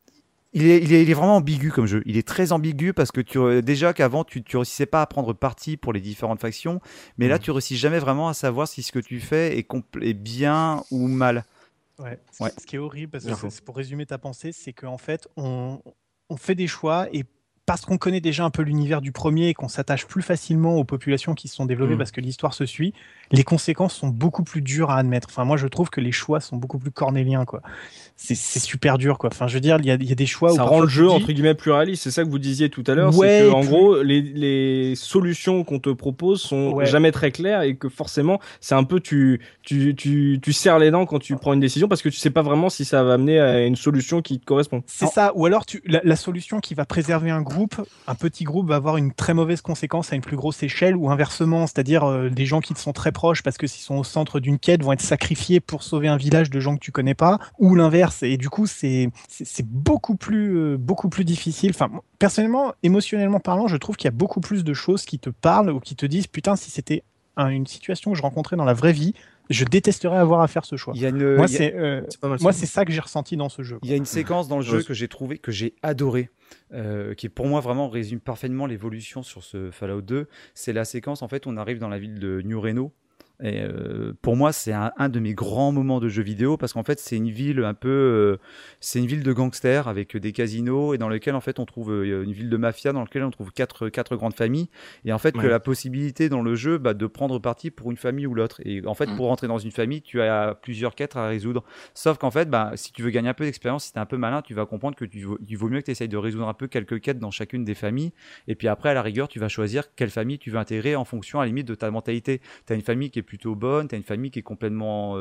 Il est, il, est, il est vraiment ambigu comme jeu. Il est très ambigu parce que tu, euh, déjà qu'avant tu, tu réussissais pas à prendre parti pour les différentes factions, mais là Mhm. tu réussis jamais vraiment à savoir si ce que tu fais est, est bien ou mal. Ouais. Ce, Ouais. Qui, ce qui est horrible, parce que pour résumer ta pensée, c'est qu'en fait, on, on fait des choix et parce qu'on connaît déjà un peu l'univers du premier et qu'on s'attache plus facilement aux populations qui se sont développées Mm. parce que l'histoire se suit, les conséquences sont beaucoup plus dures à admettre. Enfin, moi, je trouve que les choix sont beaucoup plus cornéliens, quoi. C'est super dur, quoi. Enfin, je veux dire, il y a, il y a des choix où ça rend le jeu dis- entre guillemets plus réaliste. C'est ça que vous disiez tout à l'heure, Ouais, c'est que et en plus- gros les, les solutions qu'on te propose sont Ouais. jamais très claires et que forcément c'est un peu tu tu tu tu serres les dents quand tu prends une décision parce que tu sais pas vraiment si ça va amener à une solution qui te correspond. C'est ça, ou alors tu, la, la solution qui va préserver un groupe, un petit groupe va avoir une très mauvaise conséquence à une plus grosse échelle, ou inversement, c'est-à-dire euh, des gens qui te sont très proches parce que s'ils sont au centre d'une quête vont être sacrifiés pour sauver un village de gens que tu connais pas, ou l'inverse. Et du coup, c'est c'est beaucoup plus euh, beaucoup plus difficile. Enfin, personnellement, émotionnellement parlant, je trouve qu'il y a beaucoup plus de choses qui te parlent ou qui te disent putain, si c'était un- une situation que je rencontrais dans la vraie vie, je détesterais avoir à faire ce choix. Il y a une, Moi, c'est euh, C'est ça. c'est ça que j'ai ressenti dans ce jeu. Il y a une séquence dans le jeu que j'ai trouvé, que j'ai adoré, euh, qui pour moi vraiment résume parfaitement l'évolution sur ce Fallout 2. C'est la séquence en fait, on arrive dans la ville de New Reno. Et euh, pour moi, c'est un, un de mes grands moments de jeu vidéo parce qu'en fait, c'est une ville un peu, euh, c'est une ville de gangsters avec des casinos et dans lequel en fait on trouve euh, une ville de mafia dans lequel on trouve quatre quatre grandes familles et en fait Ouais. que la possibilité dans le jeu bah, de prendre parti pour une famille ou l'autre. Et en fait, Mm. pour rentrer dans une famille, tu as plusieurs quêtes à résoudre. Sauf qu'en fait, bah, si tu veux gagner un peu d'expérience, si tu es un peu malin, tu vas comprendre que tu, il vaut mieux que tu essayes de résoudre un peu quelques quêtes dans chacune des familles. Et puis après, à la rigueur, tu vas choisir quelle famille tu veux intégrer en fonction, à la limite, de ta mentalité. Tu as une famille qui est plutôt bonne, tu as une famille qui est complètement... Euh,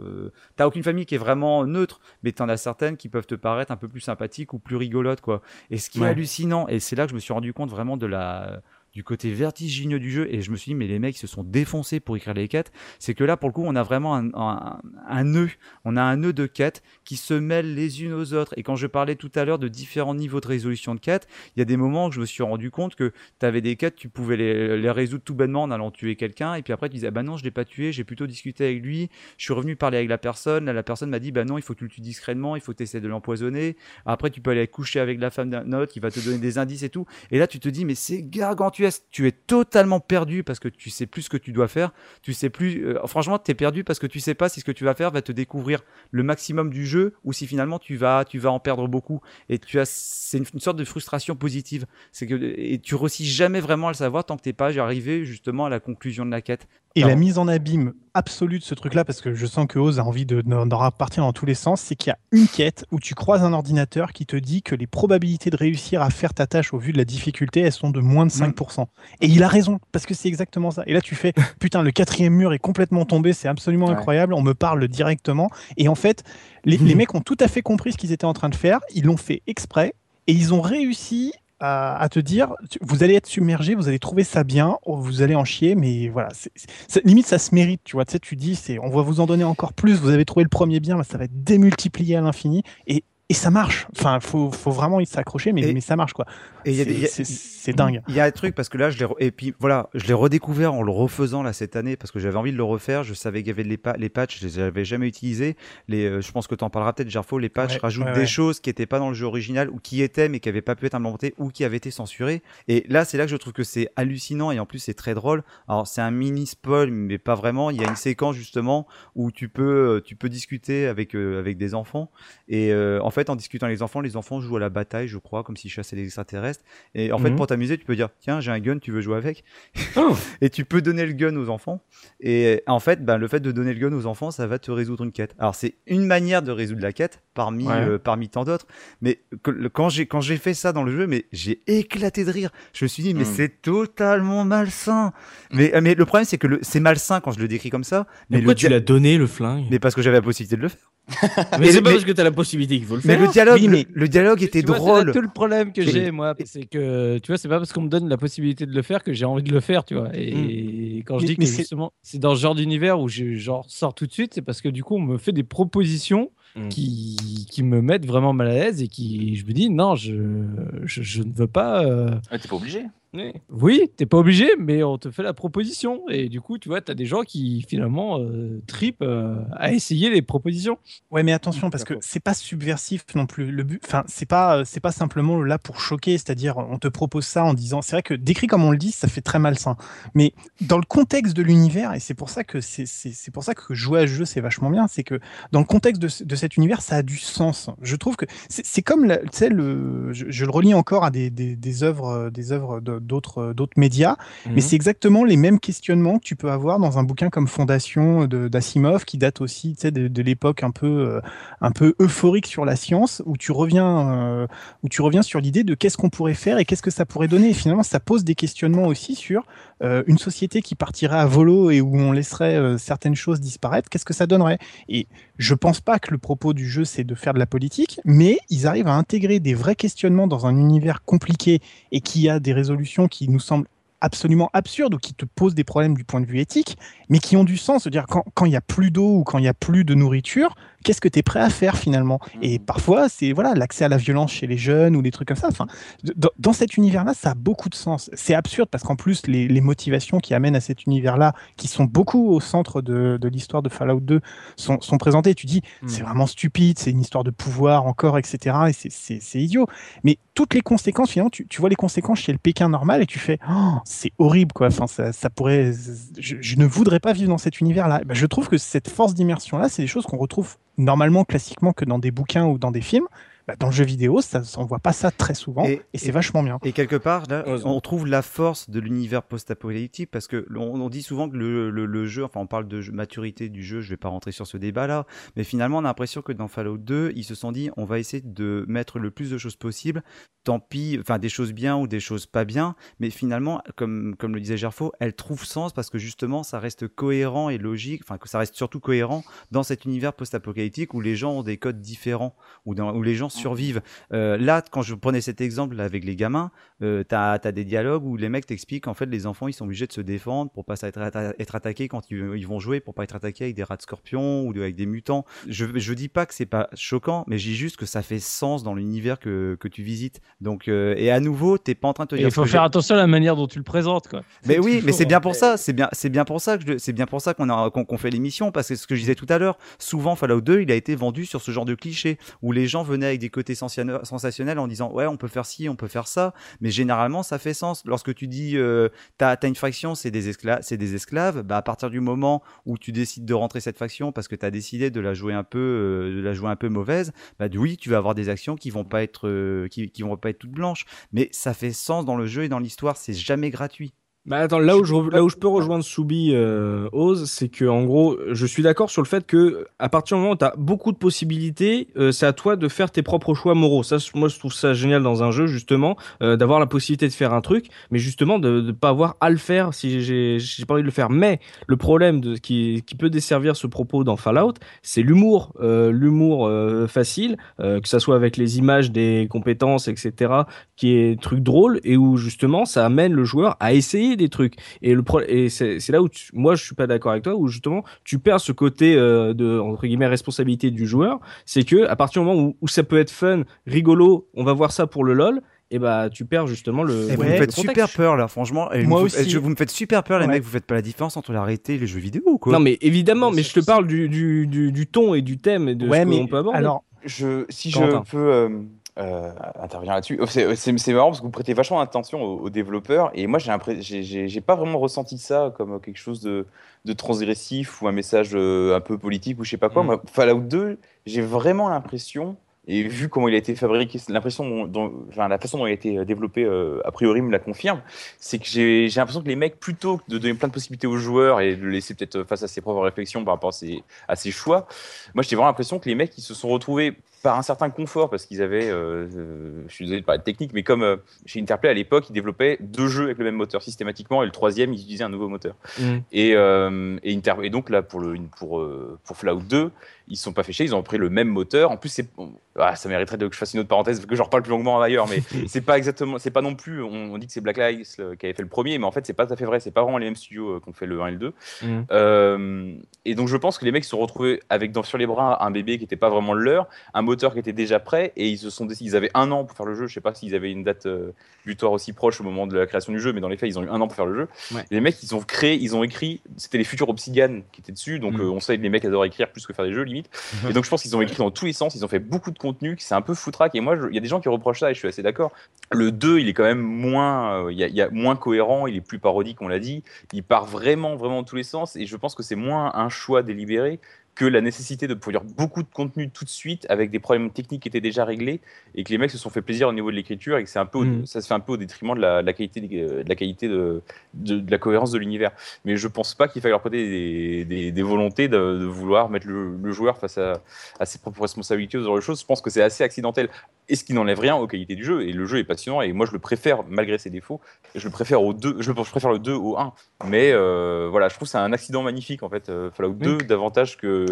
euh, t'as aucune famille qui est vraiment neutre, mais tu en as certaines qui peuvent te paraître un peu plus sympathiques ou plus rigolotes. quoi. Et ce qui est hallucinant, et c'est là que je me suis rendu compte vraiment de la du côté vertigineux du jeu et je me suis dit mais les mecs se sont défoncés pour écrire les quêtes. C'est que là pour le coup on a vraiment un, nœud. On a un nœud de quêtes qui se mêlent les unes aux autres. Et quand je parlais tout à l'heure de différents niveaux de résolution de quêtes il y a des moments où je me suis rendu compte que tu avais des quêtes tu pouvais les, les résoudre tout bêtement en allant tuer quelqu'un. Et puis après tu disais ah bah non je l'ai pas tué j'ai plutôt discuté avec lui. Je suis revenu parler avec la personne. Là, la personne m'a dit bah non il faut que tu le tues discrètement il faut essayer de l'empoisonner. Après tu peux aller coucher avec la femme d'un autre qui va te donner des indices et tout. Et là tu te dis mais c'est gargantuesque tu es, totalement perdu parce que tu sais plus ce que tu dois faire, tu sais plus, euh, franchement, tu es perdu parce que tu sais pas si ce que tu vas faire va te découvrir le maximum du jeu ou si finalement tu vas, tu vas en perdre beaucoup. Et tu as, c'est une, une sorte de frustration positive. C'est que, et tu réussis jamais vraiment à le savoir tant que t'es pas arrivé justement à la conclusion de la quête. Et la mise en abîme absolue de ce truc-là, parce que je sens que Oz a envie de- d'en d'en repartir dans tous les sens, c'est qu'il y a une quête où tu croises un ordinateur qui te dit que les probabilités de réussir à faire ta tâche au vu de la difficulté, elles sont de moins de 5%. Et il a raison, parce que c'est exactement ça. Et là, tu fais, [LAUGHS] putain, le quatrième mur est complètement tombé, c'est absolument Ouais. incroyable, on me parle directement. Et en fait, les, les [LAUGHS] mecs ont tout à fait compris ce qu'ils étaient en train de faire, ils l'ont fait exprès, et ils ont réussi à, te dire, vous allez être submergé, vous allez trouver ça bien, oh, vous allez en chier, mais voilà, c'est- limite ça se mérite, tu vois. Tu sais, tu dis, c'est, on va vous en donner encore plus. Vous avez trouvé le premier bien, bah, ça va être démultiplié à l'infini, et, et ça marche. Enfin, faut, faut vraiment y s'accrocher, mais, Et- mais ça marche quoi. C'est- dingue. Il y a un truc parce que là, je l'ai et puis voilà, je l'ai redécouvert en le refaisant là cette année parce que j'avais envie de le refaire. Je savais qu'il y avait les, pa- les patchs, je les avais jamais utilisés. Les, euh, je pense que tu en parleras peut-être, Gerfo. Les patchs Ouais, rajoutent ouais, des choses qui n'étaient pas dans le jeu original ou qui étaient mais qui n'avaient pas pu être implémentées ou qui avaient été censurées. Et là, c'est là que je trouve que c'est hallucinant et en plus c'est très drôle. Alors c'est un mini spoil, mais pas vraiment. Il y a une séquence justement où tu peux, euh, tu peux discuter avec euh, avec des enfants et euh, en fait en discutant avec les enfants, les enfants jouent à la bataille, je crois, comme s'ils chassaient les extraterrestres. Et en fait, Mhm. pour t'amuser, tu peux dire tiens, j'ai un gun, tu veux jouer avec [LAUGHS] Oh. Et tu peux donner le gun aux enfants. Et en fait, ben, le fait de donner le gun aux enfants, ça va te résoudre une quête. Alors c'est une manière de résoudre la quête parmi Ouais. euh, parmi tant d'autres. Mais que- le- quand j'ai fait ça dans le jeu, mais j'ai éclaté de rire. Je me suis dit mais Mhm. c'est totalement malsain. Mais mais le problème c'est que c'est malsain quand je le décris comme ça. Mais Mais pourquoi le tu l'as donné le flingue? Mais parce que j'avais la possibilité de le faire. [LAUGHS] Mais c'est pas mais- parce que t'as la possibilité qu'il faut le Mais faire. le dialogue, Oui, le- mais- le, dialogue était vois, drôle. C'est tout le problème que j'ai, moi. C'est que, tu vois, c'est pas parce qu'on me donne la possibilité de le faire que j'ai envie de le faire, tu vois. Et quand je Mais- dis que mais c'est- justement, c'est dans ce genre d'univers où je genre, sors tout de suite, c'est parce que du coup, on me fait des propositions Mm. qui, qui me mettent vraiment mal à l'aise et qui, je me dis, non, je, je, je ne veux pas. euh, Ouais, T'es pas obligé. Oui. Oui, t'es pas obligé, mais on te fait la proposition. Et du coup, tu vois, t'as des gens qui finalement euh, tripent euh, à essayer les propositions. Ouais, mais attention parce que c'est pas subversif non plus. Le but, enfin, c'est pas, euh, c'est pas simplement là pour choquer, c'est-à-dire on te propose ça en disant, c'est vrai que décrit comme on le dit, ça fait très malsain. Mais dans le contexte de l'univers, et c'est pour ça que c'est, c'est, c'est pour ça que jouer à ce jeu c'est vachement bien, c'est que dans le contexte de, de cet univers, ça a du sens. Je trouve que c'est, c'est comme, tu sais, le, je, je le relis encore à des, des, des œuvres, des œuvres de- d'autres, d'autres médias. Mhm. Mais c'est exactement les mêmes questionnements que tu peux avoir dans un bouquin comme Fondation d'Asimov, qui date aussi de, de l'époque un peu, euh, un peu euphorique sur la science, où tu reviens, euh, où tu reviens sur l'idée de qu'est-ce qu'on pourrait faire et qu'est-ce que ça pourrait donner. Et finalement, ça pose des questionnements aussi sur euh, une société qui partirait à volo et où on laisserait euh, certaines choses disparaître. Qu'est-ce que ça donnerait? Et je pense pas que le propos du jeu c'est de faire de la politique, mais ils arrivent à intégrer des vrais questionnements dans un univers compliqué et qui a des résolutions qui nous semblent absolument absurdes ou qui te posent des problèmes du point de vue éthique, mais qui ont du sens. C'est-à-dire quand il y a plus d'eau ou quand il y a plus de nourriture, qu'est-ce que tu es prêt à faire finalement? Et parfois, c'est voilà l'accès à la violence chez les jeunes ou des trucs comme ça. Enfin, dans, dans cet univers-là, ça a beaucoup de sens. C'est absurde parce qu'en plus, les, les motivations qui amènent à cet univers-là, qui sont beaucoup au centre de, de l'histoire de Fallout 2, sont, sont présentées. Tu dis, Hmm. c'est vraiment stupide, c'est une histoire de pouvoir encore, etc. Et c'est- idiot. Mais toutes les conséquences, finalement, tu, tu vois les conséquences chez le Pékin normal et tu fais, Oh, c'est horrible, quoi. Enfin, ça, ça pourrait. Je, je ne voudrais pas vivre dans cet univers-là. Ben, je trouve que cette force d'immersion-là, c'est des choses qu'on retrouve normalement, classiquement, que dans des bouquins ou dans des films. Ben, dans le jeu vidéo, ça, on voit pas ça très souvent Et- c'est vachement bien. Et quelque part, là, on trouve la force de l'univers post-apocalyptique parce que on, on dit souvent que le, le, le jeu, enfin, on parle de maturité du jeu. Je vais pas rentrer sur ce débat-là, mais finalement, on a l'impression que dans Fallout 2, ils se sont dit, on va essayer de mettre le plus de choses possible. Tant pis, enfin, des choses bien ou des choses pas bien, mais finalement, comme comme le disait Gerfo, elle trouve sens parce que justement, ça reste cohérent et logique. Enfin, que ça reste surtout cohérent dans cet univers post-apocalyptique où les gens ont des codes différents, où, dans, où les gens survivent. Euh, là, quand je prenais cet exemple avec les gamins, euh, t'as as des dialogues où les mecs t'expliquent qu'en fait les enfants ils sont obligés de se défendre pour pas être, atta- être attaqués quand ils, ils vont jouer, pour pas être attaqués avec des rats de scorpions ou de- avec des mutants. Je, je dis pas que c'est pas choquant, mais je dis juste que ça fait sens dans l'univers que, que tu visites. Donc euh, et à nouveau, t'es pas en train de te dire. il faut faire j'ai- attention à la manière dont tu le présentes, quoi. mais oui, mais toujours, c'est bien pour ça, c'est bien, c'est bien pour ça que je- c'est bien pour ça qu'on a qu'on qu'on fait l'émission parce que ce que je disais tout à l'heure, souvent Fallout 2, il a été vendu sur ce genre de cliché où les gens venaient avec des côtés sensationnels en disant ouais, on peut faire ci, on peut faire ça, mais généralement ça fait sens. Lorsque tu dis euh, t'as as une faction, c'est des esclaves, c'est des esclaves, bah à partir du moment où tu décides de rentrer cette faction parce que tu as décidé de la jouer un peu, euh, de la jouer un peu mauvaise, bah oui, tu vas avoir des actions qui vont pas être, euh, qui, qui vont pas être toutes blanches, mais ça fait sens dans le jeu et dans l'histoire, c'est jamais gratuit. Bah attends, là où je, là où je peux rejoindre Soubi euh, c'est que en gros, je suis d'accord sur le fait que à partir du moment où tu as beaucoup de possibilités, euh, c'est à toi de faire tes propres choix moraux. Ça, moi, je trouve ça génial dans un jeu justement, euh, d'avoir la possibilité de faire un truc, mais justement de ne pas avoir à le faire si j'ai pas envie de le faire. Mais le problème qui qui peut desservir ce propos dans Fallout, c'est l'humour, euh, l'humour facile, que ça soit avec les images des compétences, etc qui est truc drôle et où justement ça amène le joueur à essayer des trucs et le pro et c'est là où tu- moi je suis pas d'accord avec toi où justement tu perds ce côté euh, de entre guillemets responsabilité du joueur c'est que à partir du moment où, où ça peut être fun rigolo on va voir ça pour le lol et bah tu perds justement le, Et vous Ouais, me faites super peur là, franchement. Et Moi vous, aussi. je- vous me faites super peur, les Ouais. mecs. Vous faites pas la différence entre la réalité et les jeux vidéo ou quoi non mais évidemment Mais je te parle du, du, du, du ton et du thème et de ouais, ce qu'on peut aborder alors, Je, si Corentin. je peux euh, euh, intervenir là-dessus, Oh, c'est marrant parce que vous prêtez vachement attention aux, aux développeurs et moi j'ai pas vraiment ressenti ça comme quelque chose de, de transgressif ou un message euh, un peu politique ou je sais pas quoi. Mm. Moi, Fallout 2, j'ai vraiment l'impression et vu comment il a été fabriqué, l'impression dont, dont- enfin, la façon dont il a été développé euh, a priori me la confirme, c'est que j'ai j'ai l'impression que les mecs plutôt que de donner plein de possibilités aux joueurs et de le laisser peut-être face à ses propres réflexions par rapport à ses, à ses choix, moi j'ai vraiment l'impression que les mecs ils se sont retrouvés par un certain confort parce qu'ils avaient, euh, euh, je suis désolé de parler de technique, mais comme euh, chez Interplay à l'époque, ils développaient deux jeux avec le même moteur systématiquement et le troisième ils utilisaient un nouveau moteur. Mm. Et, euh, et, donc là pour le pour euh, pour Fallout 2, ils sont pas fait chier, ils ont pris le même moteur. En plus c'est ah, ça mériterait que je fasse une autre parenthèse que j'en reparle plus longuement ailleurs, mais [LAUGHS] c'est pas exactement, c'est pas non plus. On, on dit que c'est Black Lives qui avait fait le premier, mais en fait c'est pas tout à fait vrai. C'est pas vraiment les mêmes studios euh, qui ont fait le 1 et le 2. Mm. Euh, et donc je pense que les mecs se sont retrouvés avec dans, sur les bras un bébé qui était pas vraiment le leur, un moteur qui était déjà prêt, et ils se sont décidés, ils avaient un an pour faire le jeu. Je sais pas s'ils avaient une date euh, butoir aussi proche au moment de la création du jeu, mais dans les faits ils ont eu un an pour faire le jeu. Ouais. Les mecs ils ont créé, ils ont écrit, c'était les futurs Obsidian qui étaient dessus, donc Mm. euh, on sait que les mecs adorent écrire plus que faire des jeux limite. Et donc je pense qu'ils ont écrit dans tous les sens, ils ont fait beaucoup de contenu, qui c'est un peu foutraque. Et moi, il y a des gens qui reprochent ça, et je suis assez d'accord. Le 2, il est quand même moins, euh, y a moins cohérent, il est plus parodique, on l'a dit. Il part vraiment, vraiment dans tous les sens, et je pense que c'est moins un choix délibéré que la nécessité de produire beaucoup de contenu tout de suite avec des problèmes techniques qui étaient déjà réglés et que les mecs se sont fait plaisir au niveau de l'écriture et que c'est un peu au- Mhm. ça se fait un peu au détriment de la, de la qualité des- de la qualité de, de, de la cohérence de l'univers. Mais je pense pas qu'il faille leur prêter des, des, des volontés de, de vouloir mettre le, le joueur face à, à ses propres responsabilités ou ce genre de choses. Je pense que c'est assez accidentel et ce qui n'enlève rien aux qualités du jeu. Et le jeu est passionnant et moi je le préfère malgré ses défauts je le préfère au 2 je, préfère le 2 au 1 mais euh, voilà je trouve que c'est un accident magnifique en fait euh, Fallout 2 davantage que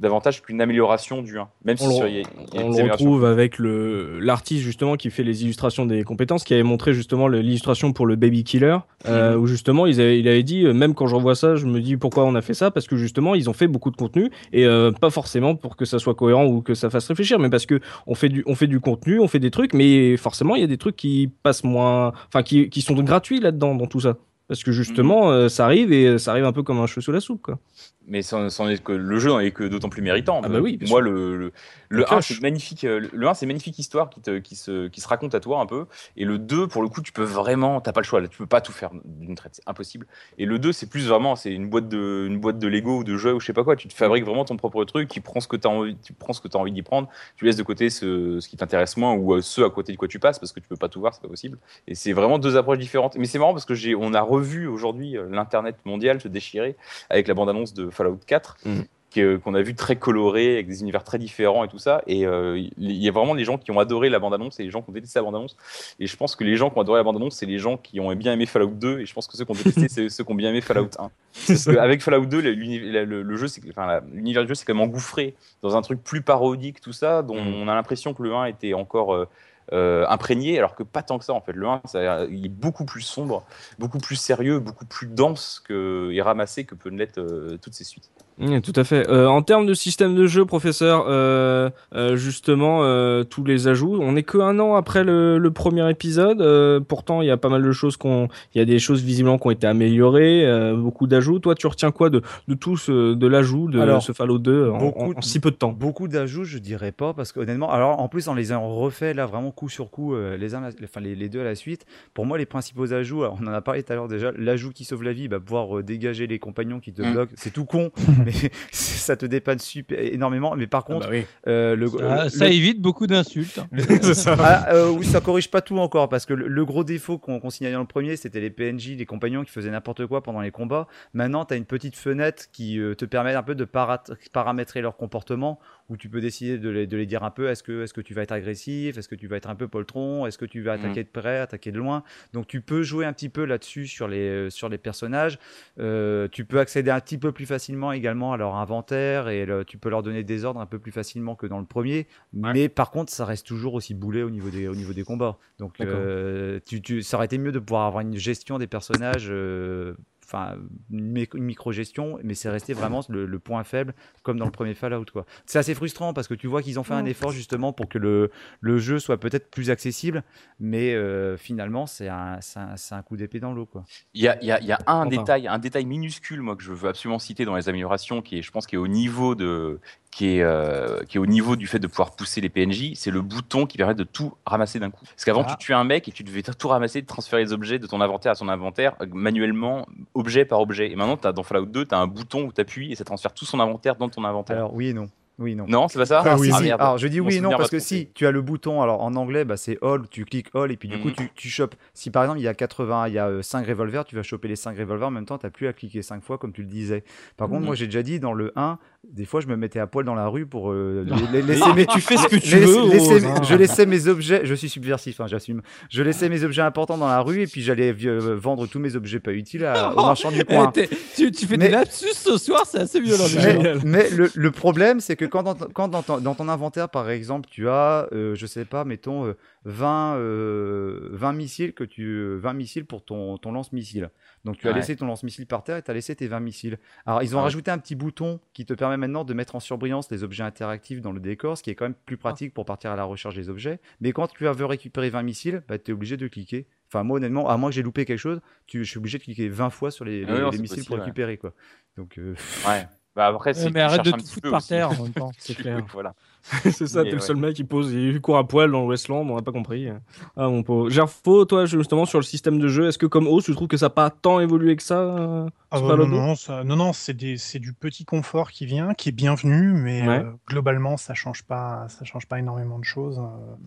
davantage qu'une amélioration du 1 même si On le- sur- il y a, il y a on le retrouve avec le l'artiste justement qui fait les illustrations des compétences, qui avait montré justement le- l'illustration pour le Baby Killer, euh, où justement ils avaient, il avait dit, euh, même quand je revois ça, je me dis pourquoi on a fait ça, parce que justement ils ont fait beaucoup de contenu et euh, pas forcément pour que ça soit cohérent ou que ça fasse réfléchir, mais parce que on fait du on fait du contenu, on fait des trucs, mais forcément il y a des trucs qui passent moins, enfin qui qui sont gratuits là-dedans dans tout ça. Parce que justement, euh, ça arrive et ça arrive un peu comme un cheveu sous la soupe, quoi. Mais c'en c'en est que le jeu n'en est que d'autant plus méritant. Ah bah oui, Moi, le, Le le 1, crash. c'est magnifique. euh, Le 1, c'est magnifique histoire qui, te, qui, se, qui se raconte à toi un peu. Et le 2, pour le coup, tu peux vraiment, t'as pas le choix. Là, tu peux pas tout faire d'une traite, c'est impossible. Et le 2, c'est plus vraiment, c'est une boîte de, une boîte de Lego ou de jeux ou je sais pas quoi. Tu te fabriques vraiment ton propre truc. Tu prends ce que t'as envie, tu prends ce que t'as envie d'y prendre. Tu laisses de côté ce, ce qui t'intéresse moins ou euh, ce à côté de quoi tu passes parce que tu peux pas tout voir, c'est pas possible. Et c'est vraiment deux approches différentes. Mais c'est marrant parce que j'ai, on a revu aujourd'hui euh, l'internet mondial se déchirer avec la bande-annonce de Fallout 4 Mm. Euh, qu'on a vu très coloré avec des univers très différents et tout ça. Et euh, il y a vraiment des gens qui ont adoré la bande-annonce et des gens qui ont détesté la bande-annonce. Et je pense que les gens qui ont adoré la bande-annonce, c'est les gens qui ont bien aimé Fallout 2. Et je pense que ceux qui ont détesté, c'est ceux qui ont bien aimé Fallout 1. Parce qu'avec Fallout 2, l'uni- la- le, jeu, c'est, enfin, l'univers du jeu, c'est quand même engouffré dans un truc plus parodique, tout ça, dont Mm. on a l'impression que le 1 était encore. euh, euh, imprégné, alors que pas tant que ça en fait. Le 1, ça- il est beaucoup plus sombre, beaucoup plus sérieux, beaucoup plus dense que, et ramassé que peut l'être euh, toutes ces suites. Oui, tout à fait. Euh, en termes de système de jeu, professeur, euh, euh, justement, euh, tous les ajouts, on est que un an après le, le premier épisode. euh, pourtant, il y a pas mal de choses qu'on, il y a des choses visiblement qui ont été améliorées, euh, beaucoup d'ajouts. Toi, tu retiens quoi de, de tout ce, de l'ajout de Alors, ce Fallout 2 en, beaucoup en- en de- si peu de temps? Beaucoup d'ajouts, je dirais pas, parce qu'honnêtement, alors en plus, en les ayant refait là vraiment coup sur coup, euh, les, uns, enfin, les, les deux à la suite, pour moi, les principaux ajouts, alors, on en a parlé tout à l'heure déjà, l'ajout qui sauve la vie, bah, pouvoir euh, dégager les compagnons qui te Mm. bloquent, c'est tout con, [LAUGHS] mais [LAUGHS] ça te dépanne super énormément. Mais par contre, oui. euh, le, Ça, le- ça évite beaucoup d'insultes. [LAUGHS] ça. Ah, euh, oui, ça corrige pas tout encore parce que le, le gros défaut qu'on qu'on signalait dans le premier, c'était les PNJ, les compagnons qui faisaient n'importe quoi pendant les combats. Maintenant, tu as une petite fenêtre qui euh, te permet un peu de para- paramétrer leur comportement où tu peux décider de les, de les dire un peu est-ce que, est que tu vas être agressif, est-ce que tu vas être un peu poltron, est-ce que tu vas attaquer de près, attaquer de loin. Donc tu peux jouer un petit peu là-dessus sur les, euh, sur les personnages. Euh, tu peux accéder un petit peu plus facilement également à leur inventaire et le- tu peux leur donner des ordres un peu plus facilement que dans le premier. Mais par contre, ça reste toujours aussi boulet au niveau des, au niveau des combats. Donc euh, tu, tu, ça aurait été mieux de pouvoir avoir une gestion des personnages. euh, Enfin, une, micro-gestion, mais c'est resté vraiment le, le point faible, comme dans le premier Fallout. quoi. C'est assez frustrant parce que tu vois qu'ils ont fait un effort justement pour que le, le jeu soit peut-être plus accessible, mais euh, finalement, c'est un, c'est un, un coup d'épée dans l'eau. quoi. Il y a, il y a- y a un Enfin. détail, un détail minuscule, moi, que je veux absolument citer dans les améliorations, qui est, je pense, qui est au niveau de, qui est, euh, qui est au niveau du fait de pouvoir pousser les PNJ, c'est le bouton qui permet de tout ramasser d'un coup. Parce qu'avant, Ah. tu tuais un mec et tu devais tout ramasser, transférer les objets de ton inventaire à son inventaire euh, manuellement, objet par objet. Et maintenant, as, dans Fallout 2, tu as un bouton où tu appuies et ça transfère tout son inventaire dans ton inventaire. Alors, oui et non. Oui non. non, c'est pas ça Alors, si, Ah, si. merde. Alors, je dis oui et non parce que si tu as le bouton, alors en anglais, bah, c'est all, tu cliques all et puis du coup Mhm. tu, tu chopes. Si par exemple il y a 80, il y a 5 revolvers, tu vas choper les 5 revolvers en même temps, tu plus à cliquer 5 fois comme tu le disais. Par contre, Mhm. moi j'ai déjà dit dans le 1, des fois je me mettais à poil dans la rue pour euh, [LAUGHS] les- les- laisser mes. tu fais ce que tu laisser- veux. laisser- hein. je laissais mes objets, je suis subversif, hein, j'assume. Je laissais mes objets importants dans la rue et puis j'allais euh, vendre tous mes objets pas utiles à- [LAUGHS] aux marchands du coin. Eh, tu, tu fais Mais- des lapsus ce soir, c'est assez violent. Mais, Génial. mais le, le problème, c'est que quand, dans, quand dans, ton, dans ton inventaire, par exemple, tu as, euh, je sais pas, mettons euh, 20, euh, 20 missiles que tu, euh, 20 missiles pour ton, ton lance-missile. Donc tu as Ouais. laissé ton lance-missile par terre et tu as laissé tes 20 missiles. Alors ils ont Ouais. rajouté un petit bouton qui te permet maintenant de mettre en surbrillance les objets interactifs dans le décor, ce qui est quand même plus pratique pour partir à la recherche des objets. Mais quand tu veux récupérer 20 missiles, bah, tu es obligé de cliquer. Enfin, moi, honnêtement, à moins que j'ai loupé quelque chose, tu, je suis obligé de cliquer 20 fois sur les, Ah les- oui, non, les c'est missiles possible, pour ouais. récupérer. Quoi. Donc, euh, Ouais. [LAUGHS] Bah après, c'est mais arrête de tout foutre par terre en même [LAUGHS] temps. C'est clair. voilà. [LAUGHS] c'est ça, t'es le seul mec qui pose, il court à poil dans le Westland, on n'a pas compris. Ah mon pauvre. Gerfo, toi justement sur le système de jeu, est-ce que comme Oz, tu trouves que ça n'a pas tant évolué que ça euh, Ah bah, non, 2? non, ça- non, non, c'est des- c'est du petit confort qui vient, qui est bienvenu, mais Ouais. euh, globalement, ça change pas, ça change pas énormément de choses.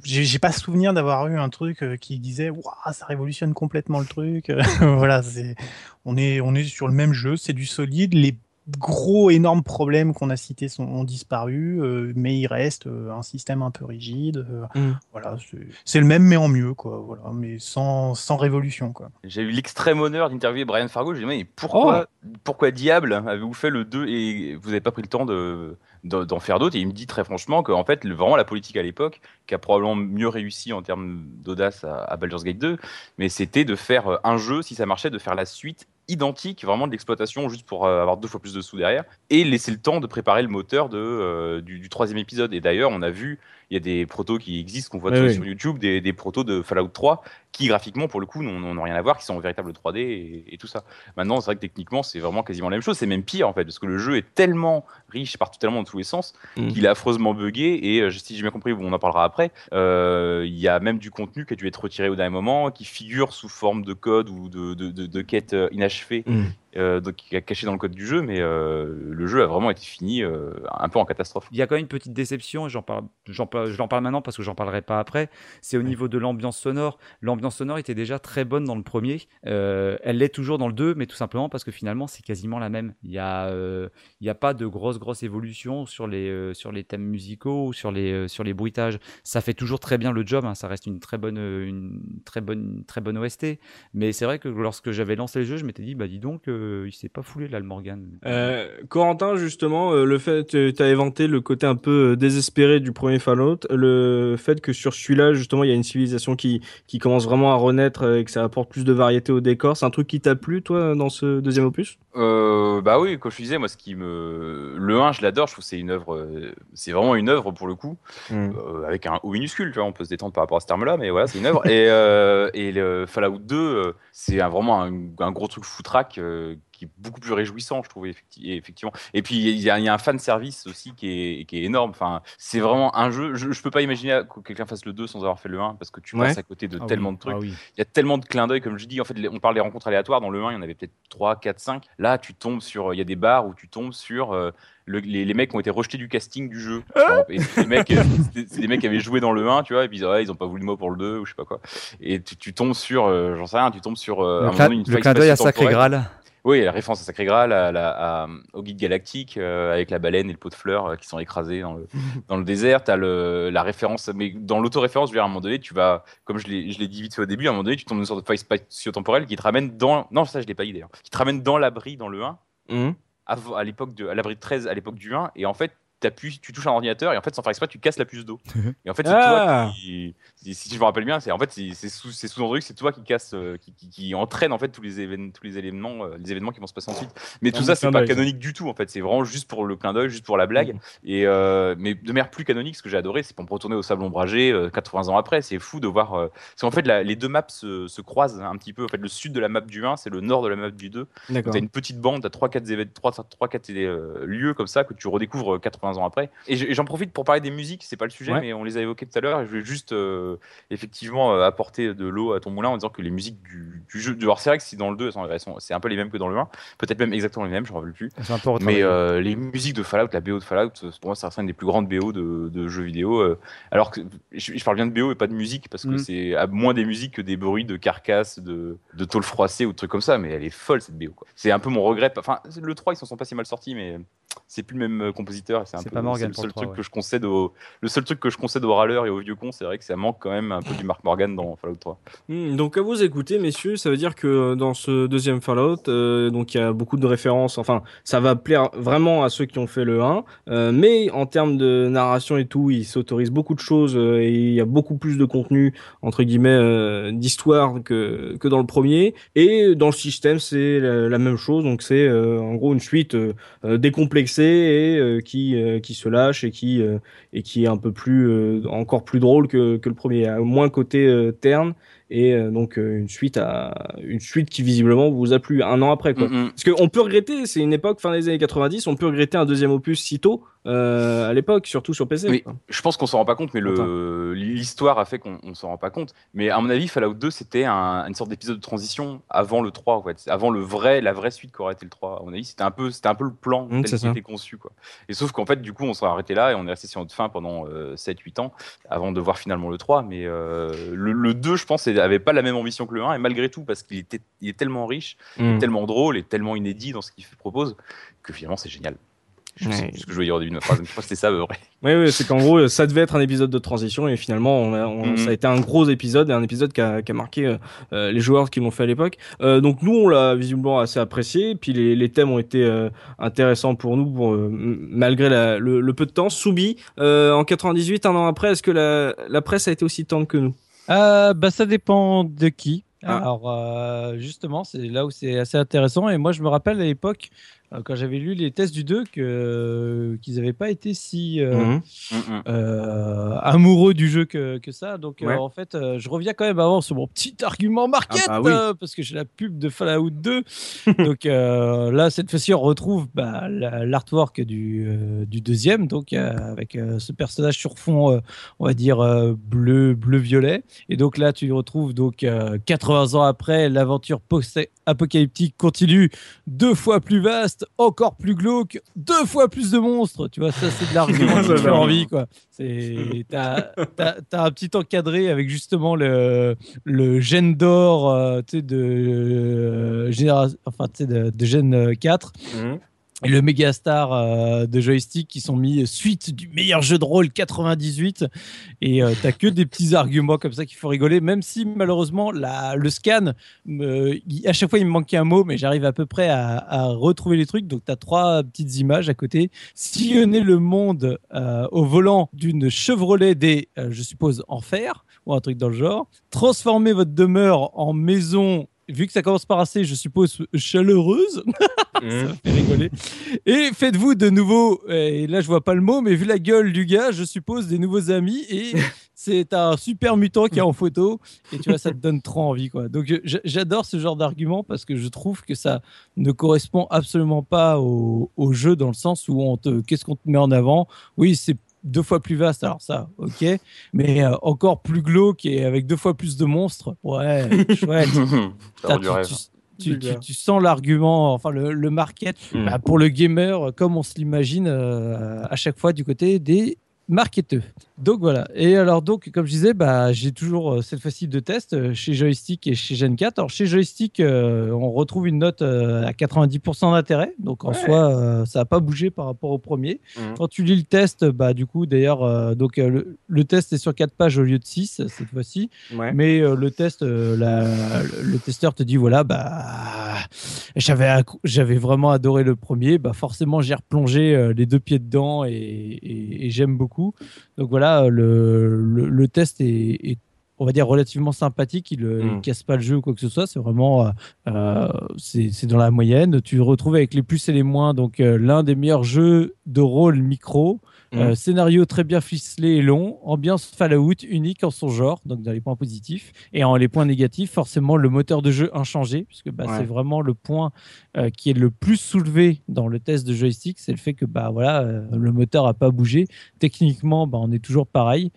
J'ai j'ai pas souvenir d'avoir eu un truc euh, qui disait, waouh, ça révolutionne complètement le truc. [LAUGHS] voilà, c'est, on est, on est sur le même jeu, c'est du solide. Les gros énormes problèmes qu'on a cités sont, ont disparu, euh, mais il reste euh, un système un peu rigide. euh, Mm. Voilà, c'est- le même mais en mieux, quoi. Voilà, mais sans, sans révolution, quoi. J'ai eu l'extrême honneur d'interviewer Brian Fargo. Je lui ai dit, mais pourquoi, Oh. pourquoi diable avez-vous fait le 2 et vous n'avez pas pris le temps de- d'en faire d'autres Et il me dit très franchement que en fait, vraiment la politique à l'époque, qui a probablement mieux réussi en termes d'audace à, à Baldur's Gate 2, mais c'était de faire euh, un jeu, si ça marchait, de faire la suite identique, vraiment de l'exploitation, juste pour euh, avoir deux fois plus de sous derrière, et laisser le temps de préparer le moteur de, euh, du, du troisième épisode. Et d'ailleurs, on a vu, il y a des protos qui existent, qu'on voit sur, YouTube, des, des protos de Fallout 3, qui graphiquement, pour le coup, n'ont rien à voir, qui sont en véritable 3D et, et tout ça. Maintenant, c'est vrai que techniquement, c'est vraiment quasiment la même chose. C'est même pire, en fait, parce que le jeu est tellement riche, part tellement dans tous les sens, Mm. qu'il est affreusement buggé. Et euh, si j'ai bien compris, on en parlera après, euh, il y a même du contenu qui a dû être retiré au dernier moment, qui figure sous forme de code ou de, de, de, de quête euh, inachevée, Mm. Euh, donc, qui est caché dans le code du jeu. Mais euh, le jeu a vraiment été fini euh, un peu en catastrophe. Il y a quand même une petite déception, et j'en parle, j'en parle, je l'en parle maintenant parce que j'en parlerai pas après. C'est au niveau de l'ambiance sonore. L'ambiance sonore était déjà très bonne dans le premier. Elle l'est toujours dans le 2, mais tout simplement parce que finalement c'est quasiment la même. Il y a, il y a pas de grosse grosse évolution sur les sur les thèmes musicaux ou sur les sur les bruitages. Ça fait toujours très bien le job. hein. Ça reste une très bonne une très bonne très bonne OST. Mais c'est vrai que lorsque j'avais lancé le jeu, je m'étais dit bah dis donc, euh, il s'est pas foulé là le Morgan. Euh, Corentin, justement, euh, le fait, tu as éventé le côté un peu euh, désespéré du premier Fallout, le fait que sur celui-là, justement, il y a une civilisation qui, qui commence vraiment à renaître euh, et que ça apporte plus de variété au décor, c'est un truc qui t'a plu, toi, dans ce deuxième opus? Euh, bah oui, comme je disais, moi, ce qui me, le 1, je l'adore. Je trouve que c'est une œuvre, euh, c'est vraiment une œuvre pour le coup, Mm. euh, avec un O minuscule. Tu vois, on peut se détendre par rapport à ce terme-là, mais voilà, c'est une œuvre. et euh, et le Fallout 2, euh, c'est vraiment un, un gros truc foutraque euh, qui est beaucoup plus réjouissant, je trouve effecti- effectivement. Et puis il y, a- il y a un fan service aussi qui est, qui est énorme. Enfin, c'est vraiment un jeu. Je, je peux pas imaginer que quelqu'un fasse le 2 sans avoir fait le 1 parce que tu Ouais. passes à côté de Ah tellement oui, de trucs. ah oui. Il y a tellement de clins d'œil, comme je dis. En fait, on parle des rencontres aléatoires. Dans le 1, il y en avait peut-être 3, 4, 5. Là, tu tombes sur. Il y a des bars où tu tombes sur. euh, le- les, les mecs ont été rejetés du casting du jeu. Et c'est des, mecs, euh, [LAUGHS] c'est- c'est des mecs qui avaient joué dans le 1, tu vois, et puis ils, ont pas voulu de moi pour le 2, ou je sais pas quoi. Et tu, tu tombes sur. euh, J'en sais rien, tu tombes sur. euh, un Le moment clin, donné, une le faille clin d'œil à. Sacré Graal. Oui, la référence à Sacré Graal, à à- au guide galactique, euh, avec la baleine et le pot de fleurs euh, qui sont écrasés dans le, [LAUGHS] dans le désert. Tu as le, la référence, mais dans l'autoréférence, je veux dire, à un moment donné, tu vas, comme je l'ai dit vite fait au début, à un moment donné, tu tombes dans une sorte de faille spatio-temporelle qui te ramène dans. Non, ça, je l'ai pas dit d'ailleurs. Qui te ramène dans l'abri dans le 1, Mhm. avant- à l'époque de, à l'abri de 13, à l'époque du 1, et en fait, t'appuies, tu touches un ordinateur et en fait sans faire exprès tu casses la puce d'eau. Et en fait c'est Ah. toi qui si, si je me rappelle bien c'est en fait c'est c'est sous c'est sous-entendu que c'est toi qui casse euh, qui, qui, qui entraîne en fait tous les événements tous les éléments euh, les événements qui vont se passer ensuite. Mais tout Un ça c'est pas canonique du tout en fait. C'est vraiment juste pour le clin d'œil juste pour la blague. Mhm. et euh, mais de manière plus canonique ce que j'ai adoré c'est pour me retourner au sable ombragé euh, 80 ans après. C'est fou de voir euh, parce qu'en fait la- les deux maps se, se croisent un petit peu. En fait le sud de la map du 1 c'est le nord de la map du 2 D'accord. T'as une petite bande, t'as 3-4 événements, 3, 3, 4 euh, lieux comme ça que tu redécouvres euh, 80 ans après. Et j'en profite pour parler des musiques, c'est pas le sujet, Ouais. mais on les a évoquées tout à l'heure. Je vais juste euh, effectivement euh, apporter de l'eau à ton moulin en disant que les musiques du, du jeu, alors c'est vrai que si dans le 2, elles sont- elles sont- c'est un peu les mêmes que dans le 1, peut-être même exactement les mêmes, je ne rappelle plus. C'est Mais euh, les musiques de Fallout, la BO de Fallout, pour moi, reste une des plus grandes BO de, de jeux vidéo. euh, alors que je, je parle bien de BO et pas de musique parce que Mm. c'est à moins des musiques que des bruits de carcasses, de, de tôle froissée ou de trucs comme ça. Mais elle est folle cette BO. C'est un peu mon regret. Enfin, le 3, ils s'en sont pas si mal sortis, mais c'est plus le même compositeur. et C'est C'est peu pas Morgan le pour seul le 3, truc ouais. que je concède au, le seul truc que je concède aux râleurs et aux vieux cons, c'est vrai que ça manque quand même un peu du Mark Morgan dans Fallout 3. Hmm, donc à vous écouter, messieurs, ça veut dire que euh, dans ce deuxième Fallout, euh, donc il y a beaucoup de références. Enfin, ça va plaire vraiment à ceux qui ont fait le 1, euh, mais en termes de narration et tout, il s'autorise beaucoup de choses euh, et il y a beaucoup plus de contenu entre guillemets euh, d'histoire que que dans le premier. Et dans le système, c'est la, la même chose. Donc c'est euh, en gros une suite décomplexée et euh, qui euh, qui se lâche et qui euh, et qui est un peu plus euh, encore plus drôle que, que le premier, moins côté terne et euh, donc euh, une suite à une suite qui visiblement vous a plu un an après quoi. Mm, mm. Parce qu'on peut regretter, c'est une époque fin des années 90, on peut regretter un deuxième opus si tôt euh, à l'époque, surtout sur PC. Oui. Je pense qu'on s'en rend pas compte, mais l'histoire a fait qu'on on s'en rend pas compte. Mais à mon avis, Fallout 2, c'était un- une sorte d'épisode de transition avant le 3, en fait. avant le vrai, la vraie suite qu'aurait été le 3. À mon avis, c'était un peu, c'était un peu le plan Mm, tel c'est qu'il ça. était conçu, quoi. Et sauf qu'en fait, du coup, on s'est arrêté là et on est resté sur notre fin pendant 7-8 ans avant de voir finalement le 3. Mais euh, le, le 2, je pense, avait pas la même ambition que le 1 et malgré tout, parce qu'il était, il est tellement riche, Mm. tellement drôle et tellement inédit dans ce qu'il propose que finalement, c'est génial. Je sais Ouais. plus ce que je voulais dire au début de ma phrase, mais je crois que c'était ça, près. [LAUGHS] Oui, oui, c'est qu'en gros, ça devait être un épisode de transition et finalement, on a- on- Mhm. ça a été un gros épisode et un épisode qui a, qui a marqué euh, euh, les joueurs qui l'ont fait à l'époque. Euh, donc nous, on l'a visiblement assez apprécié. Puis les, les thèmes ont été euh, intéressants pour nous, pour, malgré la- le, le peu de temps. Soubi, en 98, un an après, est-ce que la, la presse a été aussi tendre que nous? Euh, bah, ça dépend de qui. Ah. Alors, euh, justement, c'est là où c'est assez intéressant. Et moi, je me rappelle à l'époque, quand j'avais lu les tests du 2, que, qu'ils n'avaient pas été si euh, Mhm. Mm, mm. euh, amoureux du jeu que, que ça. Donc, euh, en fait, euh, je reviens quand même avant sur mon petit argument market, Ah bah oui. euh, parce que j'ai la pub de Fallout 2. [LAUGHS] donc euh, là, cette fois-ci, on retrouve bah, la- l'artwork du, euh, du deuxième, donc euh, avec euh, ce personnage sur fond, euh, on va dire euh, bleu, bleu-violet. Et donc là, tu retrouves donc euh, 80 ans après, l'aventure post-apocalyptique continue, deux fois plus vaste, encore plus glauque, deux fois plus de monstres. Tu vois, ça, c'est de l'argument [LAUGHS] qui fait envie, quoi. C'est, t'as, un petit encadré avec justement le, le gène d'or, euh, de, euh, généra- enfin, de, de gène 4 Mhm. Et le méga star euh, de joystick qui sont mis suite du meilleur jeu de rôle 98 et euh, t'as que des petits arguments comme ça qui font rigoler même si malheureusement la, le scan il- à chaque fois il me manquait un mot mais j'arrive à peu près à, retrouver les trucs. Donc t'as trois petites images à côté. Sillonner le monde euh, au volant d'une Chevrolet des euh, je suppose enfer ou un truc dans le genre. Transformer votre demeure en maison vu que ça commence par assez, je suppose chaleureuse. [LAUGHS] ça me fait rigoler. Et faites-vous de nouveaux, et là je vois pas le mot, mais vu la gueule du gars, je suppose des nouveaux amis. Et [LAUGHS] c'est un super mutant qui est en photo. Et tu vois, ça te donne trop envie, quoi. Donc j'adore ce genre d'argument parce que je trouve que ça ne correspond absolument pas au, au jeu dans le sens où on te, qu'est-ce qu'on te met en avant? Oui, c'est deux fois plus vaste, alors ça, ok, mais euh, encore plus glauque et avec deux fois plus de monstres, ouais, [LAUGHS] chouette. Putain, tu, tu- tu- tu- tu sens l'argument, enfin le, le market Mm. bah, pour le gamer, comme on se l'imagine euh, à chaque fois du côté des marketeux. Donc voilà. Et alors donc, comme je disais, bah, j'ai toujours euh, cette fois-ci deux tests euh, chez Joystick et chez Gen 4. Alors chez Joystick, euh, on retrouve une note euh, à 90% d'intérêt. Donc en Ouais. soi, euh, ça n'a pas bougé par rapport au premier. Mhm. Quand tu lis le test, bah du coup d'ailleurs, donc le, le test est sur 4 pages au lieu de 6 cette fois-ci. Ouais. Mais le test, la- le, testeur te dit voilà, bah j'avais j'avais vraiment adoré le premier, bah forcément j'ai replongé les deux pieds dedans et, et- et j'aime beaucoup. Donc voilà, euh, le, le, le test est, est, on va dire relativement sympathique. Il, euh, il Mm. casse pas le jeu ou quoi que ce soit. C'est vraiment, euh, euh, c'est dans la moyenne. Tu retrouves avec les plus et les moins. Donc euh, l'un des meilleurs jeux de rôle micro. Euh, scénario très bien ficelé et long, ambiance Fallout unique en son genre, donc dans les points positifs. Et en les points négatifs, forcément le moteur de jeu inchangé, puisque bah, Ouais. c'est vraiment le point euh, qui est le plus soulevé dans le test de joystick, c'est le fait que bah voilà, euh, le moteur a pas bougé. Techniquement, bah, on est toujours pareil,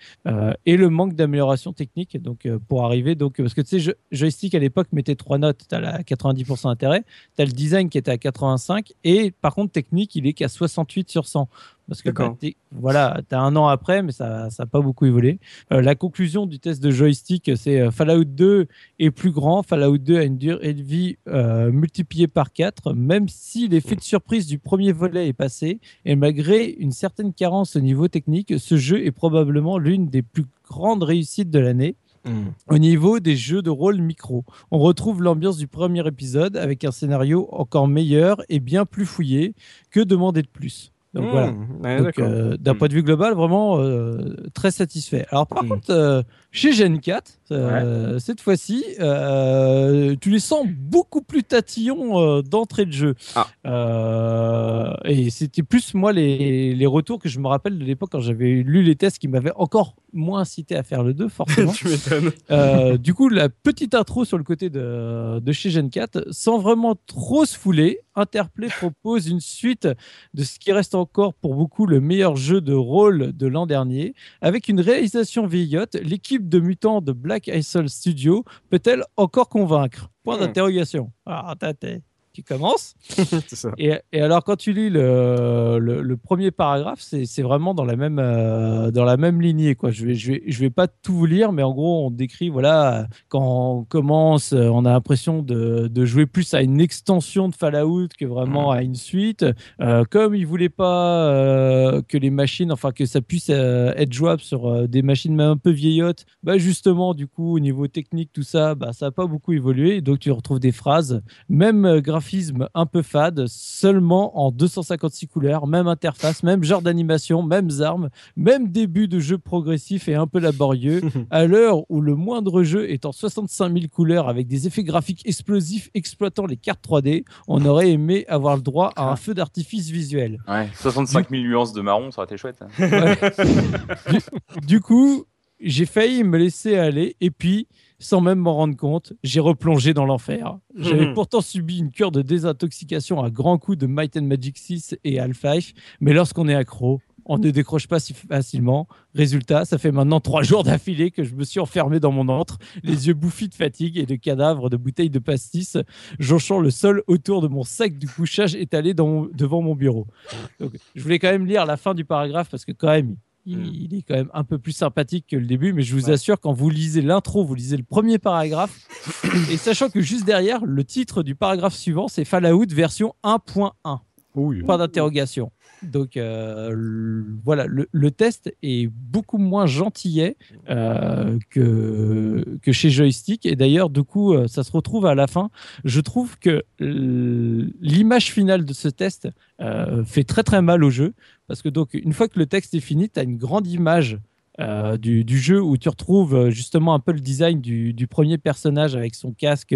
et le manque d'amélioration technique. Donc pour arriver, donc parce que tu sais, jo- joystick à l'époque mettait trois notes, t'as la 90% intérêt, t'as le design qui était à 85, et par contre technique, il est qu'à 68 sur 100. Parce que bah, voilà, tu as un an après, mais ça n'a pas beaucoup évolué. Euh, la conclusion du test de joystick, c'est euh, Fallout 2 est plus grand. Fallout 2 a une durée de vie euh, multipliée par 4, même si l'effet de surprise du premier volet est passé. Et malgré une certaine carence au niveau technique, ce jeu est probablement l'une des plus grandes réussites de l'année. Mhm. Au niveau des jeux de rôle micro, on retrouve l'ambiance du premier épisode avec un scénario encore meilleur et bien plus fouillé. Que demander de plus? Donc voilà. Ouais, Donc, d'accord. euh, d'un Mm. point de vue global, vraiment euh, très satisfait. Alors, par Mm. contre, euh, chez Gen 4, euh, cette fois-ci, euh, tu les sens beaucoup plus tatillons euh, d'entrée de jeu. Ah. Et c'était plus, moi, les, les retours que je me rappelle de l'époque quand j'avais lu les tests qui m'avaient encore moins incité à faire le 2, forcément. [LAUGHS] tu m'étonnes. Du coup, la petite intro sur le côté de, de chez Gen 4, sans vraiment trop se fouler, Interplay propose une suite de ce qui reste encore pour beaucoup le meilleur jeu de rôle de l'an dernier. Avec une réalisation vieillotte, l'équipe de mutants de Black Isle Studio peut-elle encore convaincre? Point Hmm. d'interrogation. Alors, t'as- [LAUGHS] c'est ça. Et, et alors, quand tu lis le, le, le premier paragraphe, c'est vraiment dans la même, euh, dans la même lignée. Quoi. Je ne vais, je vais, je vais pas tout vous lire, mais en gros, on décrit, voilà, quand on commence, on a l'impression de, de jouer plus à une extension de Fallout que vraiment à une suite. Euh, comme ils voulaient pas euh, que les machines, enfin, que ça puisse être jouable sur des machines même un peu vieillottes, bah justement, du coup, au niveau technique, tout ça, bah, ça n'a pas beaucoup évolué. Donc, tu retrouves des phrases, même graphisme un peu fade, seulement en 256 couleurs, même interface, même genre d'animation, mêmes armes, même début de jeu progressif et un peu laborieux. [LAUGHS] à l'heure où le moindre jeu est en 65 000 couleurs avec des effets graphiques explosifs exploitant les cartes 3D, on aurait aimé avoir le droit à un feu d'artifice visuel. Ouais, 65 000 nuances de marron, ça aurait été chouette. hein. Ouais. [LAUGHS] du, du coup, j'ai failli me laisser aller et puis, sans même m'en rendre compte, j'ai replongé dans l'enfer. J'avais Mhm. pourtant subi une cure de désintoxication à grands coups de Might and Magic 6 et Half-Life, mais lorsqu'on est accro, on ne décroche pas si facilement. Résultat, ça fait maintenant trois jours d'affilée que je me suis enfermé dans mon antre, les yeux bouffis de fatigue et de cadavres de bouteilles de pastis, jonchant le sol autour de mon sac de couchage étalé dans mon- devant mon bureau. Donc, je voulais quand même lire la fin du paragraphe parce que quand même, il, Mm. il est quand même un peu plus sympathique que le début, mais je vous Ouais. assure, quand vous lisez l'intro, vous lisez le premier paragraphe, [COUGHS] et sachant que juste derrière, le titre du paragraphe suivant, c'est Fallout version 1.1. Pas d'interrogation. Donc euh, voilà, le, test est beaucoup moins gentillet euh, que, que chez Joystick. Et d'ailleurs, du coup, euh, ça se retrouve à la fin. Je trouve que l'image finale de ce test fait très très mal au jeu. Parce que donc, une fois que le texte est fini, tu as une grande image euh, du, du jeu où tu retrouves euh, justement un peu le design du, du premier personnage avec son casque,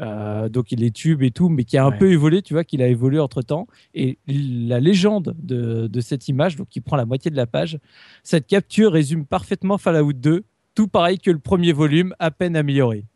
euh, donc il est tube et tout, mais qui a un Ouais. peu évolué, tu vois, qu'il a évolué entre temps. Et la légende de, de cette image, donc qui prend la moitié de la page, cette capture résume parfaitement Fallout 2, tout pareil que le premier volume, à peine amélioré.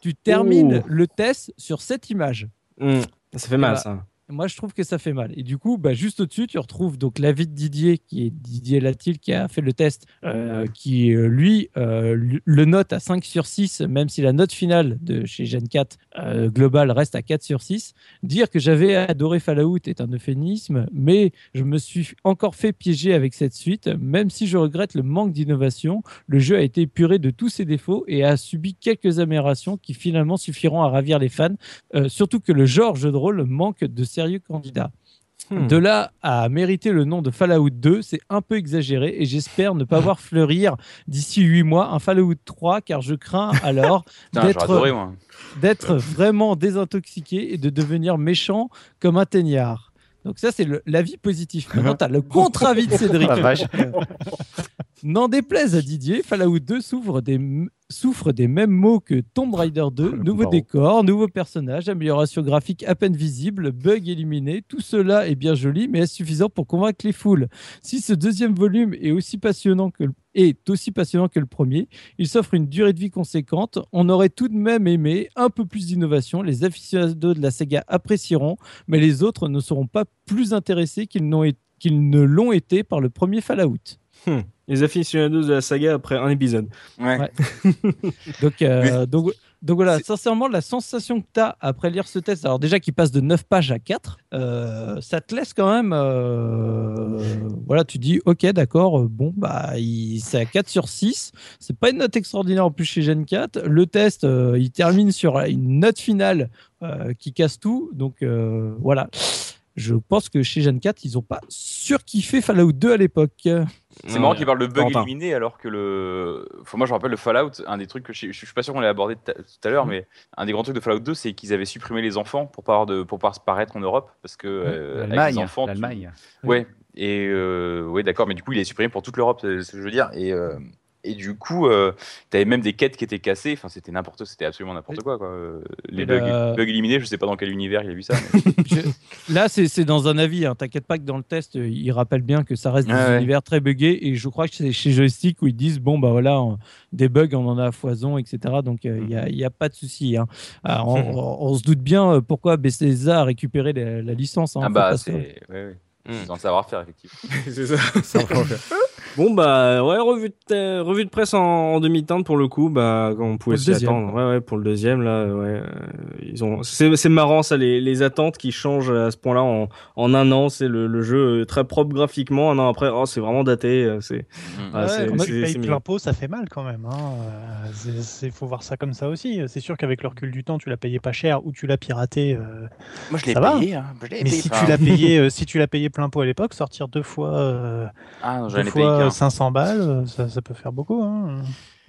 Tu termines Ouh. le test sur cette image. Hmm, Ça fait mal, bah, ça. Moi, je trouve que ça fait mal. Et du coup, bah, juste au-dessus, tu retrouves donc l'avis de Didier, qui est Didier Latil, qui a fait le test, euh, qui, euh, lui, euh, le note à 5 sur 6, même si la note finale de chez Gen 4 euh, globale reste à 4 sur 6. Dire que j'avais adoré Fallout est un euphémisme, mais je me suis encore fait piéger avec cette suite, même si je regrette le manque d'innovation. Le jeu a été épuré de tous ses défauts et a subi quelques améliorations qui finalement suffiront à ravir les fans, euh, surtout que le genre jeu de rôle manque de sérieux candidats. Hmm. De là à mériter le nom de Fallout 2, c'est un peu exagéré et j'espère ne pas [LAUGHS] voir fleurir d'ici 8 mois un Fallout 3 car je crains [LAUGHS] alors d'être vraiment désintoxiqué et de devenir méchant comme un teignard. Donc ça, c'est l'avis positif. Maintenant, [LAUGHS] tu as le contre-avis de Cédric. N'en déplaise à Didier, Fallout 2 souffre des, souffre des mêmes mots que Tomb Raider 2, Le nouveau décor, nouveaux personnages, amélioration graphique à peine visible, bugs éliminés, tout cela est bien joli, mais est suffisant pour convaincre les foules? Si ce deuxième volume est aussi passionnant que le, est aussi passionnant que le premier, il s'offre une durée de vie conséquente. On aurait tout de même aimé un peu plus d'innovation. Les aficionados de la saga apprécieront, mais les autres ne seront pas plus intéressés qu'ils ne l'ont été par le premier Fallout. Les aficionados de la saga après un épisode. Ouais. Ouais. [LAUGHS] Donc, euh, donc, donc voilà, sincèrement, la sensation que tu as après lire ce test, alors déjà qu'il passe de 9 pages à 4, euh, ça te laisse quand même. euh, voilà, tu dis, ok, d'accord, bon, bah, il- c'est à 4 sur 6. C'est pas une note extraordinaire en plus chez Gen 4. Le test, euh, il termine sur une note finale euh, qui casse tout. Donc euh, voilà. Je pense que chez Gen 4, ils ont pas surkiffé Fallout 2 à l'époque. C'est marrant qu'il parle de bug Quentin. éliminé alors que le. Enfin, moi je me rappelle le Fallout, un des trucs que je, je suis pas sûr qu'on l'ait abordé tout à- l'heure, mais un des grands trucs de Fallout 2, c'est qu'ils avaient supprimé les enfants pour pas de, pour pas paraître en Europe parce que euh, avec les L'Allemagne. enfants. tu- L'Allemagne. Ouais. Et euh, ouais, d'accord, mais du coup il est supprimé pour toute l'Europe, c'est ce que je veux dire. Et euh, et du coup, euh, t'avais même des quêtes qui étaient cassées. Enfin, c'était n'importe, c'était absolument n'importe quoi, quoi. Euh, Les Et bugs, la- bugs éliminés, je sais pas dans quel univers il a vu ça. mais- [LAUGHS] Je- Là, c'est dans un avis. Hein. T'inquiète pas que dans le test, euh, il rappelle bien que ça reste des Ouais, ouais. univers très buggés. Et je crois que c'est chez Joystick où ils disent bon, bah voilà, on- des bugs, on en a à foison, etc. Donc, euh, il n'y a, il y a pas de souci. Hein. Ah, on, [LAUGHS] on- on se doute bien pourquoi Bethesda a récupéré la, la licence. hein. ah bah, c'est. Ouais, ouais. Mm. Ils le savoir-faire, effectivement. [LAUGHS] c'est ça. Bon bah ouais revue de, revue de presse en, en demi-teinte pour le coup bah quand on pouvait s'y attendre ouais ouais pour le deuxième là ouais euh, ils ont c'est c'est marrant ça les, les attentes qui changent à ce point-là en, en un an c'est le, le jeu euh, très propre graphiquement un an après oh c'est vraiment daté euh, c'est Mm. Ah, Ouais, c'est- quand plein pot, ça fait mal quand même. Hein. C'est- faut voir ça comme ça aussi. C'est sûr qu'avec le recul du temps, tu l'as payé pas cher ou tu l'as piraté. euh, Moi, je l'ai Ça va. payé. Hein. Je l'ai Mais payé, si tu l'as payé, [LAUGHS] euh, si tu l'as payé plein pot à l'époque, sortir deux fois, euh, Ah, non, j'en deux ai payé fois qu'un. 500 balles, ça, ça peut faire beaucoup. Hein.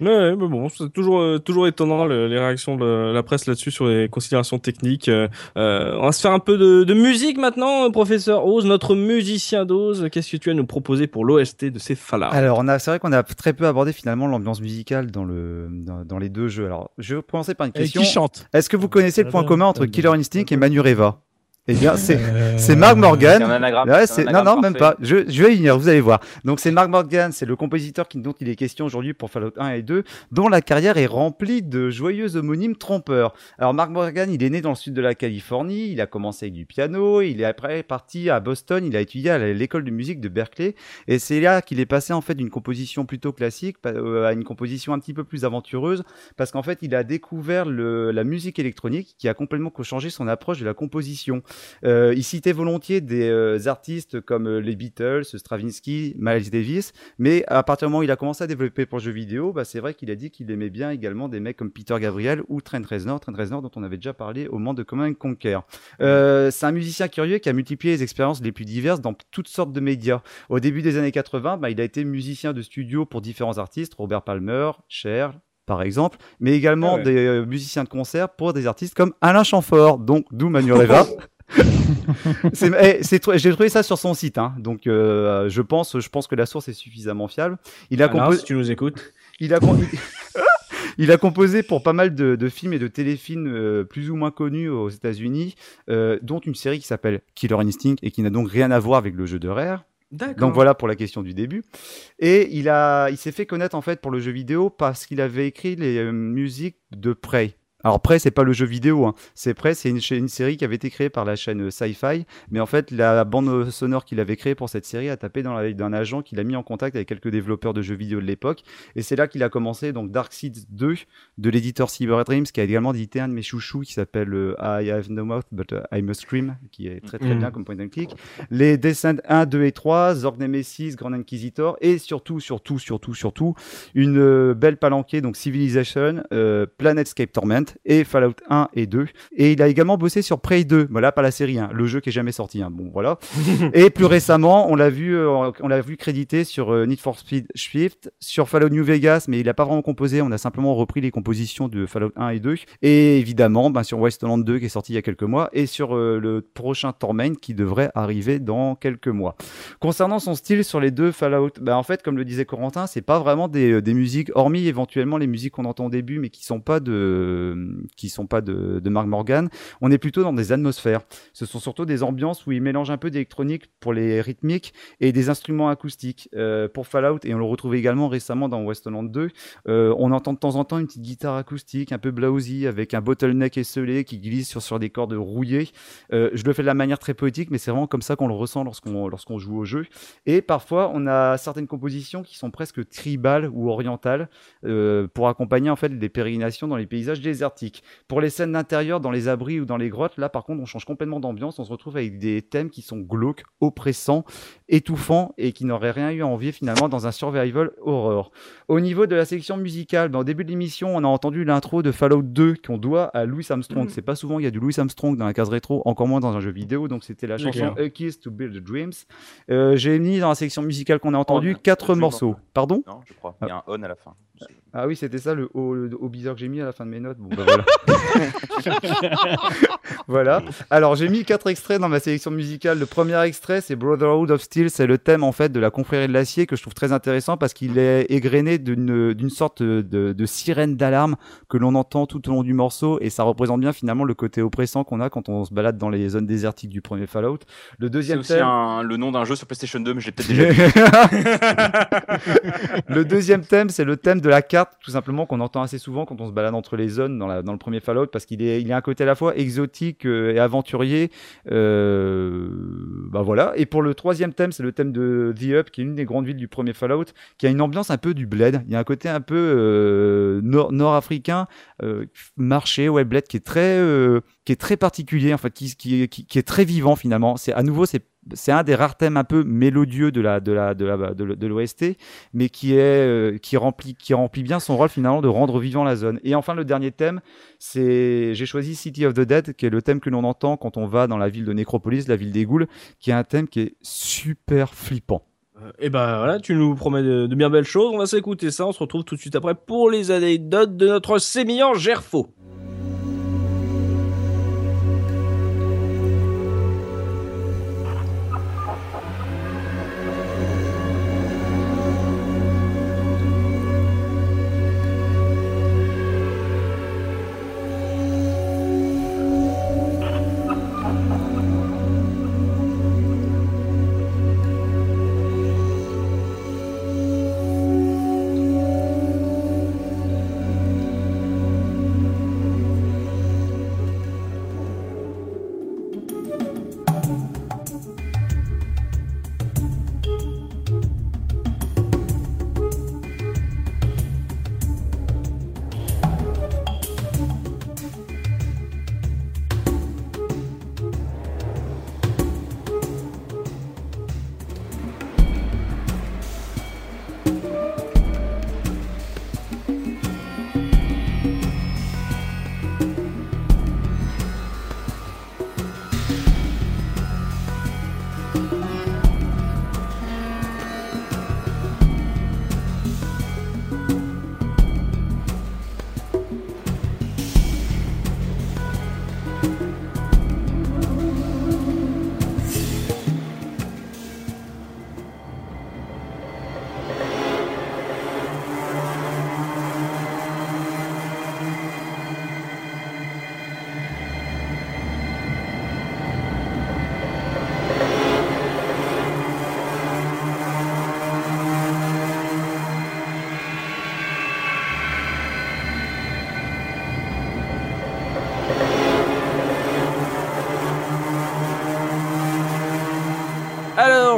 Ouais, mais bon, c'est toujours, euh, toujours étonnant le- les réactions de la presse là-dessus sur les considérations techniques. Euh, euh, on va se faire un peu de, de musique maintenant, professeur Oz, notre musicien d'Oz. Qu'est-ce que tu as à nous proposer pour l'OST de ces Fallout Alors, on a, c'est vrai qu'on a très peu abordé finalement l'ambiance musicale dans le, dans, dans les deux jeux. Alors, je vais commencer par une Et question. qui chante? Est-ce que vous connaissez le point commun entre Killer Instinct et Manureva Eh bien, c'est, Euh, Mark Morgan. Ouais. Non, non, même pas. Je, je vais y venir, vous allez voir. Donc, c'est Mark Morgan, c'est le compositeur qui, dont il est question aujourd'hui pour Fallout 1 et 2, dont la carrière est remplie de joyeux homonymes trompeurs. Alors, Mark Morgan, il est né dans le sud de la Californie, il a commencé avec du piano, il est après parti à Boston, il a étudié à l'école de musique de Berkeley, et c'est là qu'il est passé en fait d'une composition plutôt classique euh, à une composition un petit peu plus aventureuse, parce qu'en fait, il a découvert le, la musique électronique qui a complètement changé son approche de la composition. Euh, il citait volontiers des euh, artistes comme euh, les Beatles, Stravinsky, Miles Davis, mais à partir du moment où il a commencé à développer pour le jeu vidéo, bah, c'est vrai qu'il a dit qu'il aimait bien également des mecs comme Peter Gabriel ou Trent Reznor, Trent Reznor dont on avait déjà parlé au moment de Command and Conquer. Euh, c'est un musicien curieux qui a multiplié les expériences les plus diverses dans toutes sortes de médias. Au début des années 80, bah, il a été musicien de studio pour différents artistes, Robert Palmer, Cher, par exemple, mais également Ah ouais. des euh, musiciens de concert pour des artistes comme Alain Chamfort, donc d'où c'est [LAUGHS] tr- [LAUGHS] J'ai trouvé ça sur son site, hein. donc euh, je pense, je pense que la source est suffisamment fiable. Il a Alors, composé. si tu nous écoutes. Il a, com- [LAUGHS] il a composé pour pas mal de, de films et de téléfilms euh, plus ou moins connus aux États-Unis, euh, dont une série qui s'appelle Killer Instinct et qui n'a donc rien à voir avec le jeu de Rare. Donc voilà pour la question du début. Et il a, il s'est fait connaître en fait pour le jeu vidéo parce qu'il avait écrit les euh, musiques de Prey. Alors Prey, c'est pas le jeu vidéo, hein. c'est Prey, c'est une, série qui avait été créée par la chaîne euh, Sci-Fi, mais en fait la bande sonore qu'il avait créée pour cette série a tapé dans l'œil d'un agent qu'il a mis en contact avec quelques développeurs de jeux vidéo de l'époque, et c'est là qu'il a commencé donc Dark Seeds 2 de l'éditeur Cyber Dreams, qui a également édité un de mes chouchous qui s'appelle euh, I Have No Mouth But uh, I Must Scream, qui est très très Mm. bien comme point and click. Les Descent 1, 2 et 3, Zorg Nemesis, Grand Inquisitor, et surtout, surtout, surtout, surtout, une euh, belle palanquée, donc Civilization, euh, Planetscape Torment et Fallout 1 et 2. Et il a également bossé sur Prey 2, voilà, pas la série, hein, le jeu qui est jamais sorti. hein. Bon, voilà. [LAUGHS] et plus récemment, on l'a vu, euh, on l'a vu crédité sur euh, Need for Speed Shift, sur Fallout New Vegas, mais il a pas vraiment composé. On a simplement repris les compositions de Fallout 1 et 2. Et évidemment, ben, sur Wasteland 2 qui est sorti il y a quelques mois, et sur euh, le prochain Torment qui devrait arriver dans quelques mois. Concernant son style sur les deux Fallout, bah en fait, comme le disait Corentin, c'est pas vraiment des, des musiques, hormis éventuellement les musiques qu'on entend au début, mais qui sont pas de, qui sont pas de, de Mark Morgan. On est plutôt dans des atmosphères. Ce sont surtout des ambiances où il mélange un peu d'électronique pour les rythmiques et des instruments acoustiques. Euh, pour Fallout, et on le retrouve également récemment dans Westland 2, euh, on entend de temps en temps une petite guitare acoustique un peu blousy avec un bottleneck esselé qui glisse sur, sur des cordes rouillées. Euh, je le fais de la manière très poétique, mais c'est vraiment comme ça qu'on le ressent lorsqu'on lorsqu'on joue au jeu. Et parfois, on a certaines compositions qui sont presque tribales ou orientales euh, pour accompagner en fait des pérégrinations dans les paysages désertiques. Pour les scènes d'intérieur, dans les abris ou dans les grottes, là par contre, on change complètement d'ambiance. On se retrouve avec des thèmes qui sont glauques, oppressants, étouffants et qui n'auraient rien eu à envier finalement dans un survival horror. Au niveau de la sélection musicale, ben, au début de l'émission, on a entendu l'intro de Fallout 2 qu'on doit à Louis Armstrong. Mhm. C'est pas souvent il y a du Louis Armstrong dans la case rétro, encore moins dans un jeu vidéo. Donc c'était la chanson. A Kiss to Build Dreams. Euh, J'ai mis dans la sélection musicale qu'on a entendu On. quatre morceaux. Pardon? Non, je crois. Il y a un on à la fin. Ah oui, c'était ça le haut, le haut bizarre que j'ai mis à la fin de mes notes. Bon, bah voilà. [LAUGHS] [LAUGHS] voilà. Alors, j'ai mis quatre extraits dans ma sélection musicale. Le premier extrait, c'est Brotherhood of Steel. C'est le thème, en fait, de la confrérie de l'acier que je trouve très intéressant parce qu'il est égrené d'une sorte de, de sirène d'alarme que l'on entend tout au long du morceau et ça représente bien, finalement, le côté oppressant qu'on a quand on se balade dans les zones désertiques du premier Fallout. Le C'est deuxième aussi thème. un- le nom d'un jeu sur PlayStation 2, mais je l'ai peut-être déjà [LAUGHS] le deuxième thème, c'est le thème de la carte, tout simplement, qu'on entend assez souvent quand on se balade entre les zones dans, la, dans le premier Fallout, parce qu'il est, il a un côté à la fois exotique euh, et aventurier. Euh, bah voilà. Et pour le troisième thème, c'est le thème de The Up, qui est une des grandes villes du premier Fallout, qui a une ambiance un peu du bled. Il y a un côté un peu euh, nord- nord-africain, euh, marché, ouais, bled, qui est très, euh, qui est très particulier, en fait, qui, qui est très vivant finalement. C'est à nouveau, c'est c'est un des rares thèmes un peu mélodieux de la de la de la de, l'OST mais qui est euh, qui remplit qui remplit bien son rôle finalement de rendre vivant la zone. Et enfin le dernier thème, c'est j'ai choisi City of the Dead qui est le thème que l'on entend quand on va dans la ville de Nécropolis, la ville des ghouls, qui est un thème qui est super flippant. Et ben voilà, tu nous promets de, de bien belles choses. On va s'écouter ça. On se retrouve tout de suite après pour les anecdotes de notre sémillant Gerfo.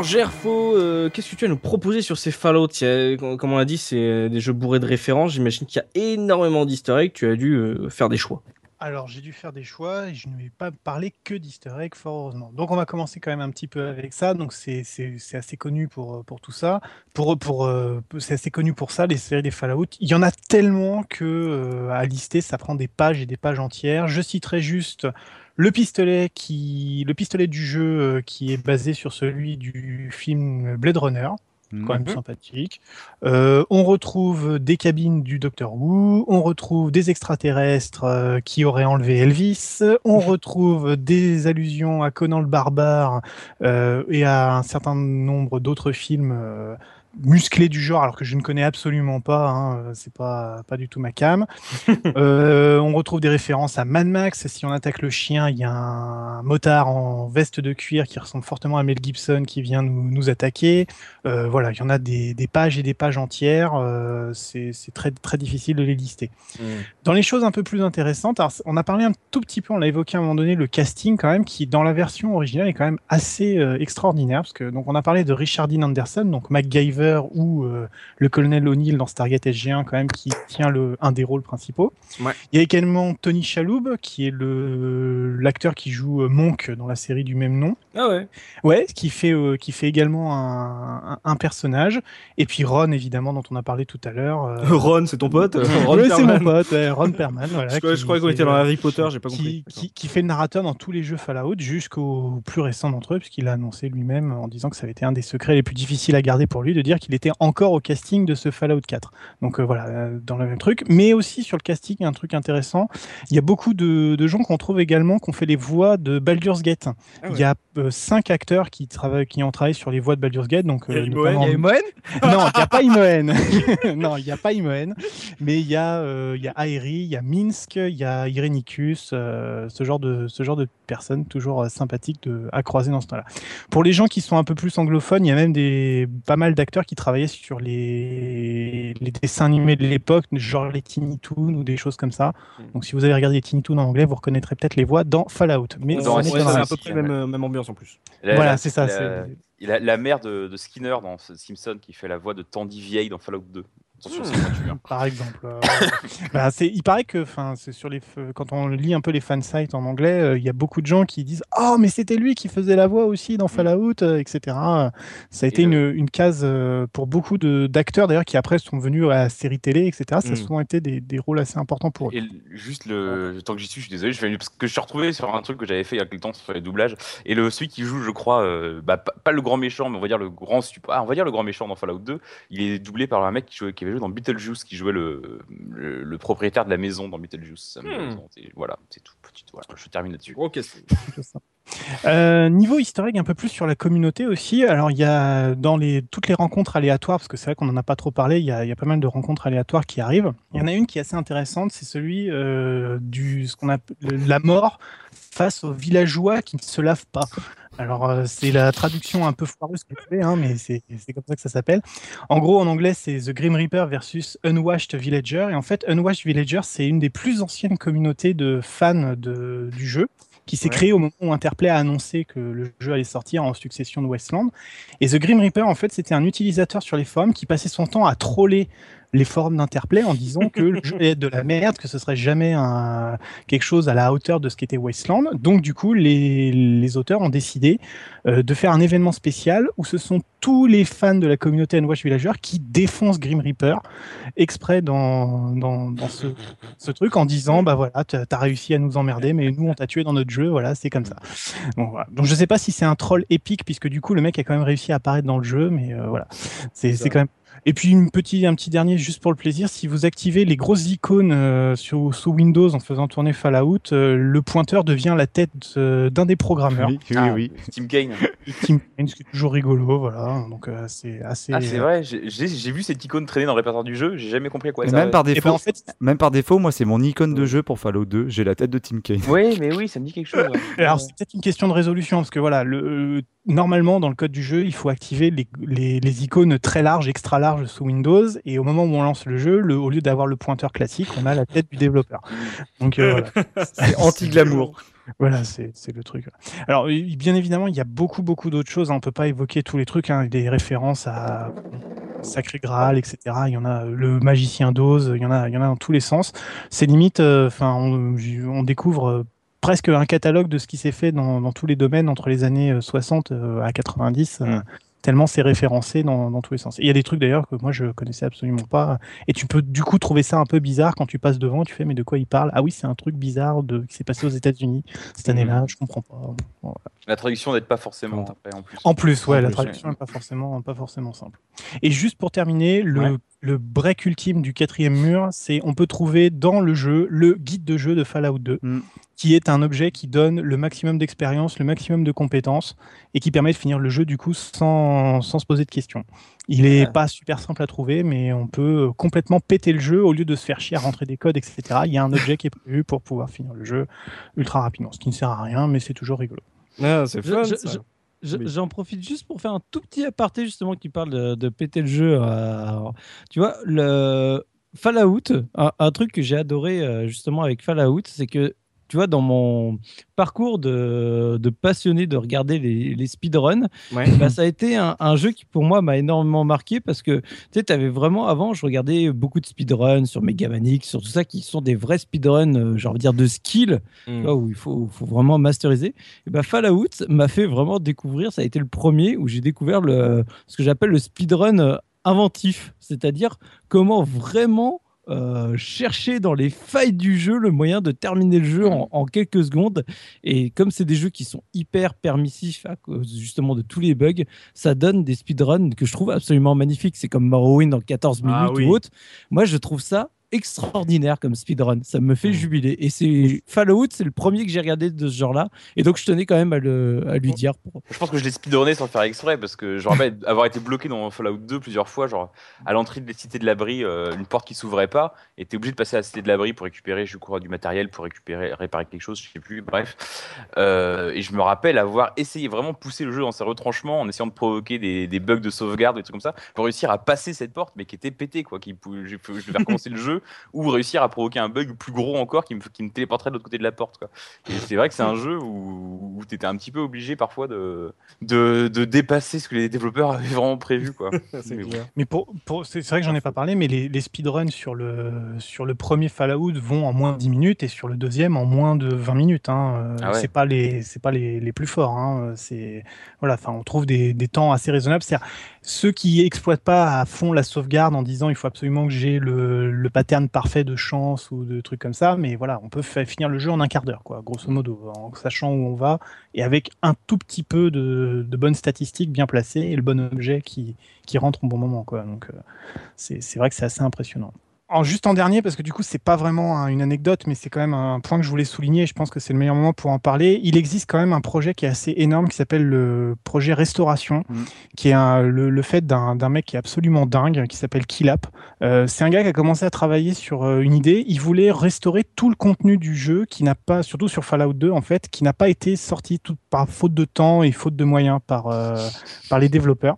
Alors Gerfo, euh, qu'est-ce que tu as nous proposer sur ces Fallout? A- Comme on l'a dit, c'est euh, des jeux bourrés de références. J'imagine qu'il y a énormément d'easter eggs. Tu as dû euh, faire des choix. Alors, j'ai dû faire des choix et je ne vais pas parler que d'easter egg, fort heureusement. Donc, on va commencer quand même un petit peu avec ça. Donc, c'est assez connu pour, pour tout ça. Pour, pour, c'est assez connu pour ça, les séries des Fallout. Il y en a tellement que à lister, ça prend des pages et des pages entières. Je citerai juste le pistolet, qui, le pistolet du jeu euh, qui est basé sur celui du film Blade Runner quand même Mhm. sympathique. Euh, on retrouve des cabines du Docteur Who, on retrouve des extraterrestres euh, qui auraient enlevé Elvis, on [LAUGHS] retrouve des allusions à Conan le Barbare euh, et à un certain nombre d'autres films musclés du genre, alors que je ne connais absolument pas, hein, euh, c'est pas pas du tout ma cam. [LAUGHS] Euh, on retrouve des références à Mad Max. Si on attaque le chien, il y a un motard en veste de cuir qui ressemble fortement à Mel Gibson qui vient nous, nous attaquer. Euh, voilà, il y en a des, des pages et des pages entières. euh, c'est très très difficile de les lister. Dans les choses un peu plus intéressantes, alors, on a parlé un tout petit peu, on l'a évoqué à un moment donné, le casting quand même, qui dans la version originale est quand même assez extraordinaire, parce que donc on a parlé de Richard Dean Anderson, donc MacGyver ou euh, le colonel O'Neill dans Stargate SG1 quand même, qui tient le un des rôles principaux. Ouais. Il y a également Tony Shalhoub, qui est le l'acteur qui joue euh, Monk dans la série du même nom. Ah ouais. Ouais, qui fait euh, qui fait également un, un, un personnage. Et puis Ron évidemment dont on a parlé tout à l'heure. euh, [LAUGHS] Ron, c'est ton pote. [LAUGHS] Ron c'est mon Perlman. pote, ouais, Ron Perlman. Voilà, Je, croyais- je qui croyais qu'on était dans Harry Potter, j'ai pas compris. qui, qui, qui fait le narrateur dans tous les jeux Fallout jusqu'au plus récent d'entre eux, puisqu'il a annoncé lui-même en disant que ça avait été un des secrets les plus difficiles à garder pour lui, de dire qu'il était encore au casting de ce Fallout 4. Donc euh, voilà, euh, dans le même truc. Mais aussi sur le casting, un truc intéressant, il y a beaucoup de, de gens qu'on trouve également qui ont fait les voix de Baldur's Gate. Ah ouais. Il y a euh, cinq acteurs qui, travaillent, qui ont travaillé sur les voix de Baldur's Gate. Donc, Il y a euh, Imoen, il y a non, il n'y a pas Imoen. [LAUGHS] [LAUGHS] non, il n'y a pas Imoen. Mais il y a, euh, il y a Aeri, il y a Minsk, il y a Irenicus, euh, ce genre de, ce genre de personnes toujours euh, sympathiques de, à croiser dans ce temps-là. Pour les gens qui sont un peu plus anglophones, il y a même des, pas mal d'acteurs qui travaillaient sur les, les dessins animés de l'époque, genre les Tiny Toons ou des choses comme ça. Donc si vous avez regardé les Tiny Toons en anglais, vous reconnaîtrez peut-être les voix dans Fallout. Mais Dans Ouais, c'est à peu près hein, la même, même ambiance en plus. La- Voilà, c'est ça. la- la mère de, de Skinner dans Simpson qui fait la voix de Tandy Vieille dans Fallout 2. Attention, Hmm. c'est gratuit, hein. par exemple. euh, [LAUGHS] bah, c'est, il paraît que, enfin, c'est sur les, f- quand on lit un peu les fan sites en anglais, euh, il y a beaucoup de gens qui disent, oh, mais c'était lui qui faisait la voix aussi dans Fallout, euh, etc. Ça a été Et une, le- une case euh, pour beaucoup de, d'acteurs d'ailleurs qui après sont venus à la série télé, etc. Ça a Mm. souvent été des, des rôles assez importants pour eux. Et juste le, tant que j'y suis, je suis désolé, je fais parce que je suis retrouvé sur un truc que j'avais fait il y a quelques temps sur les doublages. Et le celui qui joue, je crois, euh, bah, pas, pas le grand méchant, mais on va dire le grand super, ah, on va dire le grand méchant dans Fallout 2. Il est doublé par un mec qui, jouait, qui avait joué dans Beetlejuice, qui jouait le, le, le propriétaire de la maison dans Beetlejuice. Hmm. voilà, c'est tout. Petit, voilà, je termine là-dessus. Euh, niveau egg, un peu plus sur la communauté aussi. Alors, il y a dans les, toutes les rencontres aléatoires, parce que c'est vrai qu'on n'en a pas trop parlé, il y, a, il y a pas mal de rencontres aléatoires qui arrivent. Il y en a une qui est assez intéressante, c'est celui euh, du ce qu'on appelle la mort face aux villageois qui ne se lavent pas. Alors, euh, c'est la traduction un peu foireuse que je fais, hein, mais c'est comme ça que ça s'appelle. En gros, en anglais, c'est The Grim Reaper versus Unwashed Villager. Et en fait, Unwashed Villager, c'est une des plus anciennes communautés de fans de, du jeu qui s'est Ouais. créée au moment où Interplay a annoncé que le jeu allait sortir en succession de Westland. Et The Grim Reaper, en fait, c'était un utilisateur sur les forums qui passait son temps à troller les forums d'Interplay en disant que le jeu être de la merde, que ce serait jamais un, quelque chose à la hauteur de ce qu'était Wasteland. Donc du coup, les, les auteurs ont décidé euh, de faire un événement spécial où ce sont tous les fans de la communauté Unwatch Villager qui défoncent Grim Reaper exprès dans, dans, dans ce, ce truc en disant bah voilà, t'as as réussi à nous emmerder, mais nous on t'a tué dans notre jeu, voilà, c'est comme ça. Bon, voilà. Donc je sais pas si c'est un troll épique puisque du coup le mec a quand même réussi à apparaître dans le jeu, mais euh, voilà, c'est quand même. Et puis une petit, un petit dernier juste pour le plaisir, si vous activez les grosses icônes euh, sur, sous Windows en faisant tourner Fallout, euh, le pointeur devient la tête euh, d'un des programmeurs, Oui, oui, Ah, oui. Team Kane. Tim Kaine, ce qui est toujours rigolo, voilà. Donc euh, c'est assez. Ah, c'est vrai, j'ai vu cette icône traîner dans le répertoire du jeu, j'ai jamais compris à quoi Et ça même par Et défaut, ben, en fait, même par défaut, moi c'est mon icône de jeu pour Fallout 2. J'ai la tête de Tim Kaine. Oui, mais oui, ça me dit quelque chose. ouais. [LAUGHS] Alors c'est peut-être une question de résolution parce que voilà, le, normalement dans le code du jeu, il faut activer les, les, les icônes très larges, extra large sous Windows et au moment où on lance le jeu, le, au lieu d'avoir le pointeur classique, on a la tête du développeur. Donc euh, voilà. [LAUGHS] C'est anti-glamour. Voilà, c'est c'est le truc. Alors, bien évidemment, il y a beaucoup, beaucoup d'autres choses. hein. On peut pas évoquer tous les trucs. Hein. Des références à Sacré Graal, etc. Il y en a euh, le Magicien d'Oz. Il y en a, il y en a dans tous les sens. C'est limite. euh, on, on découvre presque un catalogue de ce qui s'est fait dans, dans tous les domaines entre les années euh, 60 euh, à 90. euh, Tellement c'est référencé dans, dans tous les sens. Il y a des trucs d'ailleurs que moi je connaissais absolument pas. Et tu peux du coup trouver ça un peu bizarre quand tu passes devant. Tu fais mais de quoi il parle? Ah oui, c'est un truc bizarre de qui s'est passé aux États-Unis cette année-là. Je comprends pas. Voilà. La traduction n'aide pas forcément Bon. après, en plus. En plus, ouais, En la plus, traduction ouais. n'est pas forcément, pas forcément simple. Et juste pour terminer, le, Ouais. Le break ultime du quatrième mur, c'est on peut trouver dans le jeu le guide de jeu de Fallout 2, Mm. qui est un objet qui donne le maximum d'expérience, le maximum de compétences, et qui permet de finir le jeu du coup sans, sans se poser de questions. Il est Ah. pas super simple à trouver, mais on peut complètement péter le jeu au lieu de se faire chier à rentrer des codes, etc. Il y a un objet qui est prévu pour pouvoir finir le jeu ultra rapidement, ce qui ne sert à rien, mais c'est toujours rigolo. Ah, c'est fun. je- ça. Je- Oui. J'en profite juste pour faire un tout petit aparté justement qui parle de, de péter le jeu. euh, tu vois, le Fallout, un, un truc que j'ai adoré euh, justement avec Fallout, c'est que tu vois, dans mon parcours de, de passionné de regarder les, les speedruns, Ouais. bah, ça a été un, un jeu qui pour moi m'a énormément marqué parce que tu sais, avais vraiment avant, je regardais beaucoup de speedruns sur Megamanix, sur tout ça qui sont des vrais speedruns, euh, j'ai envie de dire de skill, tu Mm. vois, où il faut, faut vraiment masteriser. Et ben Fallout m'a fait vraiment découvrir, ça a été le premier où j'ai découvert le, ce que j'appelle le speedrun euh, inventif, c'est-à-dire comment vraiment euh, chercher dans les failles du jeu le moyen de terminer le jeu en, en quelques secondes. Et comme c'est des jeux qui sont hyper permissifs à cause justement de tous les bugs, ça donne des speedruns que je trouve absolument magnifiques. C'est comme Morrowind en 14 minutes Ah oui. ou autre. Moi, je trouve ça extraordinaire comme speedrun. Ça me fait jubiler. Et c'est Fallout, c'est le premier que j'ai regardé de ce genre-là. Et donc, je tenais quand même à, le, à lui dire. Pour... Je pense que je l'ai speedrunné sans le faire exprès parce que je rappelle [LAUGHS] avoir été bloqué dans Fallout 2 plusieurs fois, genre à l'entrée de la cité de l'abri, euh, une porte qui s'ouvrait pas, et t'es obligé de passer à la cité de l'abri pour récupérer, je crois, du matériel, pour récupérer, réparer quelque chose, je sais plus, bref. Euh, et je me rappelle avoir essayé vraiment de pousser le jeu dans ses retranchements en essayant de provoquer des, des bugs de sauvegarde, des trucs comme ça, pour réussir à passer cette porte, mais qui était pétée, quoi. Qui, je, je devais recommencer le jeu ou réussir à provoquer un bug plus gros encore qui me, qui me téléporterait de l'autre côté de la porte, quoi. Et c'est vrai que c'est un jeu où, où tu étais un petit peu obligé parfois de, de, de dépasser ce que les développeurs avaient vraiment prévu. Quoi. [LAUGHS] C'est Mais pour, pour c'est c'est vrai que j'en ai pas parlé, mais les, les speedruns sur le, sur le premier Fallout vont en moins de 10 minutes et sur le deuxième en moins de 20 minutes. Hein. Euh, Ah ouais. C'est pas les c'est pas les, les plus forts. Hein. C'est voilà, enfin on trouve des, des temps assez raisonnables. C'est ceux qui exploitent pas à fond la sauvegarde en disant il faut absolument que j'ai le, le pattern parfait de chance ou de trucs comme ça. Mais voilà, on peut finir le jeu en un quart d'heure, quoi, grosso modo, en sachant où on va et avec un tout petit peu de, bonnes statistiques bien placées et le bon objet qui rentre au bon moment, quoi. Donc euh, c'est vrai que c'est assez impressionnant. En, juste en dernier, parce que du coup, c'est pas vraiment un- une anecdote, mais c'est quand même un point que je voulais souligner. et Je pense que c'est le meilleur moment pour en parler. Il existe quand même un projet qui est assez énorme qui s'appelle le projet Restauration, Mhm. qui est un- le, le fait d'un mec qui est absolument dingue, qui s'appelle Killap. Euh, c'est un gars qui a commencé à travailler sur euh, une idée. Il voulait restaurer tout le contenu du jeu, qui n'a pas, surtout sur Fallout 2 en fait, qui n'a pas été sorti tout, par faute de temps et faute de moyens par euh, par les développeurs.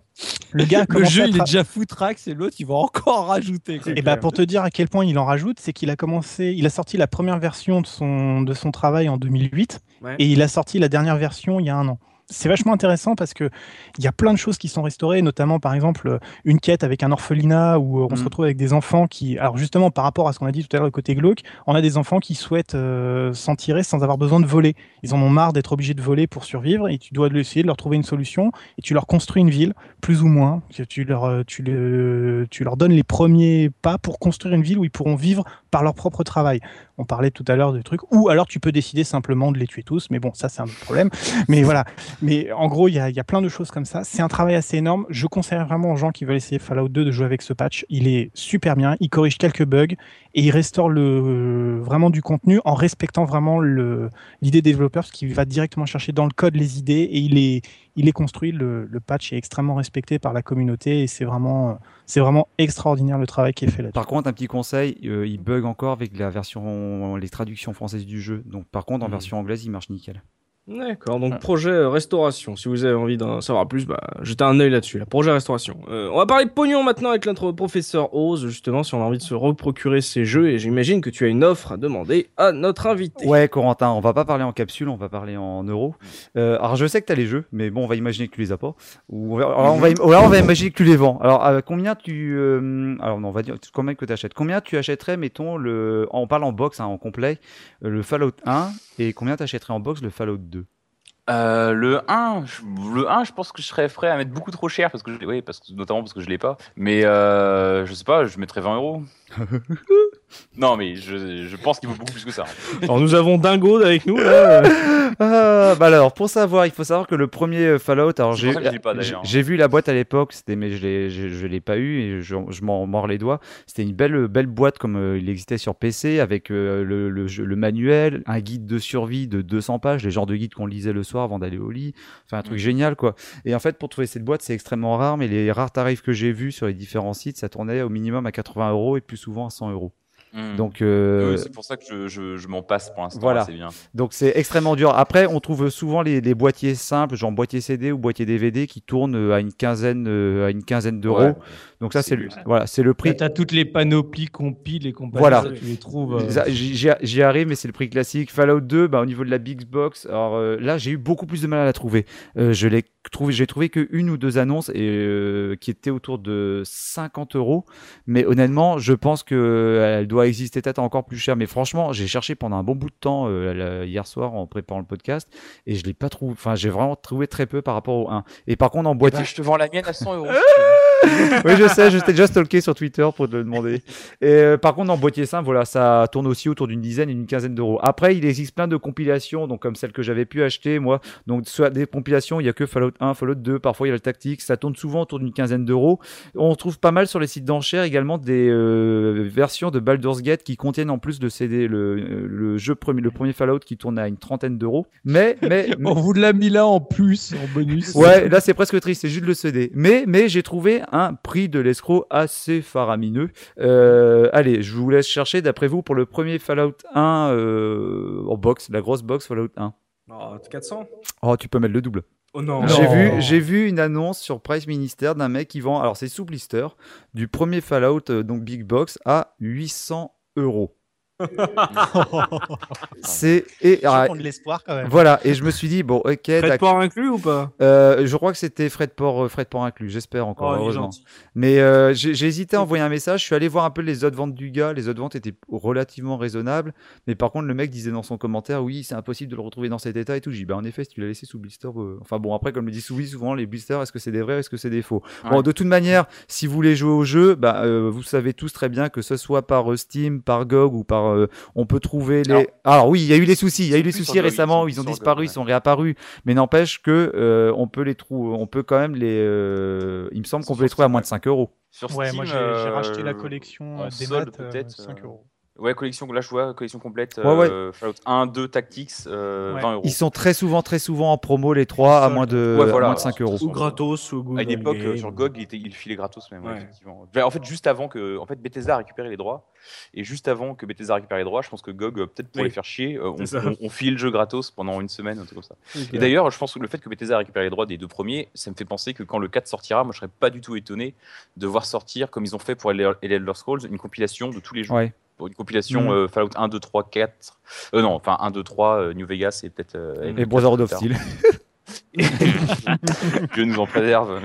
Le gars [LAUGHS] Le jeu, il est déjà foutrax et l'autre, il va encore en rajouter. quoi. et bah pour te dire à quel point il en rajoute, c'est qu'il a commencé, il a sorti la première version de son de son travail en 2008 Ouais. et il a sorti la dernière version il y a un an. C'est vachement intéressant parce que il y a plein de choses qui sont restaurées, notamment par exemple une quête avec un orphelinat où euh, on se Mm. retrouve avec des enfants qui, alors justement par rapport à ce qu'on a dit tout à l'heure le côté glauque, on a des enfants qui souhaitent euh, s'en tirer sans avoir besoin de voler. Ils en ont marre d'être obligés de voler pour survivre et tu dois essayer de leur trouver une solution et tu leur construis une ville plus ou moins. Tu leur, euh, tu, le- tu leur donnes les premiers pas pour construire une ville où ils pourront vivre par leur propre travail. On parlait tout à l'heure de trucs. Ou alors tu peux décider simplement de les tuer tous, mais bon, ça c'est un autre problème. Mais voilà. Mais en gros, il y a, il y a plein de choses comme ça. C'est un travail assez énorme. Je conseille vraiment aux gens qui veulent essayer Fallout 2 de jouer avec ce patch. Il est super bien. Il corrige quelques bugs et il restaure le, vraiment du contenu en respectant vraiment l'idée des développeurs, parce qu'il va directement chercher dans le code les idées et il est, il est construit. Le, le patch est extrêmement respecté par la communauté et c'est vraiment, c'est vraiment extraordinaire le travail qui est fait là-dessus. Par contre, un petit conseil, euh, il bug encore avec la version, les traductions françaises du jeu. Donc, par contre, en Mhm. version anglaise, il marche nickel. D'accord, donc projet euh, restauration. Si vous avez envie d'en savoir plus, bah, jetez un œil là-dessus. La projet restauration. Euh, on va parler de pognon maintenant avec notre professeur Oz, justement, si on a envie de se reprocurer ces jeux. Et j'imagine que tu as une offre à demander à notre invité. Ouais, Corentin, on va pas parler en capsule, on va parler en euros. Euh, alors je sais que tu as les jeux, mais bon, on va imaginer que tu les as pas. Ou on va, alors, on va, ou alors on va imaginer que tu les vends. Alors euh, combien tu, euh, alors non, on va dire combien que tu achètes. Combien tu achèterais, mettons le, on parle en box, hein, en complet, le Fallout 1 et combien tu achèterais en box le Fallout 2 Euh, le 1, je- le 1, je pense que je serais prêt à mettre beaucoup trop cher parce que je, oui, notamment parce que je l'ai pas. Mais euh, je sais pas, je mettrais 20 euros. [LAUGHS] non, mais je, je pense qu'il vaut beaucoup plus que ça. Alors nous avons Dingo avec nous. Là. Ah, bah alors, pour savoir, il faut savoir que le premier euh, Fallout, alors j'ai j'ai- vu la boîte à l'époque, c'était mais je l'ai je, je l'ai pas eu et je, je m'en mords les doigts. C'était une belle belle boîte comme euh, il existait sur PC avec euh, le, le manuel, un guide de survie de 200 pages, les genres de guides qu'on lisait le soir avant d'aller au lit. Enfin un truc Mm. génial quoi. Et en fait, pour trouver cette boîte, c'est extrêmement rare, mais les rares tarifs que j'ai vus sur les différents sites, ça tournait au minimum à 80 euros et plus souvent à 100 euros. Hmm. Donc euh, Oui, c'est pour ça que je, je, je m'en passe pour l'instant. Voilà. C'est bien. Donc c'est extrêmement dur. Après, on trouve souvent les, les boîtiers simples, genre boîtier CD ou boîtier DVD, qui tournent euh, à une quinzaine, euh, à une quinzaine d'euros. Ouais. Donc ça, C'est le, voilà, c'est le prix. Tu as toutes les panoplies, compiles et compagnie. Voilà. ça, tu les trouves. euh, J'y arrive, mais c'est le prix classique. Fallout 2, bah, au niveau de la Big Box, alors euh, là, j'ai eu beaucoup plus de mal à la trouver. Euh, je l'ai trouvé, j'ai trouvé que une ou deux annonces et euh, qui étaient autour de 50 euros. Mais honnêtement, je pense que euh, elle doit exister peut-être encore plus cher. Mais franchement, j'ai cherché pendant un bon bout de temps euh, la- hier soir en préparant le podcast et je l'ai pas trouvé. Enfin, j'ai vraiment trouvé très peu par rapport au 1. Et par contre, en boîtier, Bah, je te vends la mienne à 100 euros. [LAUGHS] [LAUGHS] oui, je sais, je t'ai déjà stalké sur Twitter pour te le demander. Et euh, par contre, en boîtier simple, voilà, ça tourne aussi autour d'une dizaine et d'une quinzaine d'euros. Après, il existe plein de compilations, donc comme celle que j'avais pu acheter, moi. Donc, soit des compilations, il y a que Fallout 1, Fallout 2, parfois il y a le Tactics, ça tourne souvent autour d'une quinzaine d'euros. On trouve pas mal sur les sites d'enchères également des euh, versions de Baldur's Gate qui contiennent en plus le CD, le, le jeu premier, le premier Fallout qui tourne à une trentaine d'euros. Mais, mais, mais- [LAUGHS] On vous l'a mis là en plus, en bonus. Ouais, là c'est presque triste, c'est juste le CD. Mais, mais j'ai trouvé un prix de l'escroc assez faramineux. Euh, allez, je vous laisse chercher d'après vous pour le premier Fallout 1 euh, en box, la grosse box Fallout 1. Oh, 400 Oh, tu peux mettre le double. Oh non. J'ai Non. vu, j'ai vu une annonce sur Price Minister d'un mec qui vend, alors c'est sous blister, du premier Fallout, euh, donc Big Box, à 800 euros. [LAUGHS] C'est et ah, de l'espoir quand même. voilà et je me suis dit bon ok d'accord. port inclus ou pas? Euh, je crois que c'était frais de port, euh, frais de port inclus, j'espère encore, Oh, heureusement. Mais euh, j'ai hésité à envoyer un message. Je suis allé voir un peu les autres ventes du gars. Les autres ventes étaient relativement raisonnables. Mais par contre, le mec disait dans son commentaire, oui, c'est impossible de le retrouver dans cet état et tout. J'ai dit, bah en effet, si tu l'as laissé sous blister. euh, Enfin bon, après, comme le dit Souvi, souvent les blisters, est-ce que c'est des vrais, est-ce que c'est des faux? Bon, de toute manière, si vous voulez jouer au jeu, bah euh, vous savez tous très bien que ce soit par euh, Steam, par GOG ou par, euh, on peut trouver les. Alors, Alors, oui, il y a eu les soucis. Il y a eu les soucis récemment. ils ont disparu, ils sont réapparus. Mais n'empêche que euh, on peut les trouver. On peut quand même les. euh, il me semble qu'on peut les trouver à moins de 5 euros. Sur Ouais, Steam, moi j'ai racheté la collection en des solde, maths, peut-être, 5 euh, euros. Ouais, collection, là je vois, collection complète. Ouais, ouais. euh, Fallout 1, 2, Tactics, euh, Ouais. 20 euros. Ils sont très souvent, très souvent en promo les trois à moins de, Ouais, voilà. à moins de 5 euros. Ou gratos ou Google À une époque, Game. euh, sur GOG, il, était, il filait gratos même, effectivement. En fait, juste avant que, en fait, Bethesda a récupéré les droits, et juste avant que Bethesda récupère les droits, je pense que GOG, euh, peut-être pour Oui. les faire chier, euh, on, on, on file le jeu gratos pendant une semaine, un truc comme ça. Et d'ailleurs, je pense que le fait que Bethesda a récupéré les droits des deux premiers, ça me fait penser que quand le 4 sortira, moi je serais pas du tout étonné de voir sortir, comme ils ont fait pour Elder Elder Scrolls, une compilation de tous les jeux. Pour une compilation Mhm. euh, Fallout 1, 2, 3, 4. Euh, non, enfin 1, 2, 3, euh, New Vegas et peut-être. euh, Et Brotherhood of. Steel. [LAUGHS] Dieu nous en préserve.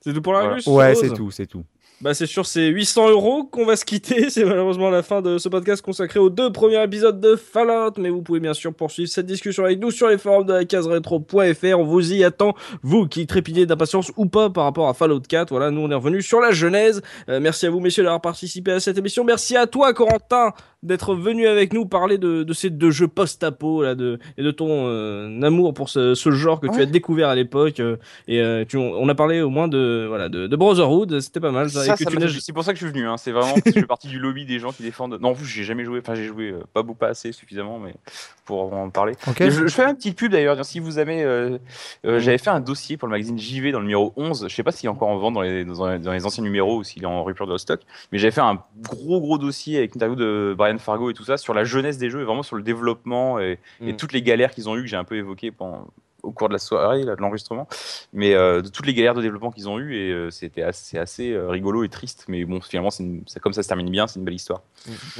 C'est tout pour la Voilà. russe Ouais, c'est tout, c'est tout. Bah c'est sur ces 800 euros qu'on va se quitter. [LAUGHS] C'est malheureusement la fin de ce podcast consacré aux deux premiers épisodes de Fallout. Mais vous pouvez bien sûr poursuivre cette discussion avec nous sur les forums de la case rétro.fr. On vous y attend, vous qui trépignez d'impatience ou pas par rapport à Fallout 4. Voilà, nous on est revenu sur la genèse. Euh, merci à vous messieurs d'avoir participé à cette émission. Merci à toi Corentin d'être venu avec nous parler de, de ces deux jeux post-apo là, de, et de ton euh, amour pour ce, ce genre que tu as découvert à l'époque. euh, et euh, tu, on a parlé au moins de, voilà, de, de Brotherhood. C'était pas mal. ça, c'est pour ça que je suis venu. hein. C'est vraiment parce que je fais partie du lobby des gens qui défendent. Non, j'ai jamais joué. Enfin, j'ai joué pas beaucoup, pas assez suffisamment, mais pour en parler. Ok. Et Je, je fais une petite pub d'ailleurs. Si vous avez, euh, euh, j'avais fait un dossier pour le magazine JV dans le numéro 11. Je sais pas s'il est encore en vente dans les, dans les, dans les anciens numéros ou s'il est en rupture de stock. Mais j'avais fait un gros gros dossier avec une interview de Brian Fargo et tout ça, sur la jeunesse des jeux et vraiment sur le développement et, et Mm. toutes les galères qu'ils ont eues que j'ai un peu évoquées pendant au cours de la soirée, là, de l'enregistrement, mais euh, de toutes les galères de développement qu'ils ont eues et euh, c'était assez, assez euh, rigolo et triste, mais bon, finalement, c'est une- c'est comme ça se termine bien, c'est une belle histoire.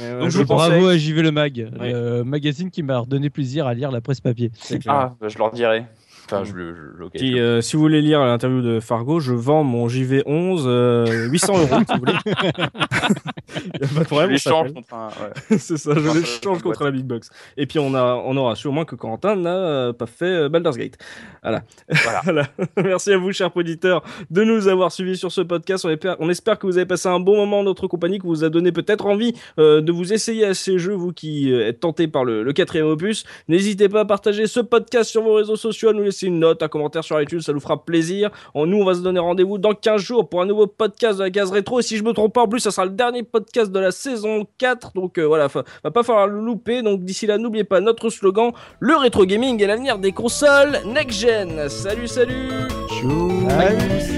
Euh, Donc, je pensais- Bravo à JV Le Mag, le magazine qui m'a redonné plaisir à lire la presse papier. c'est clair. Ah, bah, je leur dirai. Enfin, Mm. je le. je- ok, Qui, je- euh, si vous voulez lire l'interview de Fargo, je vends mon JV11 euh, 800 euros si vous voulez. [LAUGHS] Il y a pas de je problème, on l'échange s'appelle. contre un. ouais. [LAUGHS] c'est ça, je Contre- l'échange contre la Big Box. Et puis on, a, on aura sûrement que Corentin n'a euh, pas fait euh, Baldur's Gate. Voilà. Voilà. [LAUGHS] Voilà. Merci à vous, chers auditeurs, de nous avoir suivis sur ce podcast. On espère, on espère que vous avez passé un bon moment en notre compagnie, que vous a donné peut-être envie euh, de vous essayer à ces jeux, vous qui euh, êtes tentés par le, le quatrième opus. N'hésitez pas à partager ce podcast sur vos réseaux sociaux, à nous laisser une note, un commentaire sur iTunes, ça nous fera plaisir. On, nous, on va se donner rendez-vous dans 15 jours pour un nouveau podcast de la case rétro. Et si je me trompe pas, en plus, ça sera le dernier podcast de la saison 4. Donc euh, voilà, va pas falloir le louper. Donc d'ici là, n'oubliez pas notre slogan le rétro gaming est l'avenir des consoles next gen. Salut, salut Ciao.